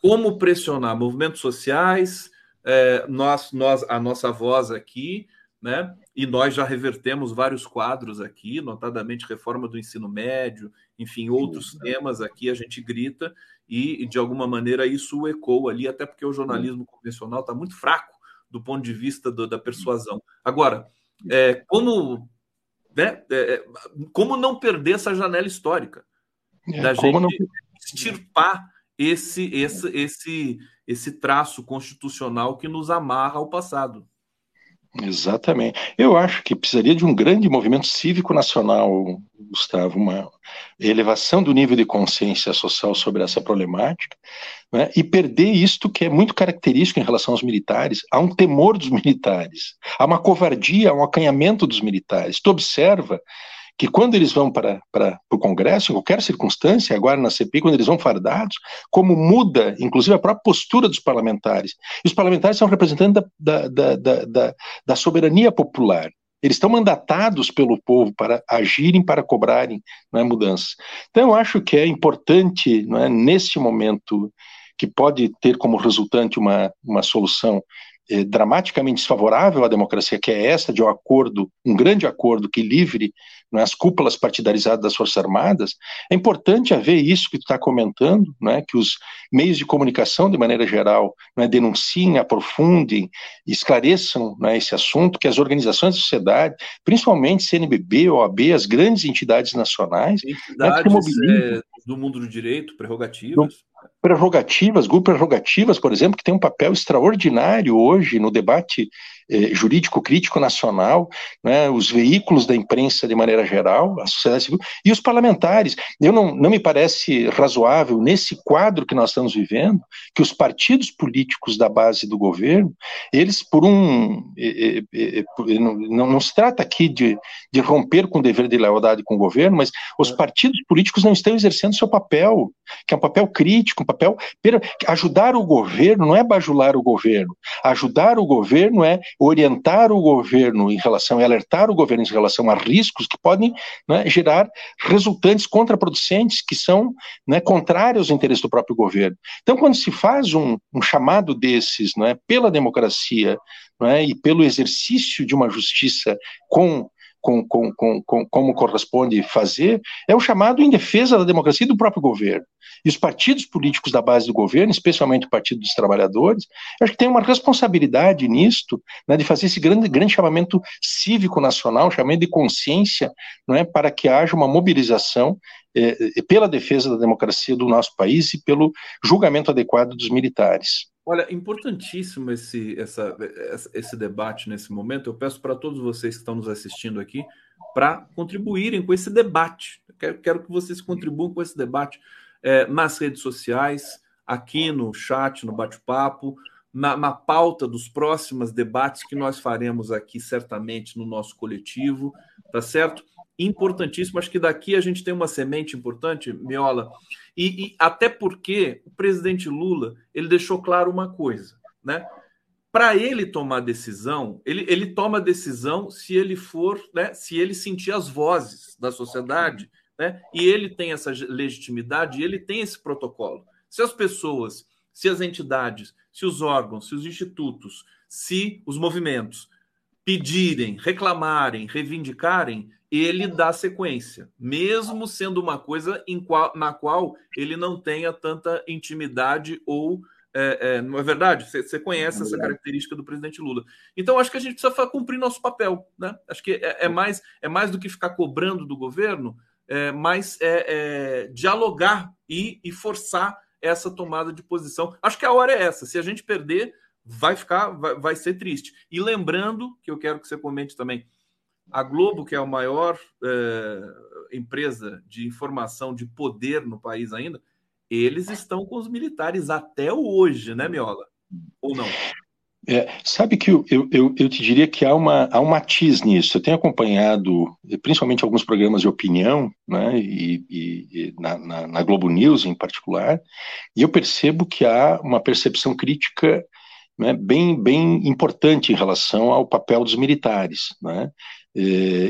A: como pressionar movimentos sociais, é, nós, nós, a nossa voz aqui, né? E nós já revertemos vários quadros aqui, notadamente reforma do ensino médio, enfim, outros Sim. temas aqui a gente grita e, de alguma maneira isso ecoa ali, até porque o jornalismo convencional está muito fraco do ponto de vista do, da persuasão. Agora, é, como, né, é, é como não perder essa janela histórica
F: é, da gente não...
A: extirpar esse, esse, esse, esse traço constitucional que nos amarra ao passado.
F: Exatamente. Eu acho que precisaria de um grande movimento cívico nacional, Gustavo, uma elevação do nível de consciência social sobre essa problemática, né, e perder isto que é muito característico em relação aos militares. Há um temor dos militares, há uma covardia, há um acanhamento dos militares. Tu observa que quando eles vão para, para, para o Congresso, em qualquer circunstância, agora na CPI, quando eles vão fardados, como muda, inclusive, a própria postura dos parlamentares. E os parlamentares são representantes da, da, da, da, da soberania popular. Eles estão mandatados pelo povo para agirem, para cobrarem é, mudanças. Então, eu acho que é importante, não é, nesse momento, que pode ter como resultante uma, uma solução eh, dramaticamente desfavorável à democracia, que é essa de um acordo, um grande acordo que livre né, as cúpulas partidarizadas das Forças Armadas, é importante haver isso que tu está comentando, né, que os meios de comunicação, de maneira geral, né, denunciem, aprofundem, esclareçam né, esse assunto, que as organizações da sociedade, principalmente CNBB, OAB, as grandes entidades nacionais,
A: né, entidades é, do mundo do direito, prerrogativas. Do,
F: prerrogativas, grupos prerrogativas, por exemplo, que tem um papel extraordinário hoje no debate eh, jurídico crítico nacional, né, os veículos da imprensa de maneira geral, a sociedade civil e os parlamentares. Eu não, não me parece razoável nesse quadro que nós estamos vivendo que os partidos políticos da base do governo, eles por um eh, eh, eh não, não, se trata aqui de, de romper com o dever de lealdade com o governo, mas os partidos políticos não estão exercendo seu papel, que é um papel crítico, papel ajudar o governo não é bajular o governo, ajudar o governo é orientar o governo em relação e alertar o governo em relação a riscos que podem né, gerar resultantes contraproducentes que são né, contrários aos interesses do próprio governo. Então, quando se faz um, um chamado desses né, pela democracia né, e pelo exercício de uma justiça com com, com, com, como corresponde fazer, é o chamado em defesa da democracia e do próprio governo. E os partidos políticos da base do governo, especialmente o Partido dos Trabalhadores, acho que tem uma responsabilidade nisto, né, de fazer esse grande, grande chamamento cívico nacional, chamamento de consciência, não é, para que haja uma mobilização eh, pela defesa da democracia do nosso país e pelo julgamento adequado dos militares.
A: Olha, importantíssimo esse, essa, esse debate nesse momento. Eu peço para todos vocês que estão nos assistindo aqui para contribuírem com esse debate. Quero, quero, que vocês contribuam com esse debate é, nas redes sociais, aqui no chat, no bate-papo, na, na pauta dos próximos debates que nós faremos aqui, certamente, no nosso coletivo, tá certo? Importantíssimo. Acho que daqui a gente tem uma semente importante, Miola e, e, até porque o presidente Lula ele deixou claro uma coisa, né? Para ele tomar decisão, ele, ele toma decisão se ele for, né? Se ele sentir as vozes da sociedade, né? E ele tem essa legitimidade, ele tem esse protocolo. Se as pessoas, se as entidades, se os órgãos, se os institutos, se os movimentos pedirem, reclamarem, reivindicarem, ele dá sequência, mesmo sendo uma coisa qual, na qual ele não tenha tanta intimidade ou é, é, não é verdade? Você conhece essa característica do presidente Lula. Então, acho que a gente precisa cumprir nosso papel. Né? Acho que é, é mais, é mais do que ficar cobrando do governo, é, mas é, é, dialogar e, e forçar essa tomada de posição. Acho que a hora é essa. Se a gente perder, vai ficar, vai, vai ser triste. E lembrando, que eu quero que você comente também, a Globo, que é a maior é, empresa de informação de poder no país ainda, eles estão com os militares até hoje, né, Miola? Ou não?
F: É, sabe que eu, eu, eu, te diria que há, uma, há um matiz nisso. Eu tenho acompanhado, principalmente alguns programas de opinião, né, e, e na, na, na, Globo News em particular, e eu percebo que há uma percepção crítica né, bem, bem importante em relação ao papel dos militares. Né? É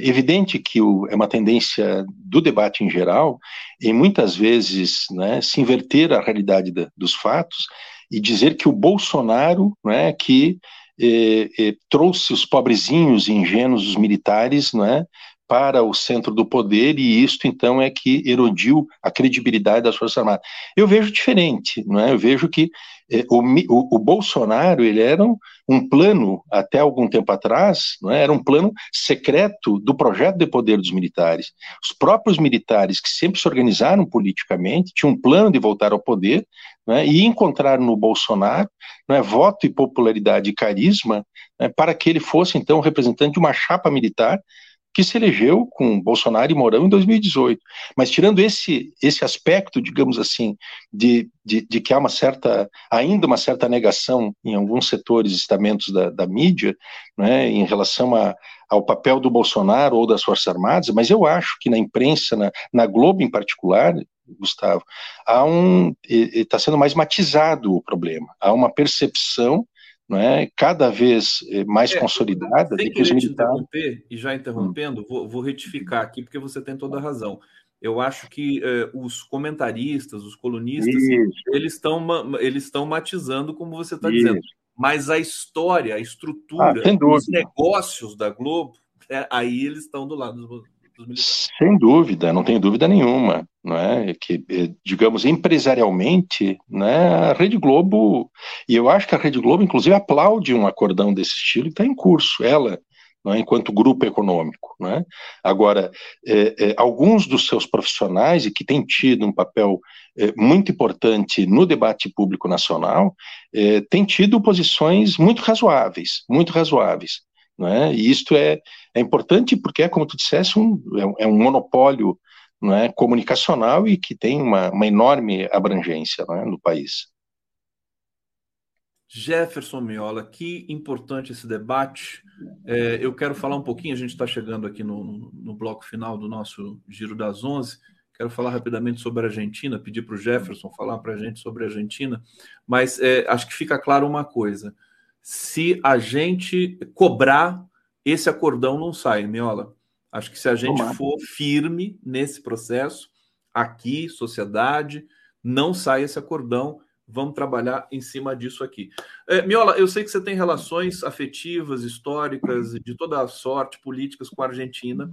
F: evidente que o, é uma tendência do debate em geral, em muitas vezes né, se inverter a realidade da, dos fatos e dizer que o Bolsonaro né, que é, é, trouxe os pobrezinhos e ingênuos os militares né, para o centro do poder e isto então é que erodiu a credibilidade das Forças Armadas. Eu vejo diferente, não é? Eu vejo que é, o, o, o, Bolsonaro ele era um, um, plano até algum tempo atrás, não é? era um plano secreto do projeto de poder dos militares. Os próprios militares que sempre se organizaram politicamente tinham um plano de voltar ao poder, né, e encontrar no Bolsonaro né, voto e popularidade e carisma né, para que ele fosse, então, representante de uma chapa militar que se elegeu com Bolsonaro e Mourão em 2018. Mas tirando esse, esse aspecto, digamos assim, de, de, de que há uma certa, ainda uma certa negação em alguns setores, estamentos da, da mídia, né, em relação a, ao papel do Bolsonaro ou das Forças Armadas, mas eu acho que na imprensa, na, na Globo em particular, Gustavo, há um está sendo mais matizado o problema. Há uma percepção é, cada vez eh, mais é, consolidada
A: de que os militares... interromper, e já interrompendo, hum. vou, vou, retificar aqui, porque você tem toda a razão. Eu acho que eh, os comentaristas, os colunistas, eles estão eles estão matizando, como você está dizendo. Mas a história, a estrutura, ah, os negócios da Globo, é, aí eles estão do lado dos,
F: sem dúvida, não tenho dúvida nenhuma, não é? Que, eh, digamos, empresarialmente, né, a Rede Globo, e eu acho que a Rede Globo, inclusive, aplaude um acordão desse estilo e está em curso, ela, é, enquanto grupo econômico. Não é? Agora, é, é, alguns dos seus profissionais, e que têm tido um papel é, muito importante no debate público nacional, é, têm tido posições muito razoáveis, muito razoáveis. Né? E isto é, é importante porque é, como tu disseste, um, é, é um monopólio é, comunicacional e que tem uma, uma enorme abrangência é, no país.
A: Jefferson Miola, que importante esse debate. É, eu quero falar um pouquinho, a gente está chegando aqui no, no, bloco final do nosso Giro das Onze. Quero falar rapidamente sobre a Argentina, pedir para o Jefferson falar para a gente sobre a Argentina, mas é, acho que fica claro uma coisa se a gente cobrar, esse acordão não sai, Miola. Acho que se a gente Tomar. for firme nesse processo, aqui, sociedade, não sai esse acordão. Vamos trabalhar em cima disso aqui. É, Miola, eu sei que você tem relações afetivas, históricas, de toda a sorte, políticas com a Argentina.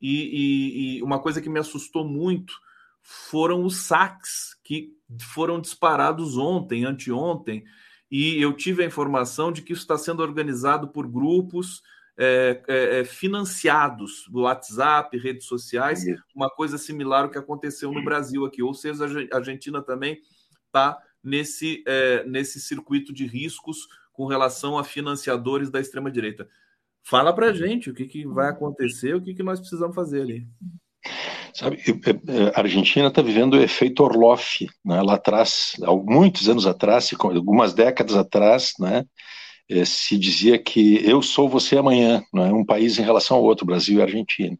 A: E, e, e uma coisa que me assustou muito foram os saques que foram disparados ontem, anteontem, e eu tive a informação de que isso está sendo organizado por grupos é, é, é financiados do WhatsApp, redes sociais, uma coisa similar ao que aconteceu no Brasil aqui. Ou seja, a Argentina também está nesse, é, nesse circuito de riscos com relação a financiadores da extrema-direita. Fala para a gente o que, que vai acontecer, o que, que nós precisamos fazer ali.
F: Sabe, a Argentina está vivendo o efeito Orloff, né? lá atrás, há muitos anos atrás, algumas décadas atrás, né? Eh, se dizia que eu sou você amanhã, é um país em relação ao outro, Brasil e Argentina.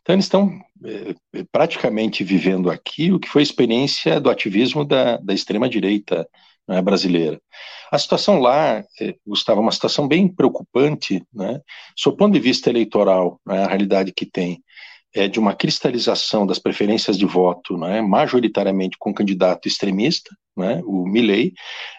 F: Então eles estão é, praticamente vivendo aqui o que foi a experiência do ativismo da, da extrema direita é, brasileira. A situação lá, é, Gustavo, é uma situação bem preocupante, né? Ponto de vista eleitoral, né? a realidade que tem é, de uma cristalização das preferências de voto, né, majoritariamente com candidato extremista, né, o Milley,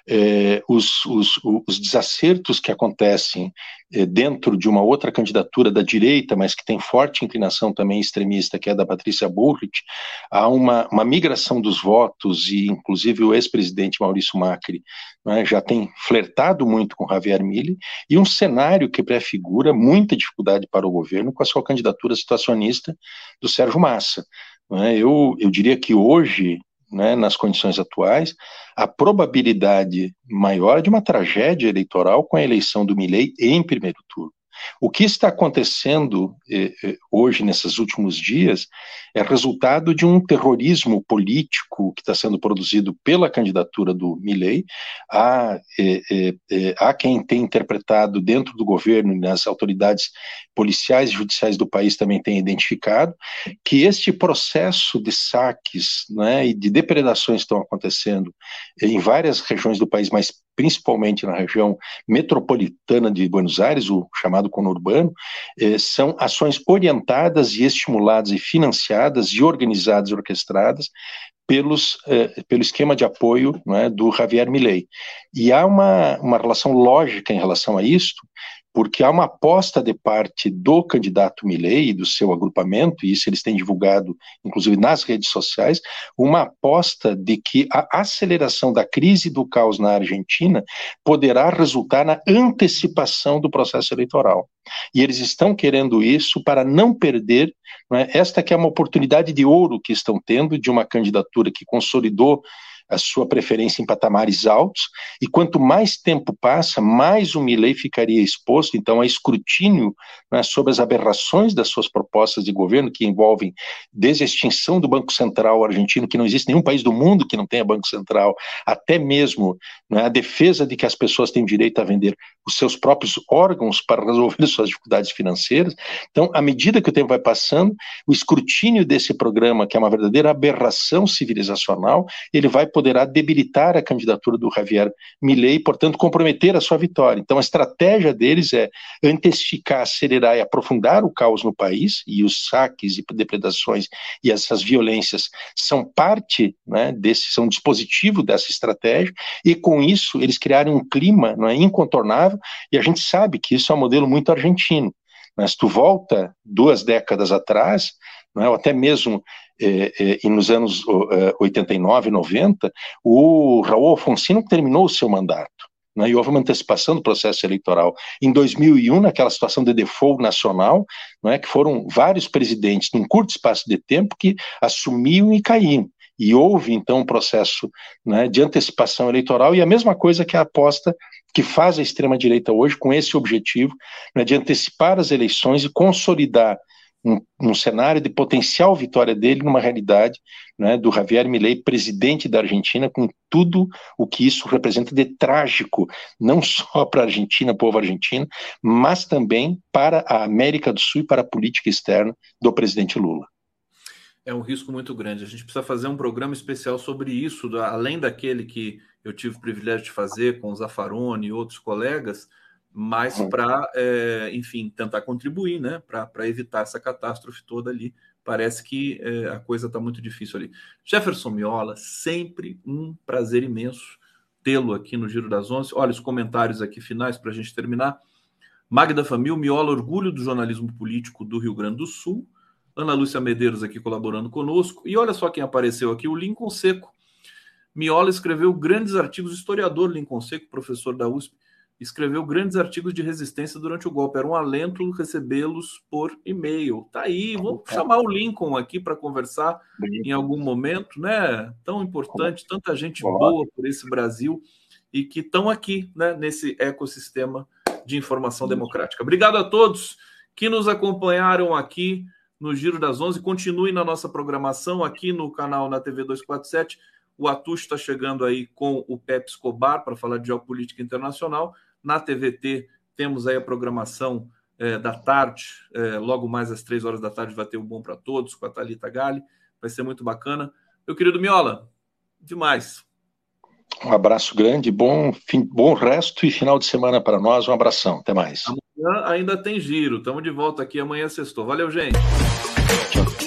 F: é, os, os, os, desacertos que acontecem é, dentro de uma outra candidatura da direita, mas que tem forte inclinação também extremista, que é da Patrícia Bullrich, há uma, uma migração dos votos e, inclusive, o ex-presidente Maurício Macri né, já tem flertado muito com Javier Milley e um cenário que prefigura muita dificuldade para o governo com a sua candidatura situacionista do Sérgio Massa. Né. Eu, eu diria que hoje né, nas condições atuais, a probabilidade maior de uma tragédia eleitoral com a eleição do Milley em primeiro turno. O que está acontecendo eh, eh, hoje, nesses últimos dias, é resultado de um terrorismo político que está sendo produzido pela candidatura do Milley. Há, eh, eh, eh, há quem tem interpretado dentro do governo e nas autoridades policiais e judiciais do país também tem identificado que este processo de saques né, e de depredações estão acontecendo em várias regiões do país, mas principalmente na região metropolitana de Buenos Aires, o chamado conurbano, eh, são ações orientadas e estimuladas e financiadas e organizadas e orquestradas pelos, eh, pelo esquema de apoio é, do Javier Milei. E há uma, uma relação lógica em relação a isso, porque há uma aposta de parte do candidato Milley e do seu agrupamento, e isso eles têm divulgado, inclusive nas redes sociais, uma aposta de que a aceleração da crise do caos na Argentina poderá resultar na antecipação do processo eleitoral. E eles estão querendo isso para não perder é, esta que é uma oportunidade de ouro que estão tendo de uma candidatura que consolidou a sua preferência em patamares altos, e quanto mais tempo passa, mais o Milley ficaria exposto, então, a escrutínio né, sobre as aberrações das suas propostas de governo, que envolvem desde a extinção do Banco Central argentino, que não existe nenhum país do mundo que não tenha Banco Central, até mesmo né, a defesa de que as pessoas têm direito a vender os seus próprios órgãos para resolver suas dificuldades financeiras. Então, à medida que o tempo vai passando, o escrutínio desse programa, que é uma verdadeira aberração civilizacional, ele vai poderá debilitar a candidatura do Javier Milei portanto, comprometer a sua vitória. Então, a estratégia deles é antecipicar, acelerar e aprofundar o caos no país, e os saques e depredações e essas violências são parte né, desse, são dispositivo dessa estratégia, e com isso eles criaram um clima não é, incontornável, e a gente sabe que isso é um modelo muito argentino. Mas tu volta duas décadas atrás, não é, ou até mesmo eh, eh, nos anos eh, 89, 90, o Raul Alfonsino terminou o seu mandato. Né, e houve uma antecipação do processo eleitoral. Em 2001, naquela situação de default nacional, não é, que foram vários presidentes, num curto espaço de tempo, que assumiam e caíam. E houve, então, um processo né, de antecipação eleitoral, e a mesma coisa que a aposta que faz a extrema-direita hoje, com esse objetivo né, de antecipar as eleições e consolidar um, um, cenário de potencial vitória dele numa realidade né, do Javier Milei, presidente da Argentina, com tudo o que isso representa de trágico, não só para a Argentina, povo argentino, mas também para a América do Sul e para a política externa do presidente Lula
A: é um risco muito grande. A gente precisa fazer um programa especial sobre isso, além daquele que eu tive o privilégio de fazer com o Zaffaroni e outros colegas, mas uhum. para, é, enfim, tentar contribuir, né, para evitar essa catástrofe toda ali. Parece que é, a coisa está muito difícil ali. Jefferson Miola, sempre um prazer imenso tê-lo aqui no Giro das Onze. Olha os comentários aqui finais para a gente terminar. Magda Famil, Miola, orgulho do jornalismo político do Rio Grande do Sul. Ana Lúcia Medeiros aqui colaborando conosco. E olha só quem apareceu aqui, o Lincoln Seco. Miola escreveu grandes artigos, historiador Lincoln Seco, professor da USP, escreveu grandes artigos de resistência durante o golpe. Era um alento recebê-los por e-mail. Tá aí, vamos chamar o Lincoln aqui para conversar em algum momento, né? Tão importante, tanta gente boa por esse Brasil e que estão aqui, né, nesse ecossistema de informação democrática. Obrigado a todos que nos acompanharam aqui no Giro das Onze. Continue na nossa programação aqui no canal na TV 247. O Atucho está chegando aí com o Pepe Escobar para falar de geopolítica internacional. Na TVT temos aí a programação é, da tarde, é, logo mais às três horas da tarde vai ter o Bom para Todos com a Thalita Gali. Vai ser muito bacana. Meu querido Miola, demais.
F: Um abraço grande, bom, fim, bom resto e final de semana para nós. Um abração, até mais.
A: Amanhã ainda tem giro. Estamos de volta aqui amanhã sextou. Valeu, gente. Tchau.